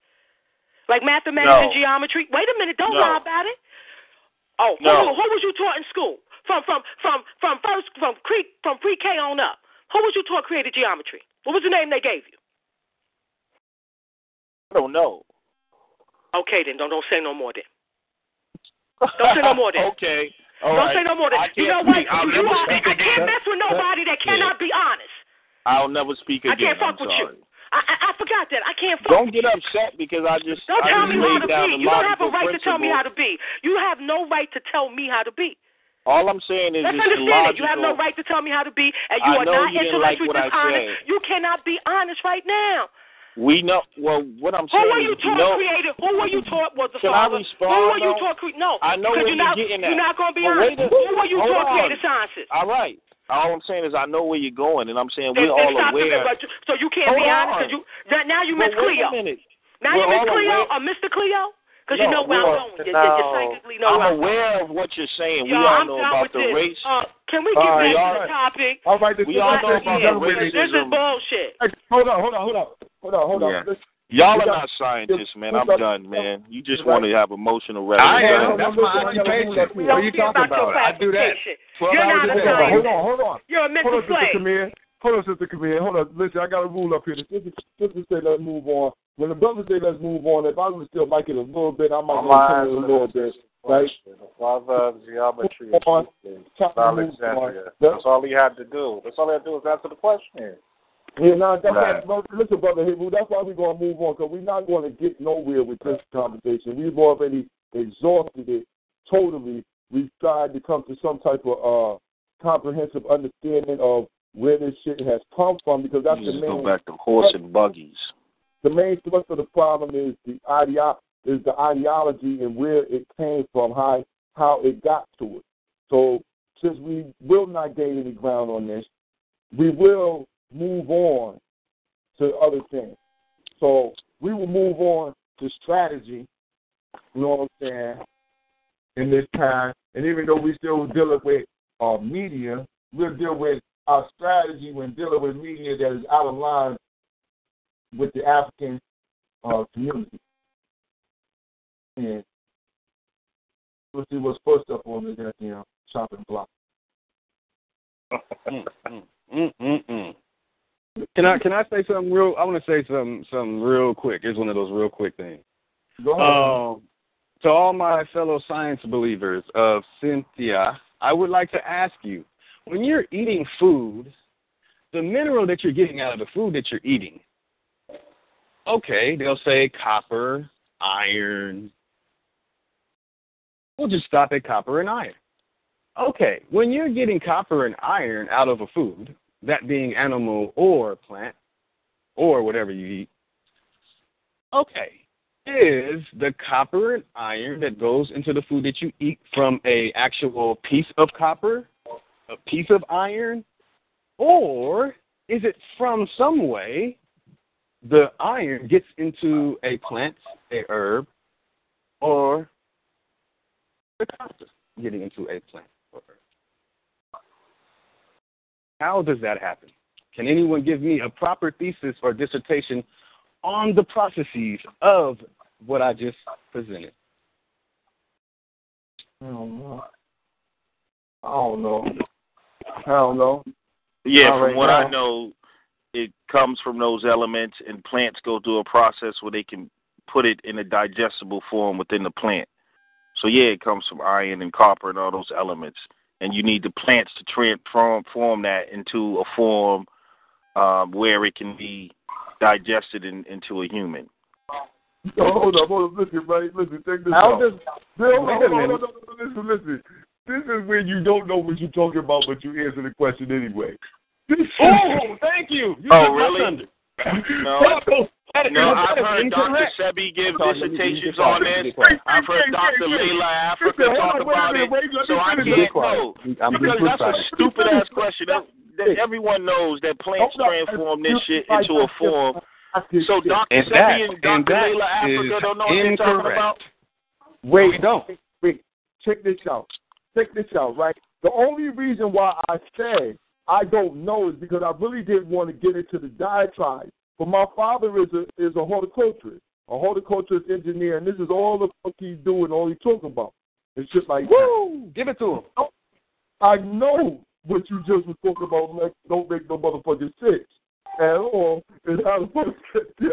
Like mathematics No. and geometry. Wait a minute, don't No. lie about it. Oh, oh No. who, who was you taught in school? From from from from first from pre from pre K on up. Who was you taught created geometry? What was the name they gave you? I don't know. Okay, then don't don't say no more then. Don't say no more then. <laughs> okay. All don't right. say no more then. I You know what? I'll you are, I can't mess with nobody that cannot be honest. I'll never speak again. I can't fuck I'm with you. sorry. I, I I forgot that. I can't fuck Don't get upset because I just Don't I tell just me how to be. You don't have a right to tell me how to be. You have no right to tell me how to be. All I'm saying is Let's understand it. You have no right to tell me how to be, and you I are not you like intellectually I dishonest. You cannot be honest right now. We know. Well, what I'm saying. Who were you taught know, created? Who were you taught was the Can I father? respond, Who were you taught cre- No, I know where you're not, you're getting at. You're not going to be But honest. a- Who were you taught on. created sciences? All right. All I'm saying is I know where you're going, and I'm saying we're all aware. but you- so you can't Hold be honest because you now, now you Miss Cleo. minute. Now you We're Miss Cleo aware- or Mr. Cleo? Because you know where I'm we're- going. You, you, you psychically know where I'm I'm going. aware of what you're saying. Yo, we all I'm know done about with the this. race. Uh, can we get right, back all to the topic? All right, this We is all this know is about gentlemen. This is bullshit. Hey, hold on, hold on, hold on, hold on, hold on. Yeah. Y'all are not scientists, man. I'm done, man. You just Right. want to have emotional I am. That's my Listen, I occupation. What are you Don't care talking about your about? I do that. You're not a a day. Hold on, hold scientist. on. You're a mental Hold on, Sister slave. Hold on, Sister Camille. Hold on. Listen, I got a rule up here. The sister, sister say let's move on. When the brother say let's move on, if I would still like it a little bit, I might I'm go lying to it a little bit. Right? The father of geometry on. is Time to move Alexandria. That's all he had to do. That's all he had to do was answer the question. Yeah, no, that's Right. brother, listen, brother Hebrew, that's why we're going to move on, because we're not going to get nowhere with this conversation. We've already exhausted it totally. We've tried to come to some type of uh, comprehensive understanding of where this shit has come from, because that's You the main go back to horse and buggies. the main source of the problem is the ideo- is the ideology and where it came from, how how it got to it. So since we will not gain any ground on this, we will move on to other things. So we will move on to strategy. You know what I'm saying? In this time, and even though we still dealing with uh, media, we'll deal with our strategy when dealing with media that is out of line with the African uh, community. And we'll see what's first up on the goddamn chopping block. Mm, mm, mm. Can I can I say something real? I want to say some something real quick. It's one of those real quick things. Go ahead. Um, to all my fellow science believers of Cynthia, I would like to ask you: when you're eating food, the mineral that you're getting out of the food that you're eating, okay, they'll say copper, iron. We'll just stop at copper and iron. Okay, when you're getting copper and iron out of a food, that being animal or plant, or whatever you eat, okay, is the copper and iron that goes into the food that you eat from a actual piece of copper, a piece of iron, or is it from some way the iron gets into a plant, a herb, or the copper getting into a plant or herb? How does that happen? Can anyone give me a proper thesis or dissertation on the processes of what I just presented? I don't know. I don't know. I don't know. Yeah, All from right, what now- I know, it comes from those elements, and plants go through a process where they can put it in a digestible form within the plant. So yeah, it comes from iron and copper and all those elements, and you need the plants to transform that into a form um, where it can be digested in, into a human. Oh, hold up, hold up, listen, right? Listen, check this How out. does- Bill, Wait hold on, minute. hold on, hold on, listen, listen. This is when you don't know what you're talking about, but you answer the question anyway. Oh, <laughs> thank you. you Oh, really? No, <laughs> That is- no, I've is heard Dr. Sebi give Sorry, let me- let me dissertations on Let this. I've heard Dr. wait, wait. Llaila Afrika talk on, wait a about it. So I can't know. Because that's a stupid ass question. That, that everyone knows that plants transform this shit into a form. So Dr. And Sebi and and Dr. that Llaila Afrika don't know what they're talking about. Wait, don't. wait, check this out. Check this out, right? The only reason why I say I don't know is because I really didn't want to get into the diatribe. But my father is a is a horticulturist, a horticulturist engineer, and this is all the fuck he's doing, all he's talking about. It's just like, woo! Give it to him. I know what you just was talking about. Like, don't make no motherfucking sense at all. And how to put you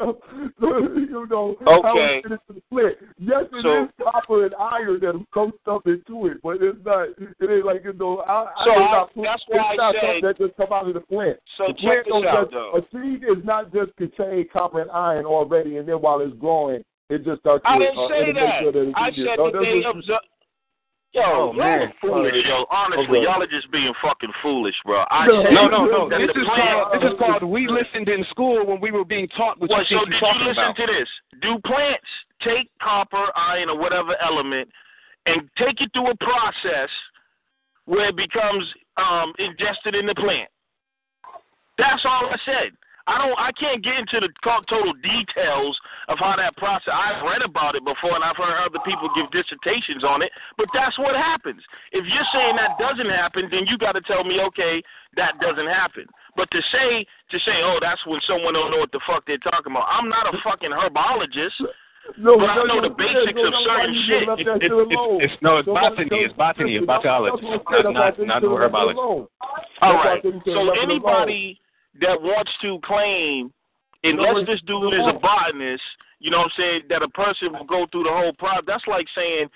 know how Okay. to get into the plant. Yes, it is So- copper and iron that comes stuff into it, but it's not. It ain't like you know. I, So I, I- not, that's it's why I not said- something that just come out of the plant. So the check this out, just, though. A seed is not just contain copper and iron already, and then while it's growing, it just starts. I to, didn't uh, say it'll make sure that. I said No, that they observe. Yo, Oh, y'all man. are foolish, yo. Honestly, Okay. y'all are just being fucking foolish, bro. I No, said No, no, no. This is plant- called this is called we listened in school when we were being taught what Well, you so think did you're you listen about. to this? Do plants take copper, iron, or whatever element and take it through a process where it becomes um, ingested in the plant? That's all I said. I don't. I can't get into the co- total details of how that process. I've read about it before, and I've heard other people give dissertations on it. But that's what happens. If you're saying that doesn't happen, then you got to tell me, okay, that doesn't happen. But to say to say, oh, that's when someone don't know what the fuck they're talking about. I'm not a fucking herbologist. No, But I know no, the basics no, of no, certain why shit. just left It's, that it's, shit it's, it's, no, it's Nobody- botany. It's botany. It's That's botology. Not, said. That's why I not, not you should've herbology. alone. All That's why I right. said So left alone. anybody that wants to claim, unless this dude is a botanist, you know what I'm saying, that a person will go through the whole process. That's like saying,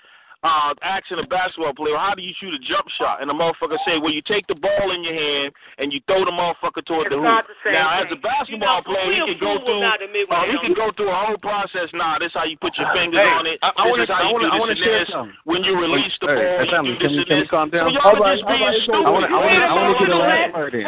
uh, asking a basketball player, how do you shoot a jump shot? And the motherfucker say, well, you take the ball in your hand and you throw the motherfucker toward It's the hoop. the Now, thing. as a basketball You know, player, he can go through. not Uh, he can go through a whole process. Nah, this how you put your fingers Hey, on it. I- I this wanna- is how I you wanna- do wanna and share this. something. When you release the Hey, ball, hey, you family, do can this we- and can we this. calm down? So y'all All are right, just being right, stupid. I wanna- I wanna get a last word in.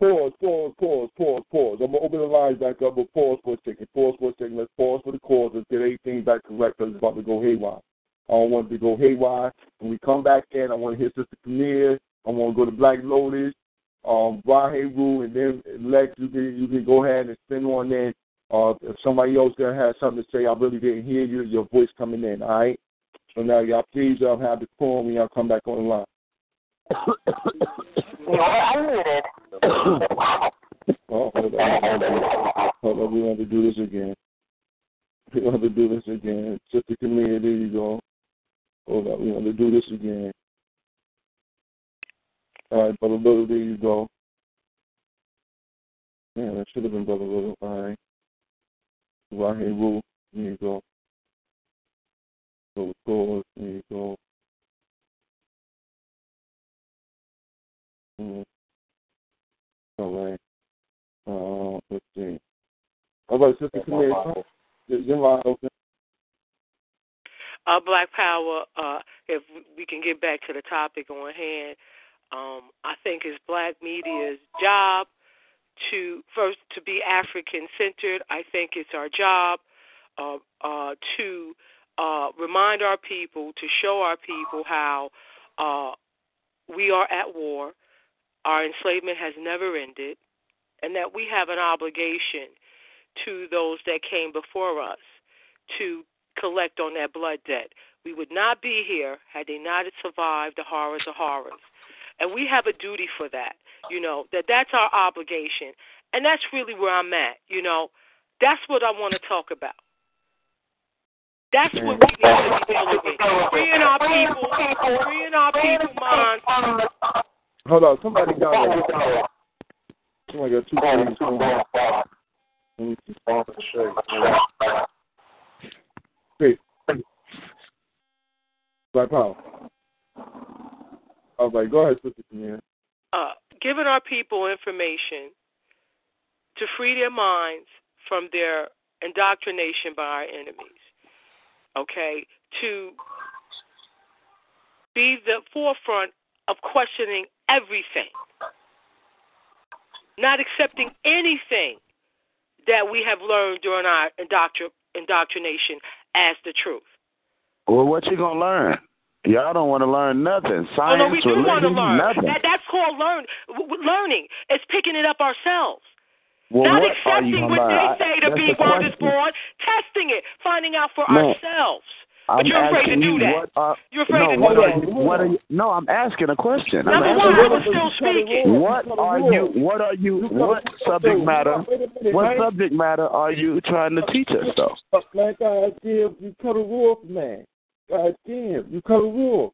Why you Pause. Pause, pause, pause, pause, pause. I'm gonna open the lines back up, but pause for a second. Pause for a second. Let's pause for the cause. Let's get everything back correct because it's about to go haywire. I don't want it to go haywire. When we come back in, I want to hear Sister Camille. I want to go to Black Lotus, um, Rahe Rue, and then Lex. You can you can go ahead and spin on in. Uh, if somebody else there have something to say, I really didn't hear you. Your voice coming in. All right. So now y'all please uh, have the call when y'all come back on the line. <coughs> Oh, hold on. Hold on. We want to do this again. We want to do this again. Sister Camille, there you go. Hold. We want to do this again. All right, Brother Little, there you go. Yeah, that should have been Brother Little. All right. Rahe there you go. So, scores, there you go. Mm. All right. Uh, let's see. All right, Sister Camille, is your line open? uh, Black Power, uh, if we can get back to the topic on hand, um, I think it's black media's job to first to be African centered. I think it's our job uh, uh, to uh, remind our people, to show our people how uh, we are at war, our enslavement has never ended, and that we have an obligation to those that came before us to collect on that blood debt. We would not be here had they not survived the horrors of horrors. And we have a duty for that. You know, that that's our obligation. And that's really where I'm at, you know. That's what I want to talk about. That's what we need to be dealing with. Freeing our people, freeing our people minds. Hold on, somebody got a somebody I got two things going on. Let me see. Great. Black Power. All right, go ahead, Sister Camille. Uh, giving our people information to free their minds from their indoctrination by our enemies. Okay? To be the forefront of questioning everything, not accepting anything that we have learned during our indoctr- indoctrination as the truth. Well, what you gonna learn? Y'all don't want to learn nothing. Science, oh, no, we do religion, want to learn. nothing. That, that's called learn, w- learning. It's picking it up ourselves. well, Not what accepting what learn? they say I- to be the word is question. born, testing it, finding out for No. ourselves. I'm But you're afraid to do you that. Are, uh, You're afraid no, to do what that. Are you, what are you? No, I'm asking a question. I'm Number one, I a was still speaking. What are you? What are you? What subject matter? What subject matter are you trying to teach us, though? Man, God uh, damn, you cut a wolf, man. God damn, you cut a wolf.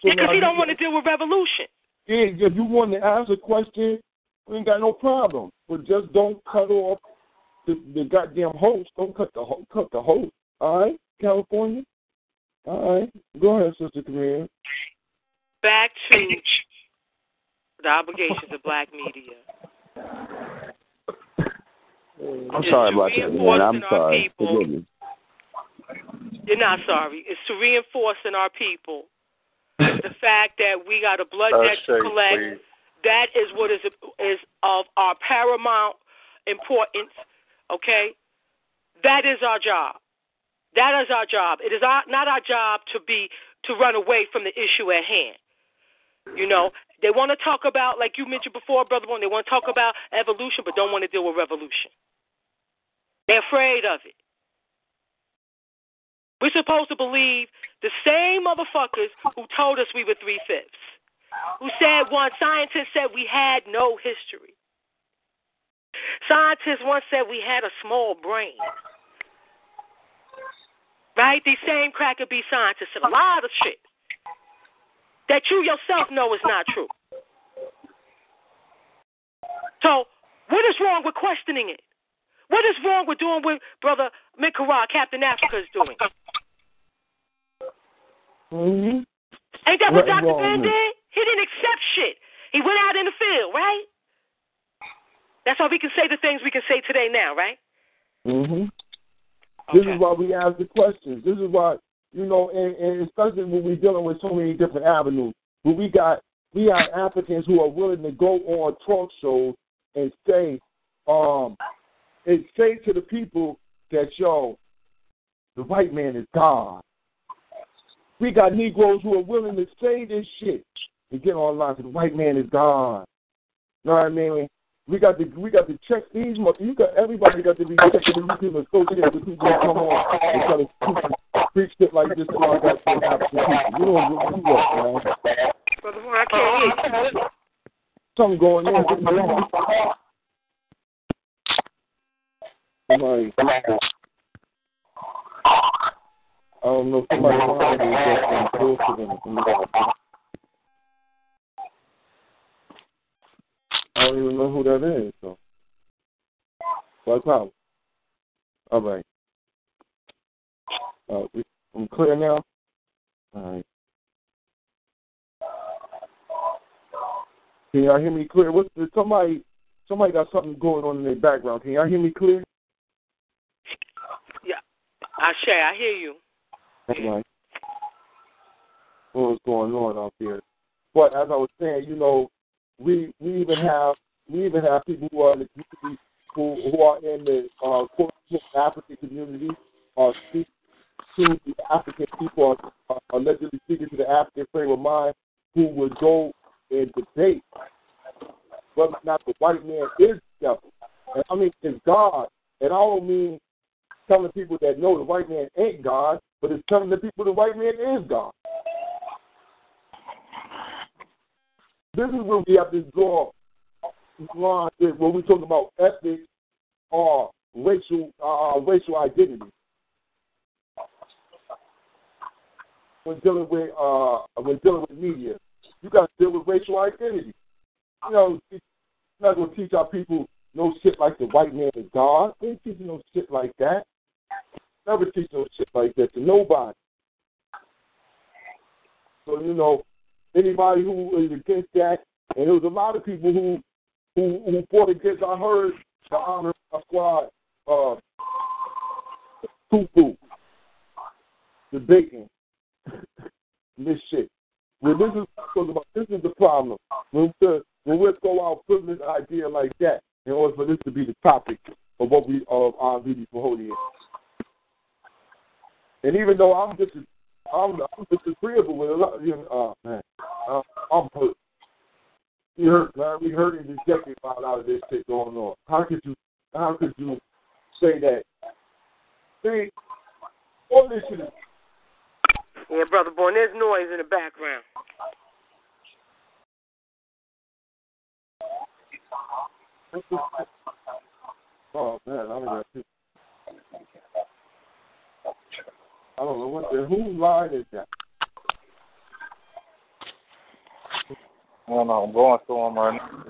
So Because he don't want to deal with revolution. Yeah, if you want to ask a question, we ain't got no problem. But just don't cut off the, the goddamn host. Don't cut the cut the host. All right, California. All right, go ahead, Sister Camille. Back to the obligations of black media. I'm sorry about that, man. I'm sorry. people. Forgive me. You're not sorry. It's to reinforce in our people the fact that we got a blood debt to collect. please. That is what is is of our paramount importance. Okay, that is our job. That is our job. It is our, not our job to be to run away from the issue at hand. You know, they want to talk about, like you mentioned before, brother one. They want to talk about evolution, but don't want to deal with revolution. They're afraid of it. We're supposed to believe the same motherfuckers who told us we were three fifths, who said one scientist said we had no history. Scientists once said we had a small brain. Right? These same cracker beast scientists said a lot of shit that you yourself know is not true. So, what is wrong with questioning it? What is wrong with doing what Brother Mikara, Captain Africa, is doing? Mm-hmm. Ain't that what Nothing Dr. Ben did? He didn't accept shit. He went out in the field, right? That's why we can say the things we can say today now, right? Mm-hmm. This is why we ask the questions. This is why you know, and, and especially when we're dealing with so many different avenues. But we got we have Africans who are willing to go on talk shows and say, um, and say to the people that yo, the white man is God. We got Negroes who are willing to say this shit and get online. The white man is God. You know what I mean? We got to we got to check these. You got everybody got to be checking these people associated with people who come on and try to preach shit like this to our goddamn African people. You don't do that, man. Brother Moore, I can't hear you. Something going on. Somebody. I don't know. Somebody behind me is just um, bullshitting. I don't even know who that is. So, what's up? All right. Uh, we, I'm clear now. All right. Can y'all hear me clear? What's the, somebody? Somebody got something going on in their background. Can y'all hear me clear? Yeah, I share. I hear you. All right. What's going on out there? But as I was saying, you know, we we even have we even have people who are in the community who who are in the uh, quote African community are speak to the African people are, are allegedly speaking to the African frame of mind who would go and debate whether or not the white man is the devil. And I mean is God. And I don't mean telling people that no, the white man ain't God, but it's telling the people the white man is God. This is where we have to draw line when we talk about ethics or racial uh, racial identity. When dealing with uh, when dealing with media, you got to deal with racial identity. You know, you're not to teach our people no shit like the white man is God. They ain't teaching no shit like that. Never teach no shit like that to nobody. So you know, anybody who is against that, and there was a lot of people who who, who fought against. I heard the honor our squad, uh, Tupu, the bacon, <laughs> this shit. Well, this is about. This is the problem. When the, when we throw out privilege idea like that, in order for this to be the topic of what we of our duty for holy And even though I'm just I'm, I'm disagreeable with a lot, you know, oh man, uh, I'm hurt. You hurt, man. We heard in this decade about a lot of this shit going on. How could you, how could you say that? See, all this shit is. Yeah, brother boy, there's noise in the background. Oh man, I don't know. I don't know what the whose line is that. I don't know. I'm going through them right now.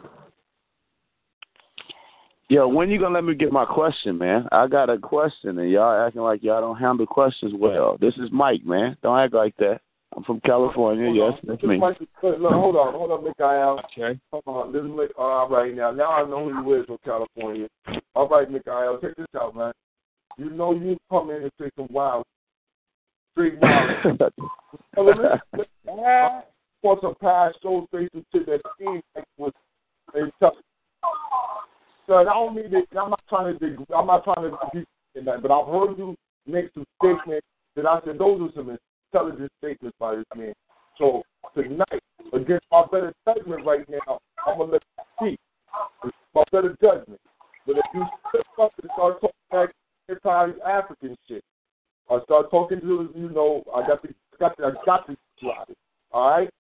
Yo, when you gonna let me get my question, man? I got a question, and y'all acting like y'all don't handle questions well. This is Mike, man. Don't act like that. I'm from California. Hold yes, on. that's me. Mike- look, hold on, hold on, Mikhail. Okay. Hold on, this is Mik- all right now. Now I know who you is from California. All right, Mikhail, check this out, man. You know you come in and say some wild, Tell them this, for some past show faces to that seems like was they tough. So I don't mean that. I'm not trying to. dig- I'm not trying to be in that, but I've heard you make some statements that I said those are some intelligent statements by this man. So tonight, against my better judgment right now, I'm gonna let you speak. It's my better judgment. But if you step up and start talking like anti-African shit, I start talking to you know, I got to, got to, I got to slide it. All right.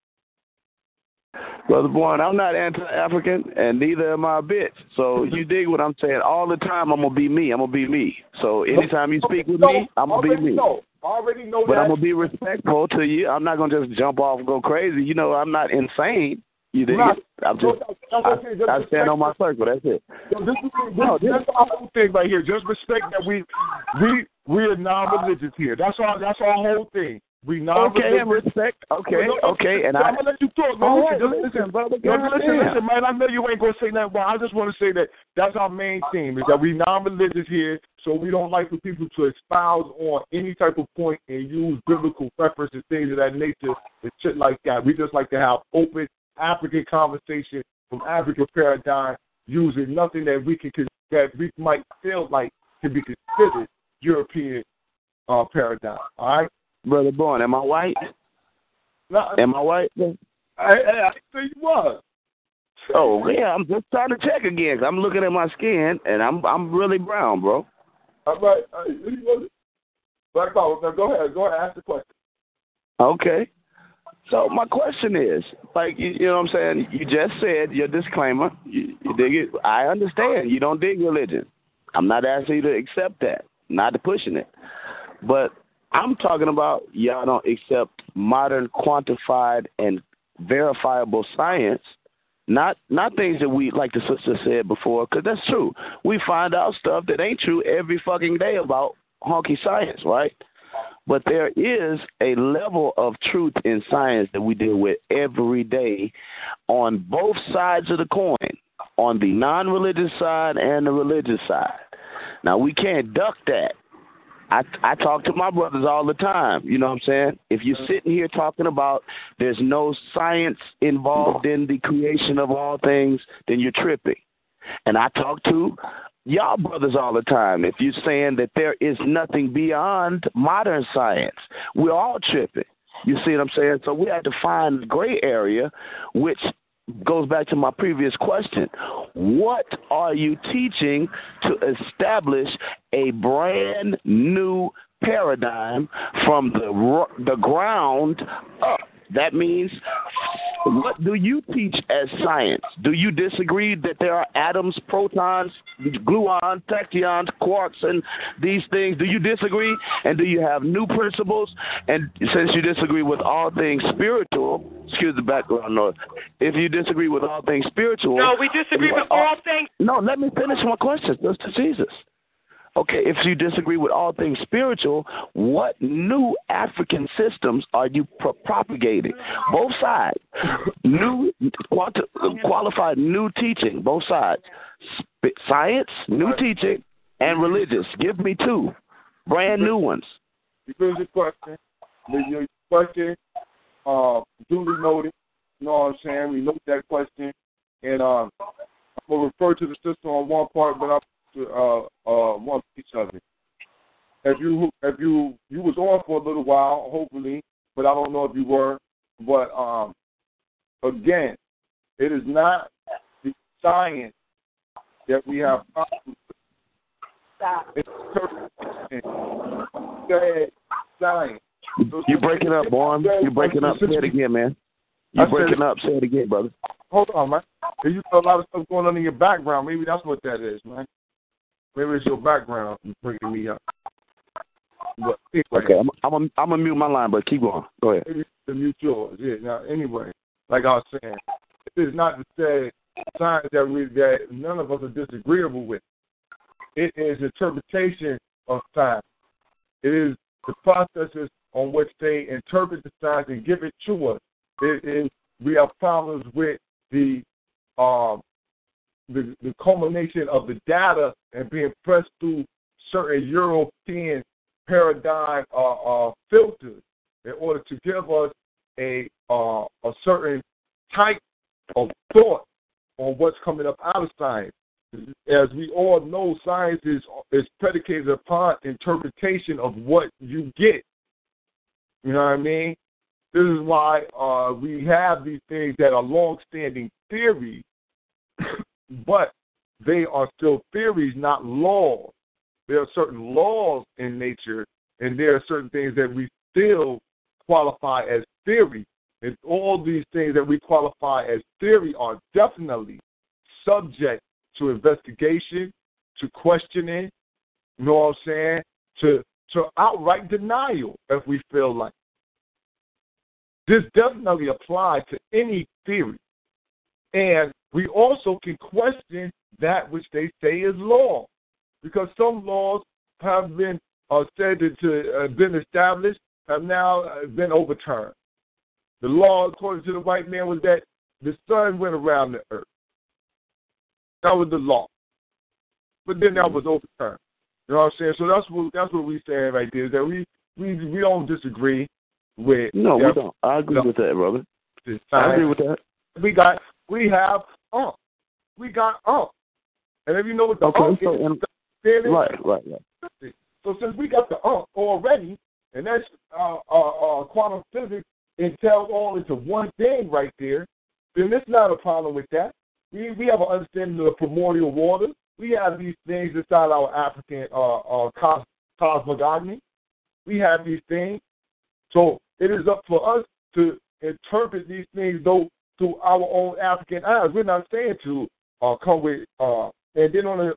Brother Bourne, I'm not anti-African, and neither am I a bitch. So you <laughs> dig what I'm saying? All the time, I'm gonna be me. I'm gonna be me. So anytime you speak with me, I'm gonna be already me. know. Already know But that. I'm gonna be respectful to you. I'm not gonna just jump off and go crazy. You know, I'm not insane. You dig? Right. I'm just, That's I, okay. Just I stand on my circle. That's it. So this is this, No, this- that's our whole thing right here. Just respect that we we we are non-religious here. That's our that's our whole thing. We non-religious. Okay, and respect. Okay, No, no, okay, and I'm I. gonna let you talk. Man. All oh, listen, right, listen, listen, brother, No, listen, listen, man. I know you ain't gonna say nothing, but I just want to say that that's our main theme is that we non-religious here, so we don't like for people to espouse on any type of point and use biblical references, things of that nature, and shit like that. We just like to have open African conversation from African paradigm, using nothing that we can that we might feel like can be considered European uh, paradigm. All right. Brother Bourne, am I white? No, Am I white? I, I, I think you was. Oh yeah, I'm just trying to check again. I'm looking at my skin, and I'm I'm really brown, bro. All right. All right. You Black Power. Now go ahead. Go ahead. Ask the question. Okay. So my question is, like you, you know what I'm saying, you just said your disclaimer. You, you dig it? I understand you don't dig religion. I'm not asking you to accept that, not to pushing it. But I'm talking about y'all don't accept modern quantified and verifiable science, not not things that we like the sister said before, because that's true. We find out stuff that ain't true every fucking day about honky science, right? But there is a level of truth in science that we deal with every day on both sides of the coin, on the non religious side and the religious side. Now, we can't duck that. I, I talk to my brothers all the time. You know what I'm saying? If you're mm-hmm. sitting here talking about there's no science involved in the creation of all things, then you're tripping. And I talk to y'all brothers all the time. If you're saying that there is nothing beyond modern science, we're all tripping. You see what I'm saying? So we have to find the gray area, which goes back to my previous question. What are you teaching to establish a brand new paradigm from the the ground up? That means What do you teach as science? Do you disagree that there are atoms, protons, gluons, tachyons, quarks, and these things? Do you disagree? And do you have new principles? And since you disagree with all things spiritual, excuse the background noise. If you disagree with all things spiritual, No, we disagree with all things. No, let me finish my question. To Jesus. Okay, if you disagree with all things spiritual, what new African systems are you pro- propagating? Both sides. New quanti- qualified new teaching, both sides. Science, new teaching, and religious. Give me two. Brand new ones. Here's your question. Your question, uh, duly noted. You know what I'm saying? We note that question, and um, I'm gonna refer to the system on one part, but I'm to uh, uh, one piece of it. If you if you you was on for a little while, hopefully, but I don't know if you were. But um, again, it is not the science that we have problems with. It's interpretation. science. You're breaking up, boy. You're breaking up. Say it again, man. You I said- breaking up. Say it again, brother. Hold on, man. You got a lot of stuff going on in your background. Maybe that's what that is, man. Maybe it's your background bringing me up. But anyway, Okay, I'm I'm a, I'm gonna mute my line, but keep going. Go ahead. maybe the mute yours. Yeah. Now, anyway, like I was saying, it is not to say science that we that none of us are disagreeable with. It is interpretation of science. It is the processes on which they interpret the science and give it to us. It is we have problems with the um the, the culmination of the data and being pressed through certain European paradigm uh, uh, filters in order to give us a uh, a certain type of thought on what's coming up out of science. As we all know, science is is predicated upon interpretation of what you get. You know what I mean? This is why uh, we have these things that are long-standing theories, but they are still theories, not laws. There are certain laws in nature, and there are certain things that we still qualify as theory. And all these things that we qualify as theory are definitely subject to investigation, to questioning, you know what I'm saying? To to outright denial if we feel like. This definitely applies to any theory. And we also can question that which they say is law. Because some laws have been uh, said to uh, been established have now uh, been overturned. The law, according to the white man, was that the sun went around the earth. That was the law. But then that was overturned. You know what I'm saying? So that's what that's what we saying right there. Is that we we we don't disagree with. No, we don't. I agree No. with that, brother. I agree with that. We got we have ump. We got ump. And if you know what the Okay, ump so is, and- then it- Right, right, right. So since we got the ump already, and that's uh, uh, uh, quantum physics, it tells all into one thing right there. Then there's not a problem with that. We we have an understanding of the primordial waters. We have these things inside our African uh, uh, cos- cosmogony. We have these things. So it is up for us to interpret these things though through our own African eyes. We're not saying to uh, come with uh, and then on the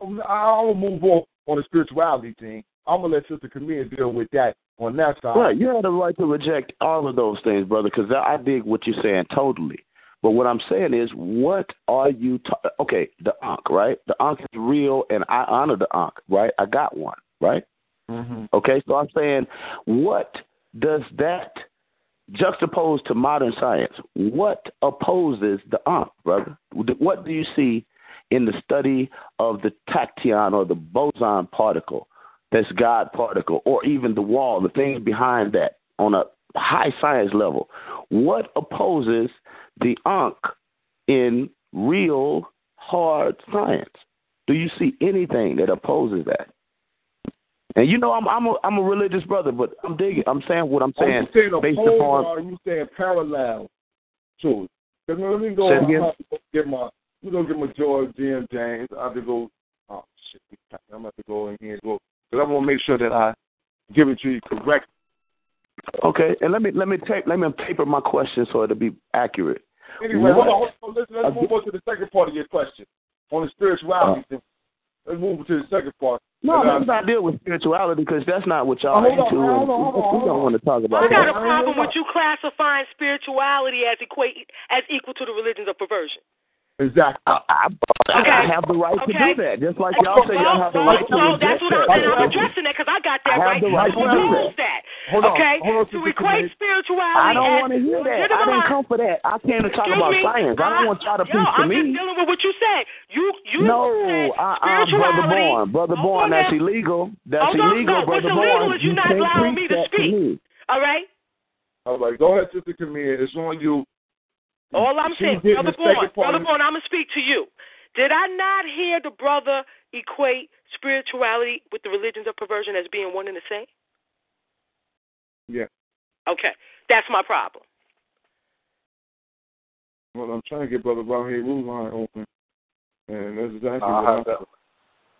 on I'll move off on the spirituality thing. I'm gonna let Sister Camille deal with that on that side. Right, you have the right to reject all of those things, brother, because I dig what you're saying totally. But what I'm saying is, what are you? Ta- okay, the Ankh, right? The Ankh is real, and I honor the Ankh, right? I got one, right? Mm-hmm. Okay, so I'm saying, what does that juxtapose to modern science? What opposes the Ankh, brother? What do you see in the study of the tachyon or the boson particle, that's God particle, or even the wall, the things behind that on a high science level? What opposes the Ankh in real hard science? Do you see anything that opposes that? And you know, I'm I'm a I'm a religious brother, but I'm digging. I'm saying what I'm saying you saying based upon. are you saying parallel to it? let me go. Say again? Go get my. We gonna get my George G. M. James. I have to go. Oh shit! I'm about to go in here and go because I want to make sure that I give it to you correct. Okay, and let me let me take let me paper my question so it'll be accurate. Anyway, What- hold on, hold on. Let's, let's move on to the second part of your question on the spirituality. Uh, thing. Let's move to the second part. No, And, uh, let's not deal with spirituality because that's not what y'all Oh, hold on, into. and on, on, we don't want to talk about I got a problem with you classifying spirituality as equate as equal to the religions of perversion. Exactly. I, I, I Okay. have the right to Okay. do that, just like y'all say y'all have the well, right to well, that's reject what I'm, that. and I'm addressing that because I got that I have right. the right to to do use that. that. Hold on, okay, hold on, to Sister equate Camille. spirituality. I don't as want to hear that. I didn't legitimized- come for that. I came to talk Excuse about me? science. I don't want y'all to yo, preach to I'm me. just dealing with what you said. You, you No, said uh, spirituality. brother Born, brother Hold Born, on that's now. illegal. That's Hold on, illegal, no, what's brother illegal Born. is you not can't allowing me to that speak. me. All right. All right, go ahead, Sister Camille. It's on you. All I'm She's saying, brother the second Born, part brother of- Born, I'm gonna speak to you. Did I not hear the brother equate spirituality with the religions of perversion as being one and the same? Yeah. Okay, that's my problem. Well, I'm trying to get Brother Rahim line open. And that's exactly No, I what had to,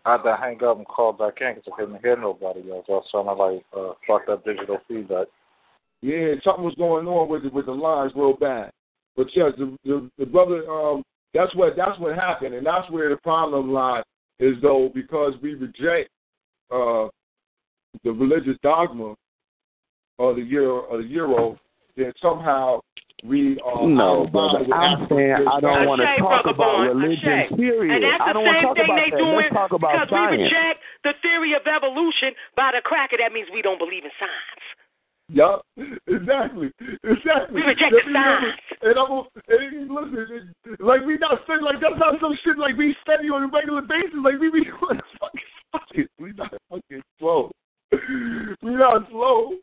I had to hang up and call back in because I couldn't hear nobody else. I was trying to like uh, fuck up digital feedback. Yeah, something was going on with the, with the lines real bad. But yes, the, the, the brother, um, that's what that's what happened, and that's where the problem lies. Is though because we reject uh, the religious dogma of the euro, of the euro, then somehow we are No, out of brother. I'm African saying I don't want to talk about Born, religion, Ashay. period. And that's I the don't want to same talk thing about they that. doing Let's talk about because science. we reject the theory of evolution by the cracker. That means we don't believe in science. Yup, exactly, exactly. We reject the science. And I'm and listen, it- like we not study, like that's not some shit like we study on a regular basis. Like we be <laughs> doing fucking science. We not fucking slow. We not slow.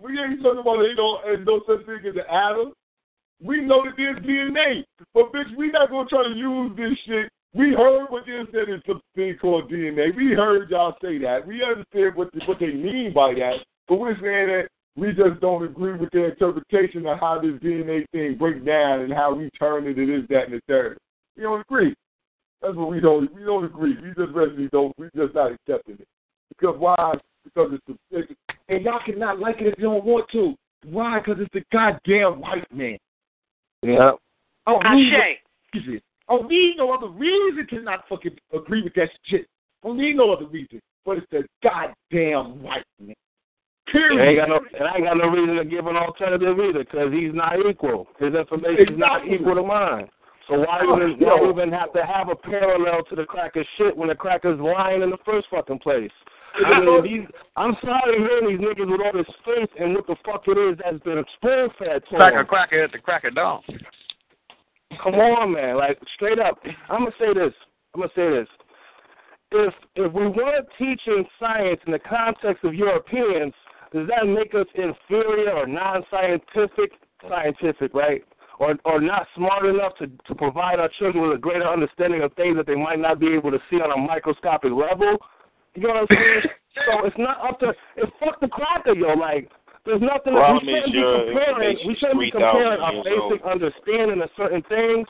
We ain't talking about ain't no ain't no such thing as an atom. We know that there's DNA, but bitch, we not gonna try to use this shit. We heard what they said is something called DNA. We heard y'all say that. We understand what the, what they mean by that, but we're saying that we just don't agree with their interpretation of how this DNA thing breaks down and how we turn it to this, that, and the third. We don't agree. That's what we don't. We don't agree. We just really don't. We just not accepting it. Because why? Because it's the it's, and y'all cannot like it if you don't want to. Why? Because it's the goddamn white man. Yeah. Oh, Ashay. reason. Oh, need no other reason to not fucking agree with that shit. Don't need no other reason. But it's the goddamn white man. Period. And ain't got no, and I ain't got no reason to give an alternative either, because he's not equal. His information is not equal to mine. So why Oh, even yo. why even have to have a parallel to the cracker's shit when the cracker's lying in the first fucking place? I mean, these, I'm sorry to hear these niggas with all this faith and what the fuck it is that's been spoon fed to Cracker, them. cracker at the cracker dawn. Come on, man. Like straight up. I'm gonna say this. I'm gonna say this. If if we weren't teaching science in the context of Europeans, does that make us inferior or non-scientific? Scientific, right? Or or not smart enough to to provide our children with a greater understanding of things that they might not be able to see on a microscopic level. You know what I'm saying? <laughs> so it's not up to. It's fuck the cracker, yo. Like there's nothing. Problem we shouldn't be comparing. We shouldn't be comparing our basic old. understanding of certain things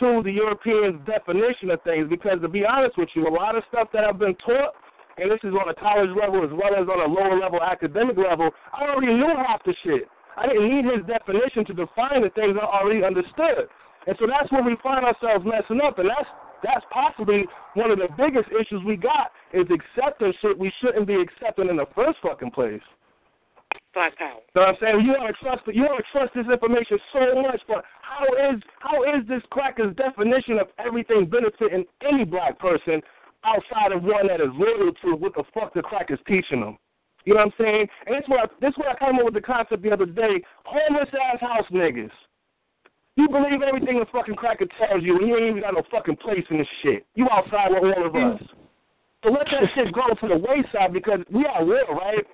to the Europeans' definition of things. Because to be honest with you, a lot of stuff that I've been taught, and this is on a college level as well as on a lower level academic level, I already knew half the shit. I didn't need his definition to define the things I already understood. And so that's where we find ourselves messing up, and that's that's possibly one of the biggest issues we got is accepting shit we shouldn't be accepting in the first fucking place. Black power. So I'm saying you want to trust you want to trust this information so much, but how is how is this cracker's definition of everything benefiting any black person outside of one that is loyal to what the fuck the crack is teaching them? You know what I'm saying? And that's where I, that's where I came up with the concept the other day. Homeless ass house niggas. You believe everything the fucking cracker tells you, and you ain't even got no fucking place in this shit. You outside with all of mm. us. So let that shit go to the wayside because we are real, right?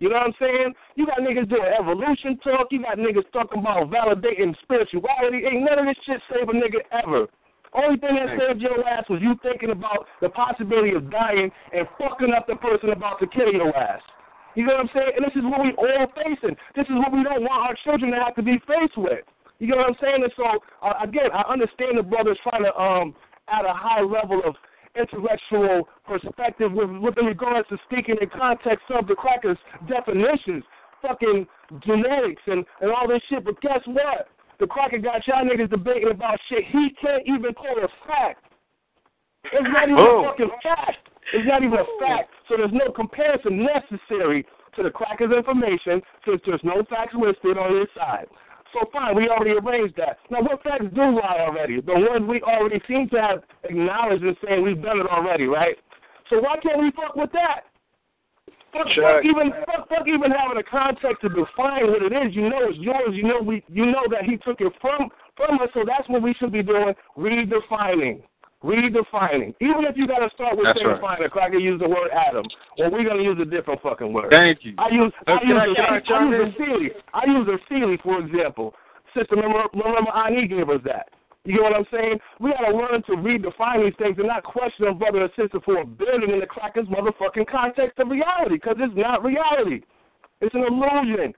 You know what I'm saying? You got niggas doing evolution talk. You got niggas talking about validating spirituality. Ain't none of this shit save a nigga ever. Only thing that saved your ass was you thinking about the possibility of dying and fucking up the person about to kill your ass. You know what I'm saying? And this is what we all facing. This is what we don't want our children to have to be faced with. You know what I'm saying? And so uh, again, I understand the brothers trying to um at a high level of intellectual perspective with, with regards to speaking in context of the crackers' definitions. fucking genetics and, and all this shit. But guess what? The cracker got y'all niggas debating about shit he can't even call a fact. It's not even Oh. a fucking fact. It's not even a fact. So there's no comparison necessary to the cracker's information since there's no facts listed on his side. So fine, we already arranged that. Now what facts do lie already? The ones we already seem to have acknowledged and saying we've done it already, right? So why can't we fuck with that? Fuck, fuck even fuck, fuck even having a context to define what it is. You know it's yours. You know we you know that he took it from from us. So that's what we should be doing. Redefining. Redefining. Even if you got to start with That's saying right. fine, I can use the word atom, well, we're gonna use a different fucking word. Thank you. I use I Uh, use I- a, I I use a Sealy. I use a Sealy for example. Sister, remember, remember Ani gave us that. You get what I'm saying? We gotta learn to redefine these things and not question a brother or sister for a building in the cracker's motherfucking context of reality, because it's not reality. It's an illusion.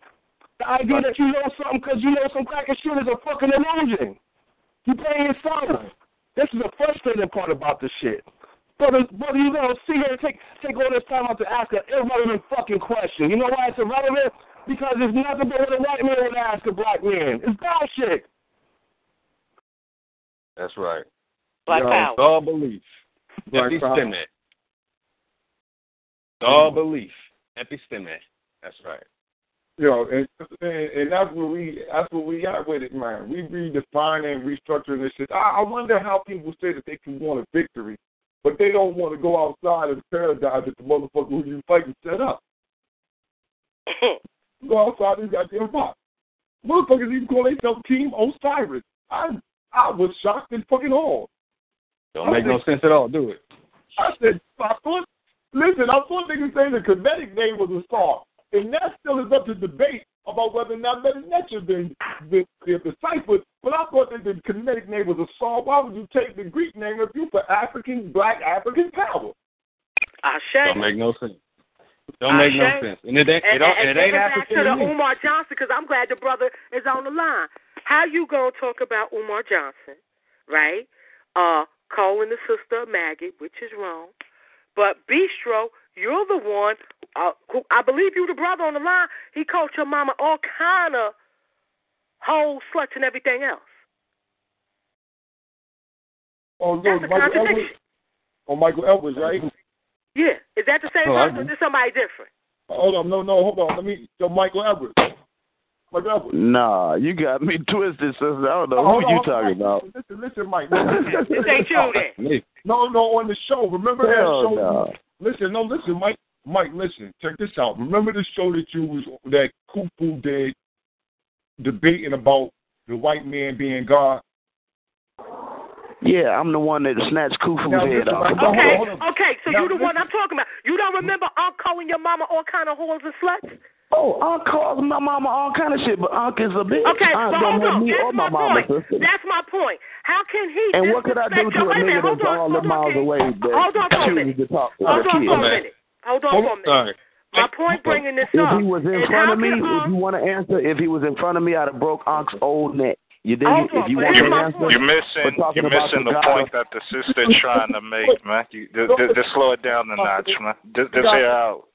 The idea that you know something because you know some cracker shit is a fucking illusion. You playing yourself. This is the frustrating part about this shit. Brother, brother, you gonna sit here and take take all this time out to ask an irrelevant fucking question. You know why it's irrelevant? Because it's nothing but what a white man would ask a black man. It's bullshit. That's right. Black Yo, power. It's all belief. Black power. Episteme. It's all belief. Episteme. That's right. You know, and, and and that's what we that's what we got with it, man. We redefining, restructuring this shit. I, I wonder how people say that they can want a victory, but they don't want to go outside of the paradigm that the motherfucker who you fighting set up. <laughs> go outside this goddamn box. Motherfuckers even call themselves Team Osiris. I I was shocked and fucking all. Don't make no sense at all, do it. I said, I thought, listen, I thought niggas saying the Kemetic name was a star. And that still is up to debate about whether or not Medu Neter been, been, been deciphered. But I thought that the Kemetic name was a star. Why would you take the Greek name if you for African, black African power? Ashe. Don't make no sense. Don't make no sense. And it ain't it, And, don't, and, and it ain't back African to the to. Umar Johnson, because I'm glad the brother is on the line. How you gonna talk about Umar Johnson, right? Uh, calling the sister a maggot, which is wrong. But Bistro, you're the one. Uh, who I believe you, the brother on the line. He called your mama all kind of hoes, sluts, and everything else. Oh, no, That's Michael Edwards. Oh, Michael Edwards, right? Yeah, is that the same Oh, I person? Or is somebody different? Hold on, no, no, hold on. Let me. So Michael Edwards. Michael Edwards. Nah, you got me <laughs> twisted, sister. I don't know Oh, hold who you talking Mike, about. Listen, listen, Mike. This ain't you No, no, on the show. Remember that Hell show? no. Listen, no, listen, Mike. Mike, listen. Check this out. Remember the show that you was that Kufu did, debating about the white man being God. Yeah, I'm the one that snatched Kufu's Now, head off. Mike, hold on, Okay, hold on. okay, so Now, you the one. I'm talking about. You don't remember Unc calling your mama all kind of whores and sluts? Oh, Unc calls my mama all kind of shit, but Unc is a bitch. Okay, Unc but hold on. That's my my point. sister. That's my point. How can he And what could I do to a wait nigga that's all the miles okay. away that Hold on for a chooses minute. to talk to Hold the on kid? for a minute. Hold on Hold for a minute. Sorry. My point bringing this If up he was in front of me, can if um, you want to answer, if he was in front of me, I'd have broke Unc's old neck. You dig? Hold it? on, If you want to answer, you're missing. You're missing the the point that the sister's trying to make, man. You, just, just slow it down a notch, man. Just, just hear out.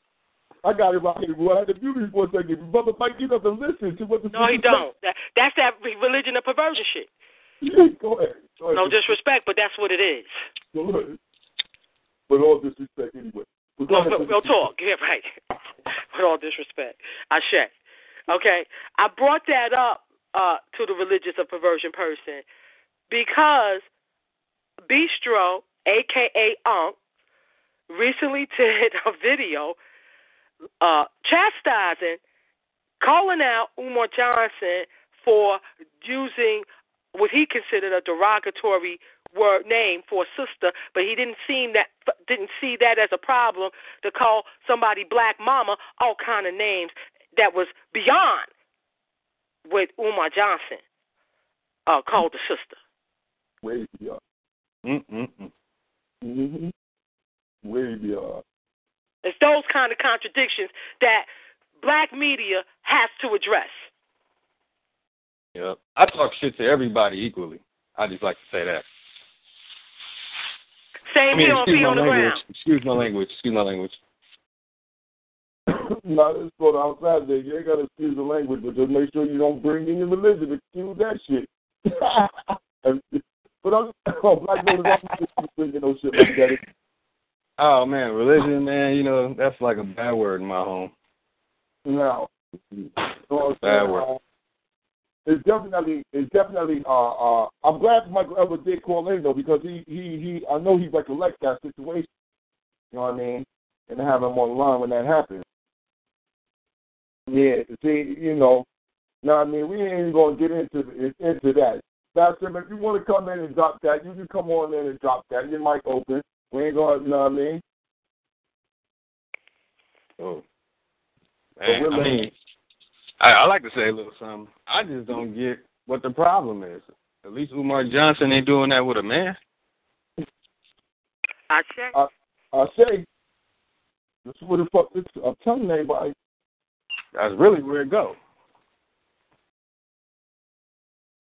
I got it right here. I had to mute me for a second. Brother Mike, you have to listen to what the No, he don't. That, that's that religion of perversion shit. <laughs> Go ahead. Go ahead. No disrespect, but that's what it is. Go ahead. With all disrespect, anyway. But No, real, real talk. Yeah, right. <laughs> With all disrespect. Ashe. Okay. I brought that up uh, to the religious of perversion person because Bistro, aka Unc, recently <laughs> did a video uh, chastising, calling out Umar Johnson for using what he considered a derogatory word name for a sister, but he didn't seem that didn't see that as a problem to call somebody black mama all kind of names that was beyond what Umar Johnson uh, called the sister. Way beyond. Mm-mm-mm. Mm-hmm. Way beyond. It's those kind of contradictions that black media has to address. Yep. I talk shit to everybody equally. I just like to say that. Same I mean, here on excuse my on the language. Ground. Excuse my language. Excuse my language. no, it's called outside there. You ain't got to excuse the language, but just make sure you don't bring in your religion. Excuse that shit. <laughs> but I'm, <coughs> oh, black voters, I'm thinking no shit like that. Oh man, religion, man. You know that's like a bad word in my home. No, so, Bad word. It's definitely, it's definitely. Uh, uh, I'm glad Michael ever did call in though, because he, he, he. I know he recollects that situation. You know what I mean? And have him on the line when that happened. Yeah, see, you know, no, I mean, we ain't even gonna get into into that. Pastor, if you want to come in and drop that, you can come on in and drop that. Your mic open. We ain't gonna, you know what I mean? Oh, But man, we're I mean, I, I like to say a little something. I just don't get what the problem is. At least Umar Johnson ain't doing that with a man. I check. I, I say, this is what the fuck. This, I'm telling everybody. That's really where it go.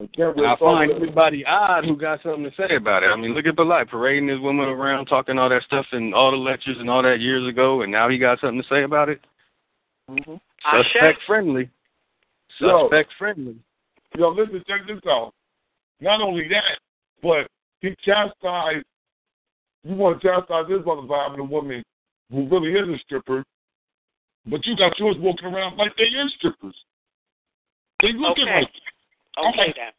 Again, I find everybody odd who got something to say about it. I mean, look at Belay parading his woman around, talking all that stuff in all the lectures and all that years ago, and now he got something to say about it. Mm-hmm. Suspect friendly. Yo. Suspect friendly. Yo, listen, check this out. Not only that, but he chastised. You want to chastise this mother by having a woman who really is a stripper, but you got yours walking around like they is strippers. They looking Okay. like. Okay, then.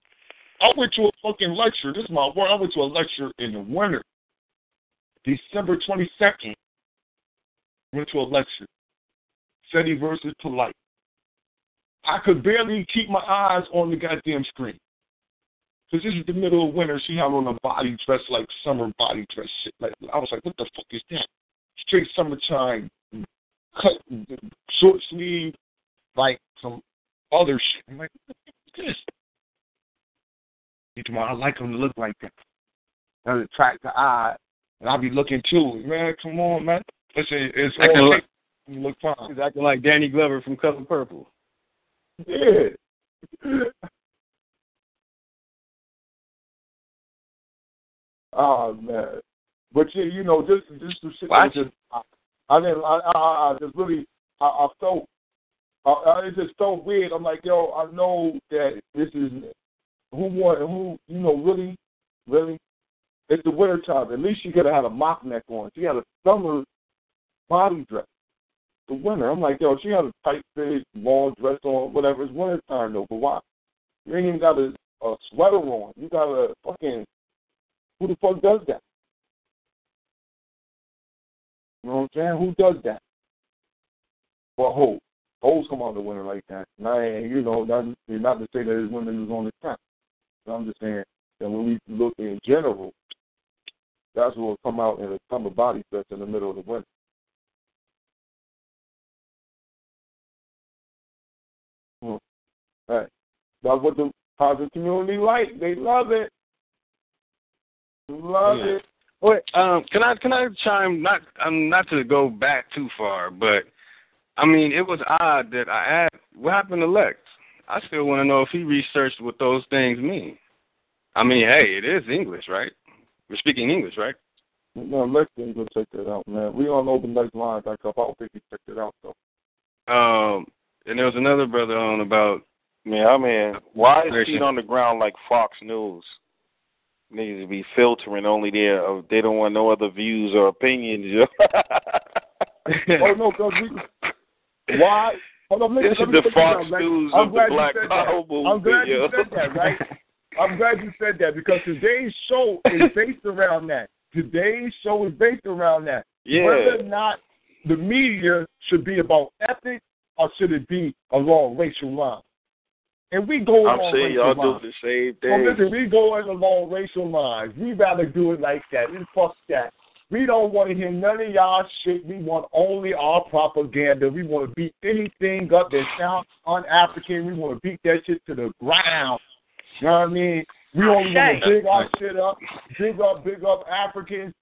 I went to a fucking lecture. This is my word. I went to a lecture in the winter, December twenty second. Went to a lecture. SETI versus polite. I could barely keep my eyes on the goddamn screen. Because this is the middle of winter. She had on a body dress like summer body dress shit. Like I was like, what the fuck is that? Straight summertime, cut short sleeve, like some other shit. I'm like, what the fuck is this? Tomorrow, I like them to look like that. That attract the eye, and I'll be looking too. Man, come on, man. Listen, it's Acting all like- you look fine. He's acting like Danny Glover from Color Purple. Yeah. <laughs> oh man, but yeah, you know, just just the shit. Watch that just, I, I didn't. I, I, I just really. I, I felt. I, I it just felt weird. I'm like, yo, I know that this is who want who you know really, really. It's the winter time. At least she could have had a mock neck on. She had a summer body dress. The winter. I'm like, yo, she had a tight fit, long dress on, whatever. It's winter time though. But why? You ain't even got a, a sweater on. You got a fucking. Who the fuck does that? You know what I'm saying? Who does that? Well, hoes. Hoes come out the winter like that. And I you know, not, not to say that there's women who's on the track. I'm just saying that when we look in general, that's what will come out in a summer body dress in the middle of the winter. Hmm. Right. That's what the positive community like. They love it. Love Yeah. it. Wait, um, can I can I chime not um not to go back too far, but I mean it was odd that I asked what happened to Lex. I still want to know if he researched what those things mean. I mean, hey, it is English, right? We're speaking English, right? No, Lex didn't go check that out, man. We on open Lex line back up. I don't think he checked it out though. Um, and there was another brother on about. Man, I mean, why is Conversation. feet on the ground like Fox News? Needs to be filtering only their. Uh, they don't want no other views or opinions. yo. <laughs> oh no, because we why? Hold on, listen, This is the Fox News I'm of the Black Power that. I'm glad you said that, right? <laughs> I'm glad you said that because today's show is based around that. Today's show is based around that. Yeah. Whether or not the media should be about ethics or should it be along racial lines. And we go I'm along saying racial y'all do lines. the same Well, thing. listen, we going along racial lines. We rather do it like that. We fuck that. We don't want to hear none of y'all shit. We want only our propaganda. We want to beat anything up that sounds un-African. We want to beat that shit to the ground. You know what I mean? We only want to big our shit up, big up, big up Africans.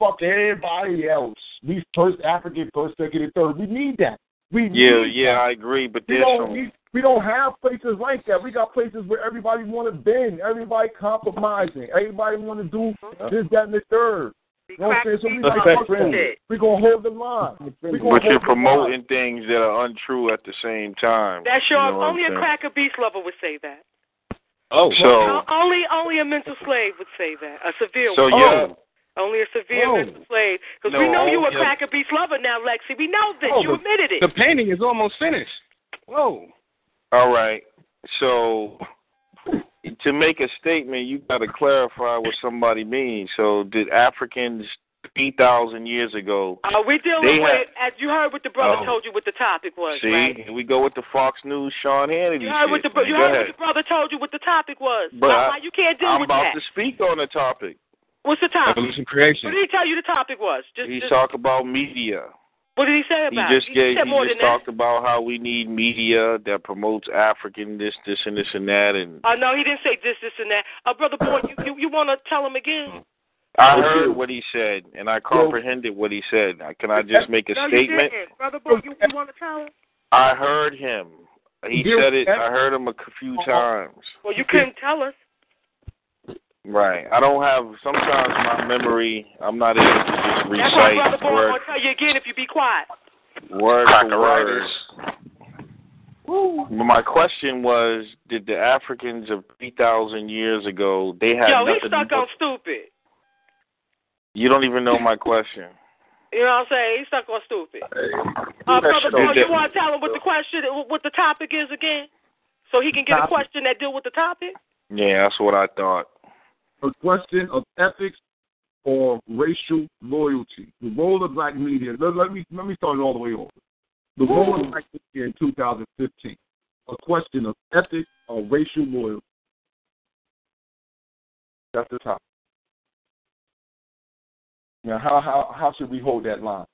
Fuck everybody else. We first African, first, second, and third. We need that. We Yeah, yeah, that. I agree. But We there's don't, some. we, we don't have places like that. We got places where everybody want to bend, everybody compromising, everybody want to do this, that, and the third. You know what I'm saying? So we That's like, that fuck friendly. gonna hold the line. We gonna But you're hold line. promoting things that are untrue at the same time. That's You know only a saying? cracker beast lover would say that. Oh, so O- only only a mental slave would say that. A severe so one. yeah. Oh. Only a severe Oh. mental slave. Because No, we know you a yeah. cracker beast lover now, Lexi. We know this. Oh, you but admitted it. The painting is almost finished. Whoa. All right. So to make a statement, you got to clarify what somebody means. So did Africans three thousand years ago? Uh, we're dealing They with, have- as you heard what the brother Oh. told you what the topic was, See, right? here we go with the Fox News, Sean Hannity. You heard what the you heard what the brother told you what the topic was. But why, I- why you can't deal I'm with about that? to speak on the topic. What's the topic? Evolution creation. What did he tell you the topic was? Just, He just talked about media. What did he say He about just it? gave. said He just than talked about how we need media that promotes African this, this, and this and that. And that. Oh no, he didn't say this, this, and that. Uh, brother boy, you you, you want to tell him again? I heard what he said, and I comprehended what he said. Can I just make a no, statement? you didn't. Brother boy, you, you want to tell him? I heard him. He Deal said it. I heard him a few Uh-huh. times. Well, you couldn't tell us. Right. I don't have. Sometimes my memory. I'm not able to just That's why recite brother boy word gonna tell you again if you be quiet. word for word. But my question was: Did the Africans of three thousand years ago? They had Yo, he stuck on stupid. You don't even know my question. <laughs> You know what I'm saying? He stuck on stupid. That Uh, brother shit you want to tell him what the question, what the topic is again, so he can get a question that deal with the topic. Yeah, that's what I thought. a question of ethics or racial loyalty. The role of black media. Let, let me let me start it all the way over. The role of black media in 2015. A question of ethics or racial loyalty. That's the topic. Now, how how how should we hold that line?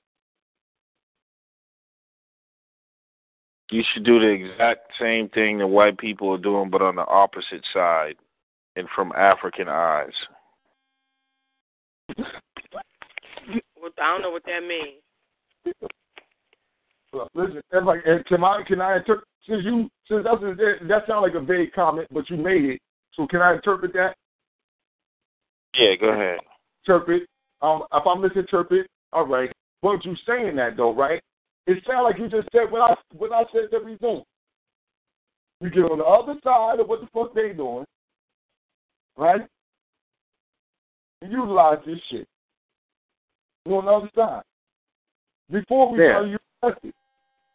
You should do the exact same thing that white people are doing, but on the opposite side, and from African eyes. What, I don't know what that means. Look, Listen, everybody, can I can I interpret since you since that's a, that sounds like a vague comment, but you made it. So can I interpret that? Yeah, go ahead. Interpret. Um, if I misinterpret, all right. But you saying that though, right? It sounds like you just said what I what I said that we doing. We get on the other side of what the fuck they doing, right? And utilize this shit. The other side. Before we Yeah. tell you ethics.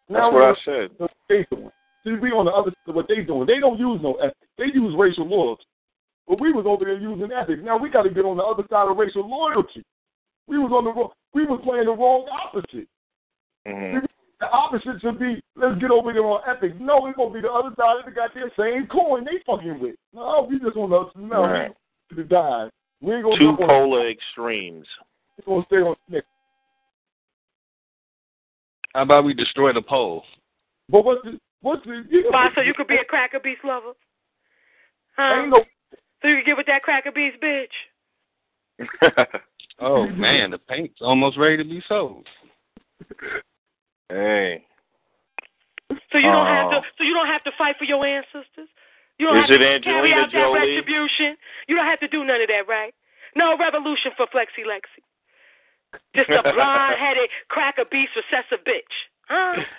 That's we're what I said. they doing. See, we on the other side of what they doing. They don't use no ethics. They use racial loyalty. But we was over there using ethics. Now we got to get on the other side of racial loyalty. We was on the wrong. We was playing the wrong opposite. Mhm. The opposite should be let's get over there on ethics. No, it's gonna be the other side of the goddamn same coin they fucking with. No, we just on the no Right. to die. Ain't gonna Two on- polar extremes. We gonna stay on next. How about we destroy the pole? But what's the what's the you Why? So you could be a cracker beast lover? Huh? Ain't no So you can get with that cracker beast bitch? <laughs> Oh man, the paint's almost ready to be sold. hey. So you don't have to. Oh. So you don't have to fight for your ancestors. You don't Is have to it carry Angelina out that retribution. You don't have to do none of that, right? No revolution for Flexi Lexi. Just a <laughs> blonde-headed cracker beast recessive bitch, huh? <laughs>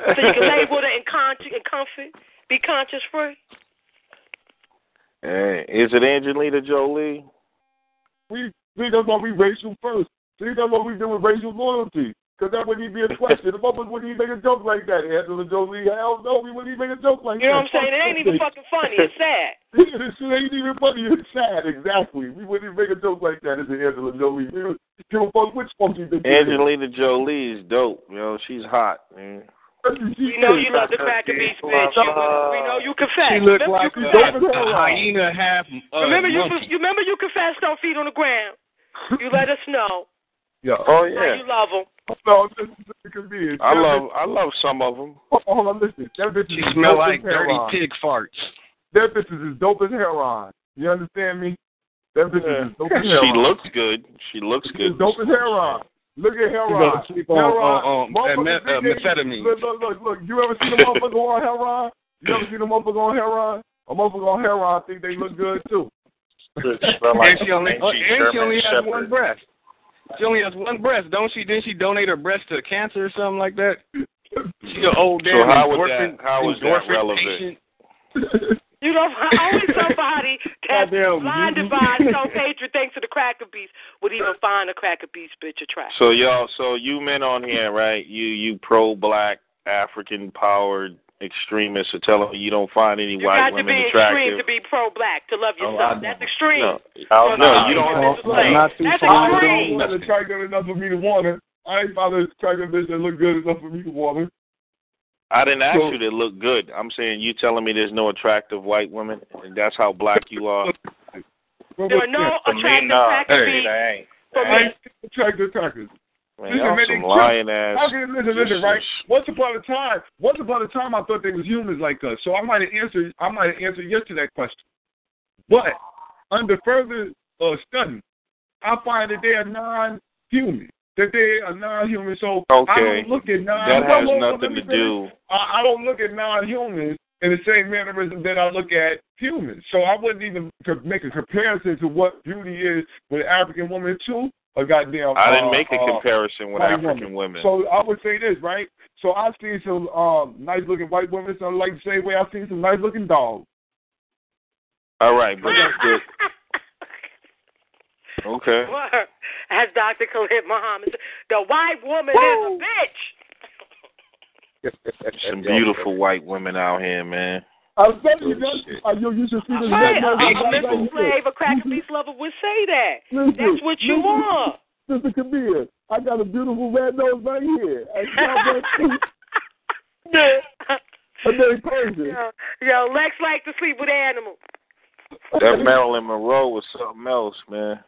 So you can label it in, con- in comfort, be conscious free. Hey, is it Angelina Jolie? we see that's why we racial first. See that's what we do with racial loyalty. Because that wouldn't even be a question. The motherfuckers wouldn't even make a joke like that. Angela Jolie, hell no, we wouldn't even make a joke like that. You know that. what I'm saying? It ain't even fucking funny. It's sad. <laughs> this shit ain't even funny. It's sad. Exactly. We wouldn't even make a joke like that. It's Angela Jolie. We don't give a fuck which funky bitch. it is. Angelina Jolie is dope. You know, she's hot, man. We know you love the cracker beast, bitch. You, we know you confess. She looked remember like you a, hyena half. Uh, remember you, monkey. you remember you confessed on feet on the ground. You let us know <laughs> Yeah. Oh how yeah. you love them. No, this is convenient. I love I love some of them. Hold on, listen. That bitch She is smell dope like as dirty heroin. pig farts. That bitch is as dope as heroin. You understand me? That bitch is as dope as She looks good. She looks She's good. as dope as heroin. Look at heroin. gonna sleep on- heroin. on- on Motherfuckers me- uh, methamphetamine. Look, look, look, look. You ever seen a motherfucker on heroin? You ever seen a motherfucker on heroin? A motherfucker on heroin I think they look good too. Smell like and she only, and she only has one breast. She only has one breast, don't she? Didn't she donate her breast to cancer or something like that? She an old So damn how was endorphin, that- how was that relevant? patient. You know, only somebody <laughs> that's Goddamn. blinded by <laughs> some hatred thanks to the cracker beast would even find a cracker beast bitch attractive. So y'all, so you men on here, right? You you pro black African powered extremists are telling me you don't find any You white got to women be attractive. extreme to be pro-black to love Oh, yourself. I That's extreme. No, So no, now you don't. this is like- Not That's I extreme. don't want attractive enough for me to want her. I ain't found a attractive bitch that look good enough for me to want her. I didn't ask So- you to look good. I'm saying you telling me there's no attractive white women, and that's how black you are. There are no For me, attractive nah. cracker Hey, beasts. they. For me, ain't attractive crackers. Man, Listen, man, some lying ass. How can listen, listen, right? Once upon a time, once upon a time, I thought they was humans like us. So I might have answered, I might have answered yes to that question. But under further uh, study, I find that they are non-human. That they are non-human. So I Okay. don't look at non. That has nothing to do. I, I don't look at non-humans in the same mannerism that I look at humans. So I wouldn't even make a comparison to what beauty is with an African woman too. A goddamn. I didn't uh, make a uh, comparison with white African women. So I would say this, right? So I've seen some um, nice looking white women, so like the same way I've seen some nice looking dogs. All right, but that's <laughs> good. Okay. Word. As Dr. Khallid Muhammad said, the white woman is a bitch. Some beautiful white women out here, man. I'm telling you, guys, uh, you, you should see this Right, red a, nose a mental you slave, said. a cracker beast lover would say that. Listen, That's what you listen, are. Sister Kabir, I got a beautiful red nose right here. And I'm very Persian. Yo, yo, Lex like to sleep with animals. That Marilyn Monroe was something else, man.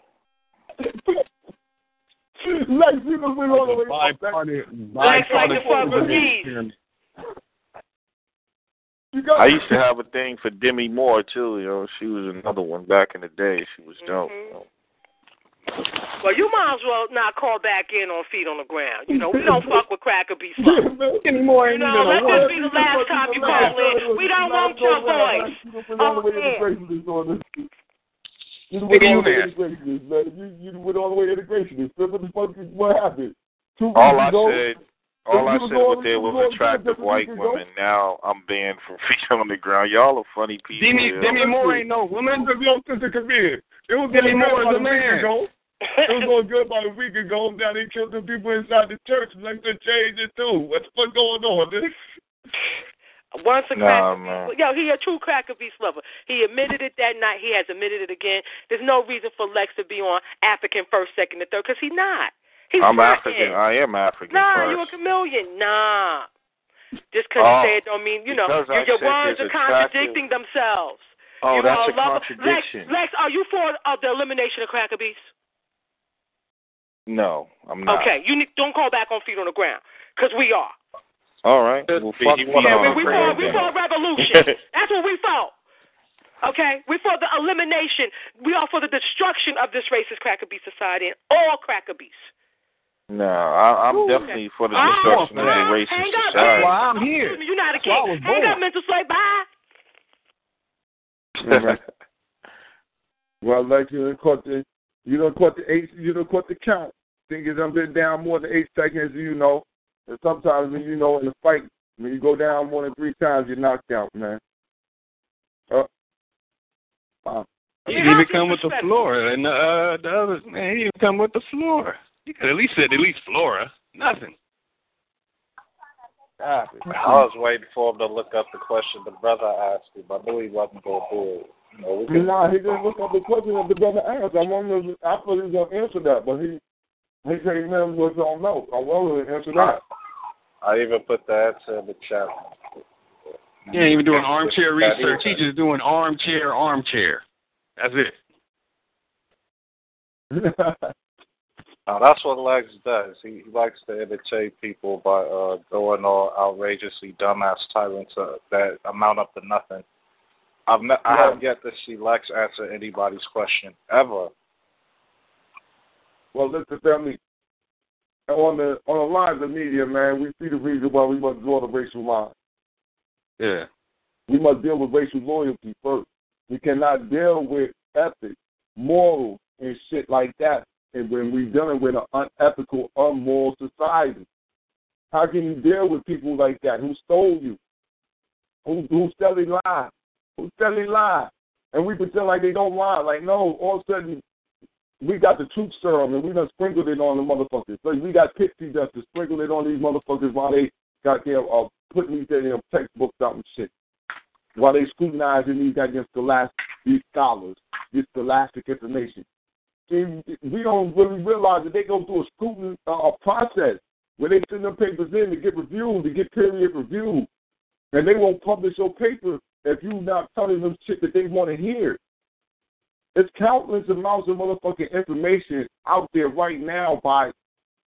Lex, you know, we all the way up. Lex like to fuck with geese. I used to have a thing for Demi Moore too. You know, she was another one back in the day. She was dope. Mm-hmm. Well, you might as well not call back in on feet on the ground. You know, we don't <laughs> fuck with cracker beast lovers. Anymore, You know, let this be the last time you call in. We don't want your voice. all the way Oh, to gracious on this. You Nigga, went you all the way there. to gracious, man. You, you went all the way to gracious. What the fuck? What happened? Two weeks All I ago, said, all I said going- was there was was attractive white women. Now I'm banned from <laughs> feet on the ground. Y'all are funny people. Demi, yo. Demi Moore ain't no woman. Listen, yo, sister, come here. It was Demi Moore is a a man. ago. <laughs> It was going good about a week ago. Now they killed the people inside the church. Like they changed it too. What the fuck going on? Once a Nah, cracker yo, he a true cracker beast lover. He admitted it that night. He has admitted it again. There's no reason for Lex to be on African first, second, and third because he's not. He's I'm not African. I am African Nah, you a chameleon. Nah. Just because Oh, you say it don't mean, you know, your, your words there's are contradicting themselves. Oh, you that's are a lover. contradiction. Lex, Lex, are you for uh, the elimination of cracker beasts? No, I'm not. Okay, you need, don't call back on feet on the ground because we are. All right. Well, He- fuck he Yeah, we, we ground fought, we then. fought revolution. <laughs> That's what we fought. Okay, we fought the elimination. We are for the destruction of this racist cracker beast society and all cracker beasts. No, I, I'm Ooh, definitely for the destruction of the racist hang up, society. man. I'm here. You're not a That's why I king. was Hang up, mental slave. Bye. <laughs> <laughs> well, like you done caught the, you don't caught the eight, you don't caught the count. Thing is, I've been down more than eight seconds. You know, and sometimes when you know in a fight, when you go down more than three times, you're knocked out, man. Uh, wow. He didn't even come with the floor, and uh, the others, man, he didn't even come with the floor. He could at least said at least flora. Nothing. Ah, <laughs> I was waiting for him to look up the question the brother asked him. I knew he wasn't going to do it. You know, we can, Nah, he didn't look up the question that the brother asked. I wanted to, I thought he was gonna answer that, but he he said he never was gonna know. I wanted to answer that. I even put the answer in the chat. He ain't even doing armchair research. is- He just doing armchair, armchair. That's it. <laughs> Now, that's what Lex does. He, he likes to entertain people by uh, going all outrageously dumbass tyrants uh, that amount up to nothing. I've ne- I have yet to see Lex answer anybody's question ever. well, listen, family. On the on the lines of media, man, we see the reason why we must draw the racial line. Yeah. We must deal with racial loyalty first. We cannot deal with ethics, morals, and shit like that and when we're dealing with an unethical, unmoral society. How can you deal with people like that who stole you, who who selling lies, who's selling lies, and we pretend like they don't lie? Like no, all of a sudden we got the truth serum and we done sprinkled it on the motherfuckers. Like we got pixie dust to sprinkle it on these motherfuckers while they got their uh, putting these damn textbooks out and shit. While they scrutinizing these goddamn scholastic these scholars, this scholastic information. We don't really realize that they go through a scrutiny uh, process where they send their papers in to get reviewed, to get period reviewed. And they won't publish your paper if you're not telling them shit that they want to hear. There's countless amounts of motherfucking information out there right now by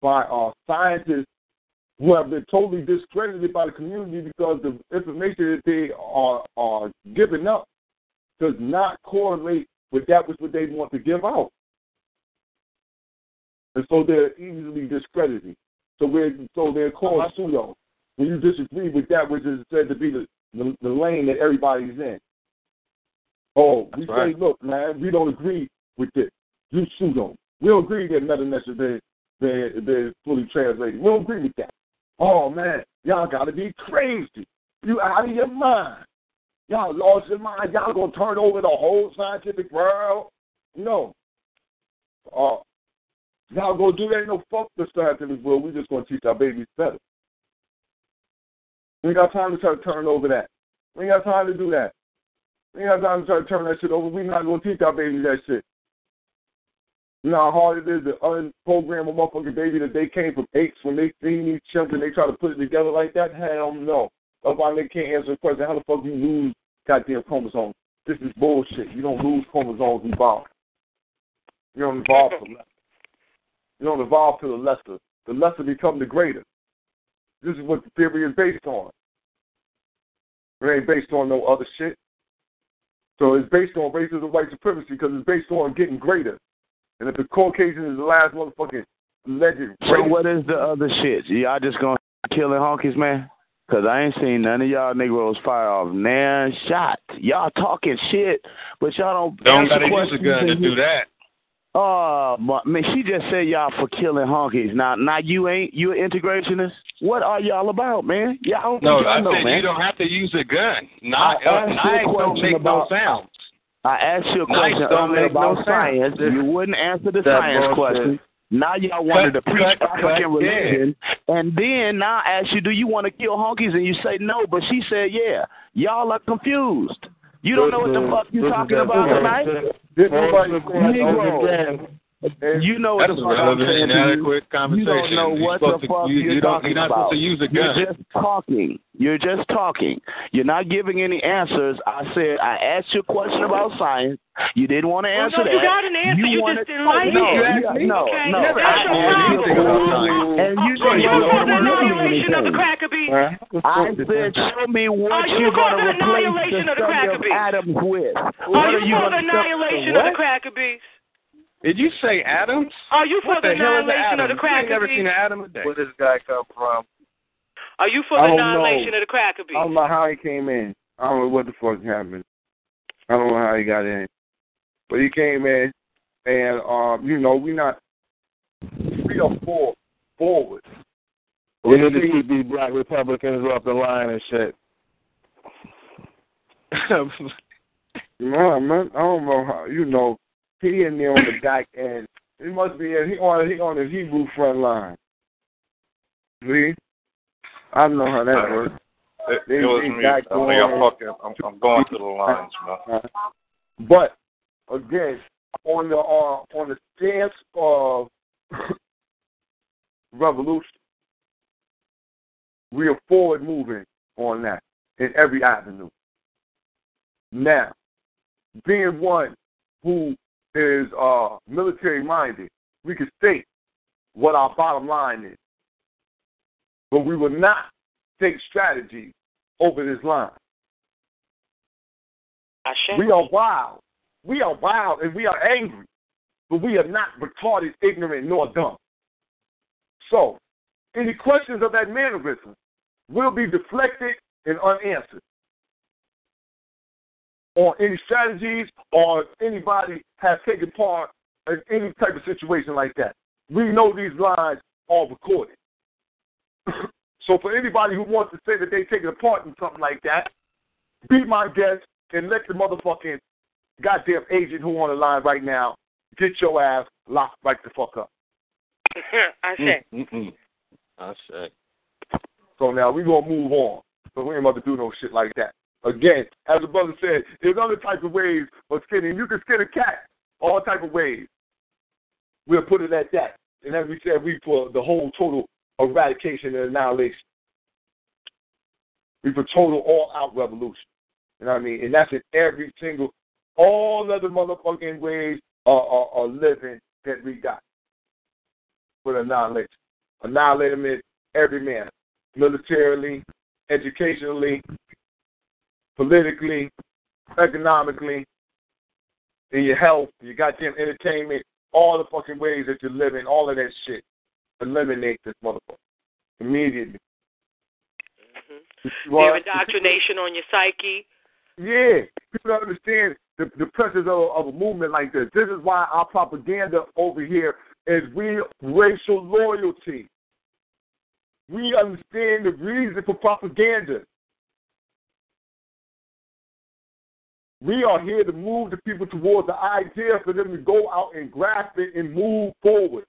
by uh, scientists who have been totally discredited by the community because the information that they are are giving up does not correlate with that which what they want to give out. And so they're easily discredited. So we're so they're called uh-huh. pseudo. When you disagree with that which is said to be the, the, the lane that everybody's in. Oh, we say, look, man, we don't agree with this. You pseudo. We don't agree that Medu Neter been, been, been fully translated. We don't agree with that. Oh man, y'all gotta be crazy. You out of your mind. Y'all lost your mind. Y'all gonna turn over the whole scientific world? No. Uh, y'all gonna do that? Ain't no fuck the scientific world. We just gonna teach our babies better. We ain't got time to try to turn over that. We ain't got time to do that. We ain't got time to try to turn that shit over. We not gonna teach our babies that shit. You know how hard it is to unprogram a motherfucking baby that they came from apes when they seen these children, they try to put it together like that? Hell no. That's why they can't answer the question, how the fuck you lose goddamn chromosomes? This is bullshit. You don't lose chromosomes evolve. You don't evolve to lesser. You don't evolve to the lesser. The lesser become the greater. This is what the theory is based on. It ain't based on no other shit. So it's based on racism, white supremacy, because it's based on getting greater. And if the Caucasian is the last motherfucking legend. So what is the other shit? Y'all just gonna killing honkies, man? Cause I ain't seen none of y'all Negroes fire off nan shot. Y'all talking shit, but y'all don't. Don't gotta use a gun to do that. Oh, uh, man, she just said y'all for killing honkies. Now, now you ain't you an integrationist? What are y'all about, man? Y'all no, I know, said man. you don't have to use a gun. Not, uh, knives don't make about, no sound. I asked you a question earlier about no science. Sense. You wouldn't answer the that science question. Now y'all wanted cut, to preach cut, African cut, religion, yeah. and then now I ask you, do you want to kill honkies? And you say no, but she said yeah. Y'all are confused. You don't know what the fuck you're talking about tonight. Negro. You know That's what the fuck I'm saying inadequate conversation. You don't know what the fuck you, you're you talking you're not about. supposed to use a gun. You're just talking. You're just talking. You're not giving any answers. I said I asked you a question about science. You didn't want to answer well, no, that. You got an answer. You, you wanted, just didn't like no, it. You asked me? No, okay. no. That's I your problem. And you so you want for the to annihilation anything. of the cracker beast? I said, show me what Are you you're going to the replace annihilation the of the study cracker of beast? atoms with. Are you you for the gonna annihilation of the cracker beast? Did you say Adams? Are you for what the the annihilation of the I've never seen an atom a day. Where does this guy come from? Are you for the don't annihilation know. of the cracker beast? I don't know how he came in. I don't know what the fuck happened. I don't know how he got in. But he came in and um, you know, we not we are for, forward. We need to keep these black Republicans off the line and shit. <laughs> no, man, I don't know how you know, he in there on the back end. He must be in he on he on the Hebrew front line. See? I don't know how that works. It, They- it was me. I mean, I'm fucking. I'm, I'm going to the lines, man. <laughs> But again, on the uh, on the stance of <coughs> revolution, we are forward moving on that in every avenue. Now, being one who is uh, military minded, we can state what our bottom line is, but we will not take strategy over this line. We are wild. We are wild and we are angry, but we are not retarded, ignorant, nor dumb. So, any questions of that mannerism will be deflected and unanswered. On any strategies or anybody has taken part in any type of situation like that. We know these lines are recorded. <clears throat> so for anybody who wants to say that they take a part in something like that, be my guest and let the motherfucking goddamn agent who on the line right now get your ass locked right the fuck up. <laughs> I say. Mm-mm. I say. So now we gonna move on. So we ain't about to do no shit like that. Again, as the brother said, there's other types of ways of skinning. You can skin a cat all type of ways. We'll put it at that. And as we said, we for the whole total eradication and annihilation. We for total all out revolution. You know what I mean? And that's in every single all other motherfucking ways of living that we got. For annihilation. Annihilate them in every manner. Militarily, educationally, politically, economically, in your health, your goddamn entertainment, all the fucking ways that you're living, all of that shit. Eliminate this motherfucker immediately. Mm-hmm. Indoctrination on your psyche. Yeah, people don't understand the, the pressures of, of a movement like this. This is why our propaganda over here is real racial loyalty. We understand the reason for propaganda. We are here to move the people towards the idea for them to go out and grasp it and move forward.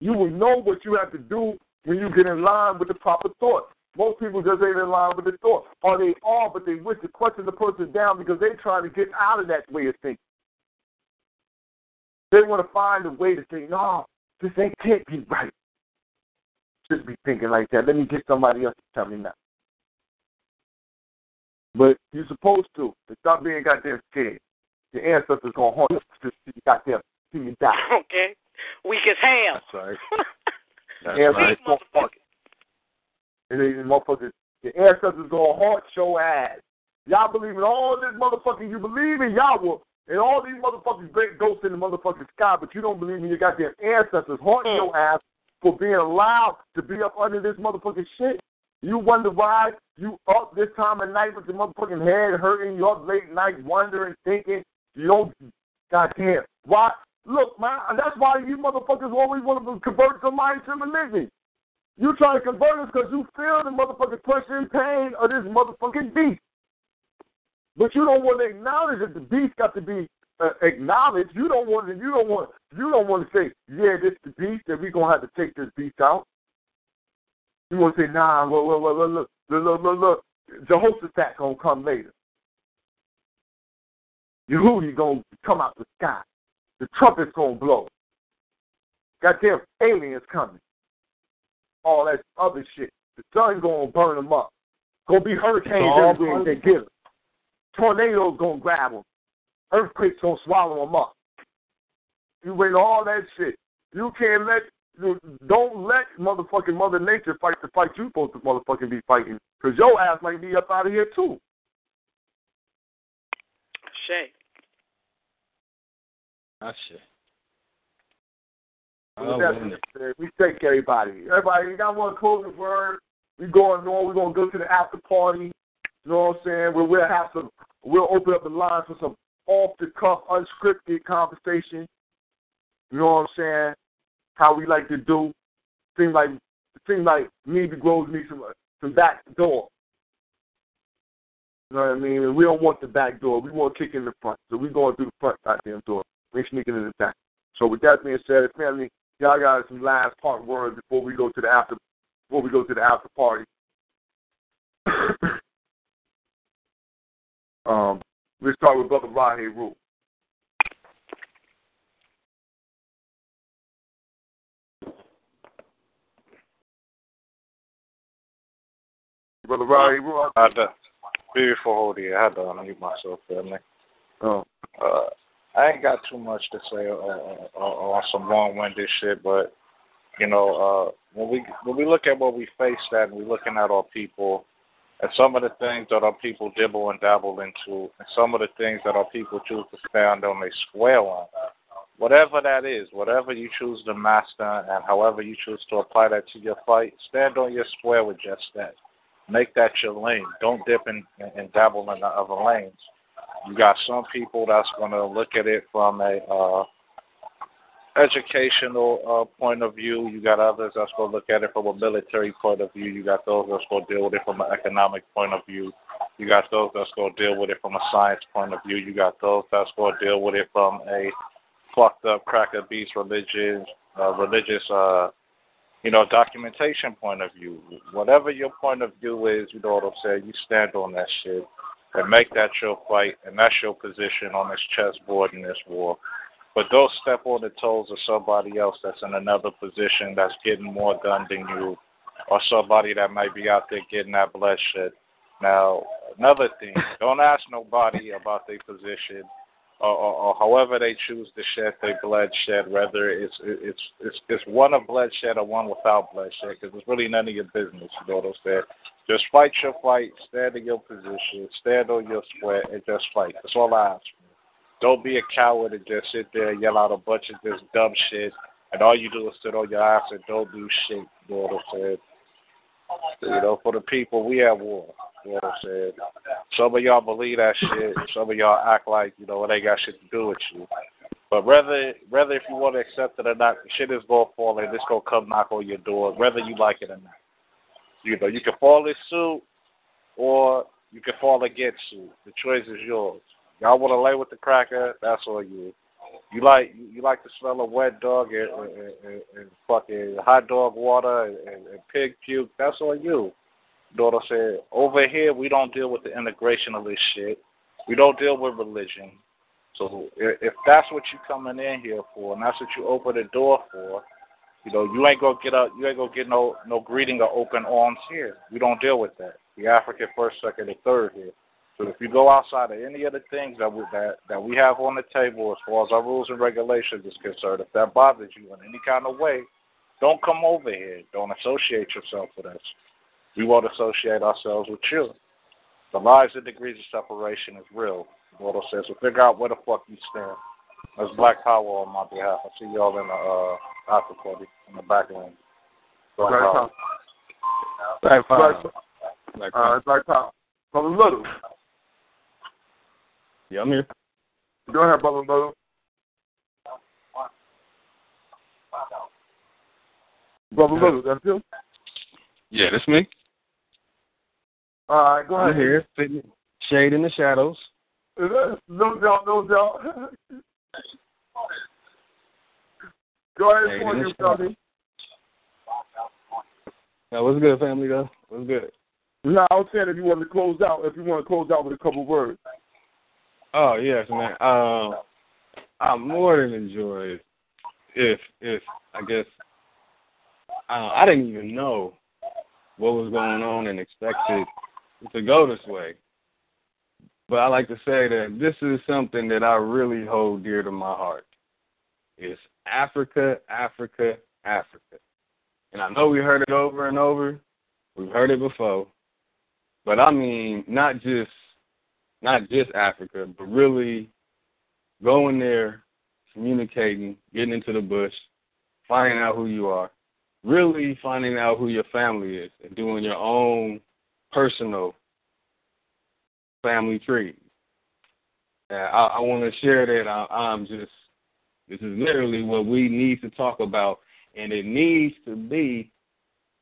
You will know what you have to do when you get in line with the proper thought. Most people just ain't in line with the thought. Or they are, but they wish to question the person down because they're trying to get out of that way of thinking. They want to find a way to say, no, this ain't can't be right. Just be thinking like that. Let me get somebody else to tell me now. But you're supposed to. Stop being goddamn scared. Your ancestors gonna haunt you to see you goddamn see you die. <laughs> Okay. Weak as hell. That's right. <laughs> That's yeah, right. Motherfucker. And then motherfuckers, your ancestors gonna haunt your ass. Y'all believe in all this motherfucking you believe in Yahweh and all these motherfuckers great ghosts in the motherfucking sky, but you don't believe in your goddamn ancestors haunting mm. your ass for being allowed to be up under this motherfucking shit. You wonder why you up this time of night with your motherfucking head hurting, you up late night wondering, thinking, you don't, goddamn. Why? Look, man, that's why you motherfuckers always want to convert somebody to religion. You try to convert us because you feel the motherfucking pressure and pain of this motherfucking beast. But you don't want to acknowledge that the beast got to be uh, acknowledged. You don't want to. You don't want. You don't want to say, "Yeah, this the beast that we gonna have to take this beast out." You want to say, "Nah, look, look, look, look, look, look, look, look. Jehoshaphat gonna come later. Yehudi gonna come out the sky. The trumpet's gonna blow. Goddamn aliens coming. All that other shit. The sun's gonna burn them up. Gonna be hurricanes everywhere they get them. Tornadoes gonna grab them. Earthquakes gonna swallow them up. You wait all that shit. You can't let don't let motherfucking Mother Nature fight the fight you supposed to motherfucking be fighting. Because your ass might be up out of here too. Shay. That's shit. Oh, we thank everybody. Everybody, you got one closing word. We going on. We're gonna go to the after party. You know what I'm saying? Where we'll have some. We'll open up the lines for some off the cuff, unscripted conversation. You know what I'm saying? How we like to do. Seems like seems like maybe grows me some some back door. You know what I mean? And we don't want the back door. We want to kick in the front. So we're going through the front goddamn door. We ain't sneaking in the back. So with that being said, family, y'all got some last part words before we go to the after before we go to the after party. <coughs> um, let's start with Brother Rahe Rule. Brother Roddy, I had to, before holding, I had to unmute myself, family. Oh. Uh, I ain't got too much to say on, on some long-winded shit, but you know, uh, when we when we look at what we face at, and we're looking at our people, and some of the things that our people dibble and dabble into, and some of the things that our people choose to stand on they square on, whatever that is, whatever you choose to master, and however you choose to apply that to your fight, stand on your square with just that. Make that your lane. Don't dip and, and dabble in the other lanes. You got some people that's going to look at it from a uh, educational uh, point of view. You got others that's going to look at it from a military point of view. You got those that's going to deal with it from an economic point of view. You got those that's going to deal with it from a science point of view. You got those that's going to deal with it from a fucked up cracker beast religion, uh, religious, uh, you know, documentation point of view. Whatever your point of view is, you know what I'm saying. You stand on that shit and make that your fight, and that's your position on this chessboard in this war. But don't step on the toes of somebody else that's in another position that's getting more done than you, or somebody that might be out there getting that bloodshed. Now, another thing, don't ask nobody about their position or, or, however they choose to shed their bloodshed, whether it's it's it's it's one of bloodshed or one without bloodshed, because it's really none of your business. You know what I'm saying? Just fight your fight, stand in your position, stand on your square, and just fight. That's all I ask. Don't be a coward and just sit there and yell out a bunch of this dumb shit, and all you do is sit on your ass and don't do shit. You know what I'm saying? You know, for the people, we have war. You know what I'm saying? Some of y'all believe that shit. Some of y'all act like, you know, it ain't got shit to do with you. But whether whether if you want to accept it or not, shit is gonna fall and it's gonna come knock on your door, whether you like it or not. You know, you can fall in suit or you can fall against suit. The choice is yours. Y'all want to lay with the cracker? That's on you. You like you like the smell of wet dog and, and, and, and fucking hot dog water and, and, and pig puke? That's on you. I'm saying? Over here, we don't deal with the integration of this shit. We don't deal with religion. So if, that's what you coming in here for, and that's what you open the door for, you know, you ain't gonna get a, you ain't gonna get no no greeting or open arms here. We don't deal with that. The African first, second, and third here. So if you go outside of any of the things that we that that we have on the table as far as our rules and regulations is concerned, if that bothers you in any kind of way, don't come over here. Don't associate yourself with us. We won't associate ourselves with you. The lies and degrees of separation is real. What says. So figure out where the fuck you stand. That's Black Power on my behalf. I see y'all in the uh, after party in the back lane. Black Power. Black Power. Black Power. Uh, Black Power. Brother Little. Yeah, I'm here. Go ahead, Brother Little. Brother Little, that's you? Yeah, that's me. All right, go ahead. I'm here, sitting, shade in the shadows. No doubt, no doubt. go ahead, for you, Tony. Now, what's good, family? Though, what's good? No, I was saying if you want to close out, if you want to close out with a couple words. Oh yes, man. Um, I more than enjoy if if I guess uh, I didn't even know what was going on and expected to go this way. But I like to say that this is something that I really hold dear to my heart. It's Africa, Africa, Africa. And I know we heard it over and over. We've heard it before. But I mean not just not just Africa, but really going there, communicating, getting into the bush, finding out who you are, really finding out who your family is and doing your own personal family tree. I, I want to share that I, I'm just, this is literally what we need to talk about, and it needs to be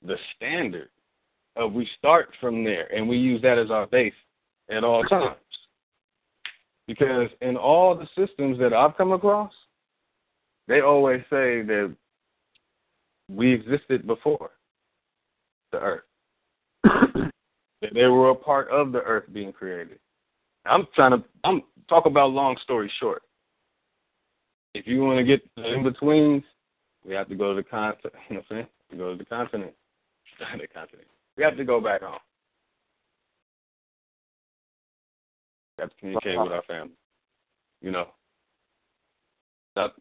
the standard of we start from there and we use that as our base at all times. Because in all the systems that I've come across, they always say that we existed before the earth. <coughs> that they were a part of the earth being created. I'm trying to I'm talk about long story short. If you want to get the in betweens, we have to go to the continent. <laughs> You know what I'm saying? We go to the continent. <laughs> the continent. We have to go back home. Have to communicate with our family. You know.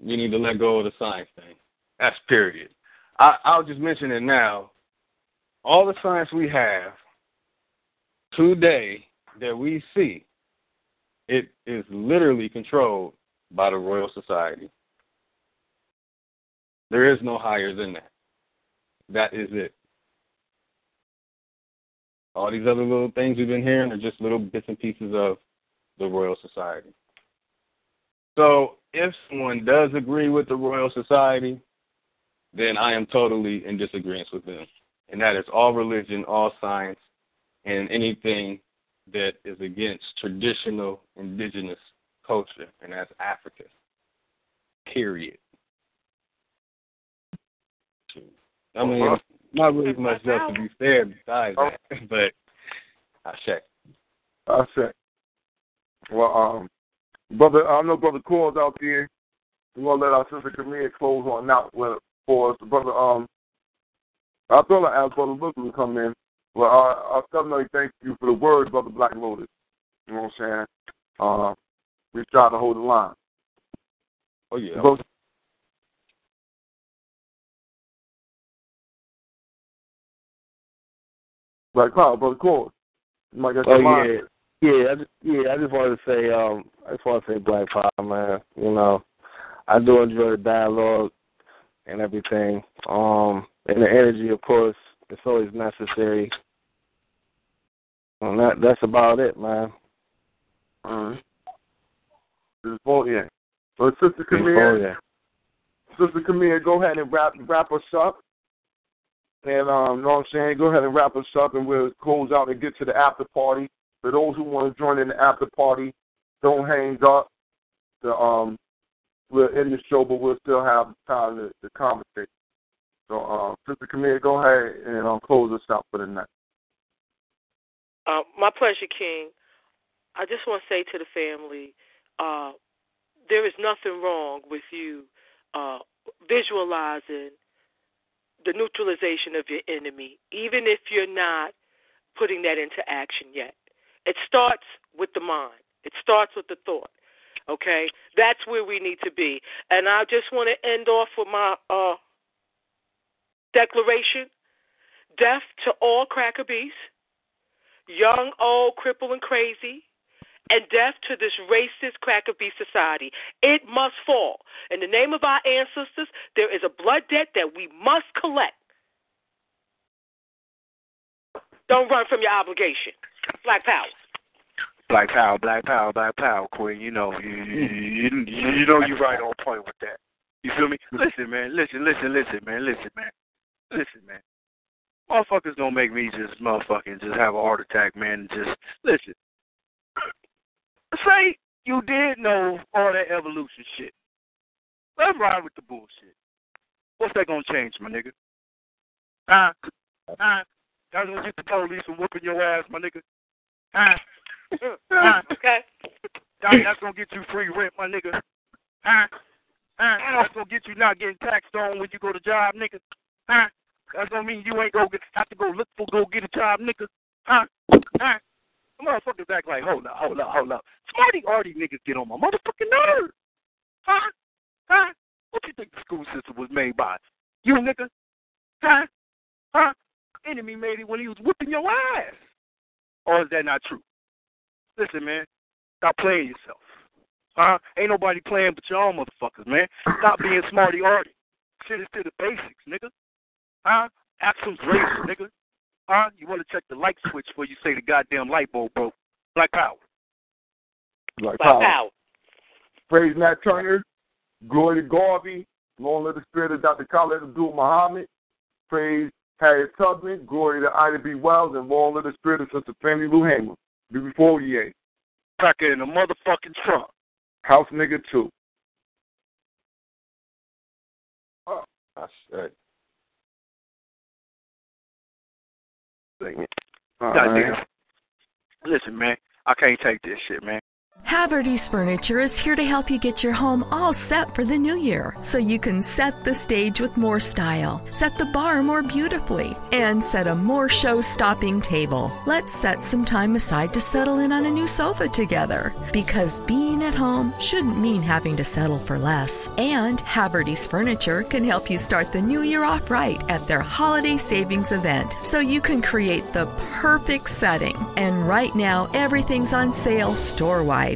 We need to let go of the science thing. That's period. I, I'll just mention it now. All the science we have today that we see, it is literally controlled by the Royal Society. There is no higher than that. That is it. All these other little things we've been hearing are just little bits and pieces of the Royal Society. So if someone does agree with the Royal Society, then I am totally in disagreement with them. And that is all religion, all science, and anything that is against traditional indigenous culture, and that's Africa. Period. I mean, uh-huh. not really much else to be said besides that, oh. <laughs> but I check. I check. Well, um, brother, I know brother Cole's out there. We're gonna let our sister Camille close on out with for us, brother. Um, I thought I asked brother Luke to come in. Well, I, I definitely thank you for the word, brother Black Lotus. You know what I'm saying? Uh, we try to hold the line. Oh yeah. Brother, Black Cloud, brother Cole. You might get Oh yeah, yeah, I just, yeah. I just wanted to say, um, I just want to say, Black Power, man. You know, I do enjoy the dialogue and everything. Um, and the energy, of course, it's always necessary. And that that's about it, man. Uh-huh. This yeah. So, Sister Camille. Sister Camille, go ahead and wrap wrap us up. And um, you know what I'm saying? Go ahead and wrap us up, and we'll close out and get to the after party. For those who want to join in the after party, don't hang up. The um, we're in the show, but we'll still have time to, to conversate. So, um, Sister Camille, go ahead and um, close us out for the night. Uh, my pleasure, King. I just want to say to the family, uh, there is nothing wrong with you uh, visualizing the neutralization of your enemy, even if you're not putting that into action yet. It starts with the mind. It starts with the thought. Okay, that's where we need to be. And I just want to end off with my uh, declaration: death to all cracker young, old, crippled, and crazy, and death to this racist cracker beast society. It must fall. In the name of our ancestors, there is a blood debt that we must collect. Don't run from your obligation. Black power. Black power, black power, black power, Queen. You know, you you, you, know you're right on point with that. You feel me? Listen, man. Listen, listen, listen, man. Listen, man. Listen, man. Motherfuckers don't make me just motherfucking just have a heart attack, man. And just listen. Say you did know all that evolution shit. Let's ride with the bullshit. What's that gonna change, my nigga? Huh? Huh? That's gonna get the police from whooping your ass, my nigga. Huh? Huh? Okay. That, that's gonna get you free rent, my nigga. Huh? Huh? That's gonna get you not getting taxed on when you go to job, nigga. Huh? That's gonna mean you ain't gonna get, have to go look for go get a job, nigga. Huh? Huh? Motherfuckers act like, hold up, hold up, hold up. Smarty arty niggas get on my motherfucking nerves. Huh? Huh? What you think the school system was made by? You nigga? Huh? Huh? Enemy made it when he was whipping your ass. Or is that not true? Listen, man. Stop playing yourself. Huh? Ain't nobody playing but your own motherfuckers, man. Stop being smarty arty. Shit is to the basics, nigga. Huh? Occam's razor, nigga. Huh? You want to check the light switch before you say the goddamn light bulb broke. Black power. Black Black power. power. Praise Nat Turner. Glory to Garvey. Long live the spirit of Dr. Khallid Abdul Muhammad. Praise Harriet Tubman. Glory to Ida B. Wells. And long of the spirit of Sister Fannie Lou Hamer. Before you Cracker in the motherfucking trunk. House nigga too. That's oh, it. Dang it. Goddamn. Listen, man. I can't take this shit, man. Havertys Furniture is here to help you get your home all set for the new year so you can set the stage with more style, set the bar more beautifully, and set a more show stopping table. Let's set some time aside to settle in on a new sofa together because being at home shouldn't mean having to settle for less. And Havertys Furniture can help you start the new year off right at their holiday savings event so you can create the perfect setting. And right now, everything's on sale store wide.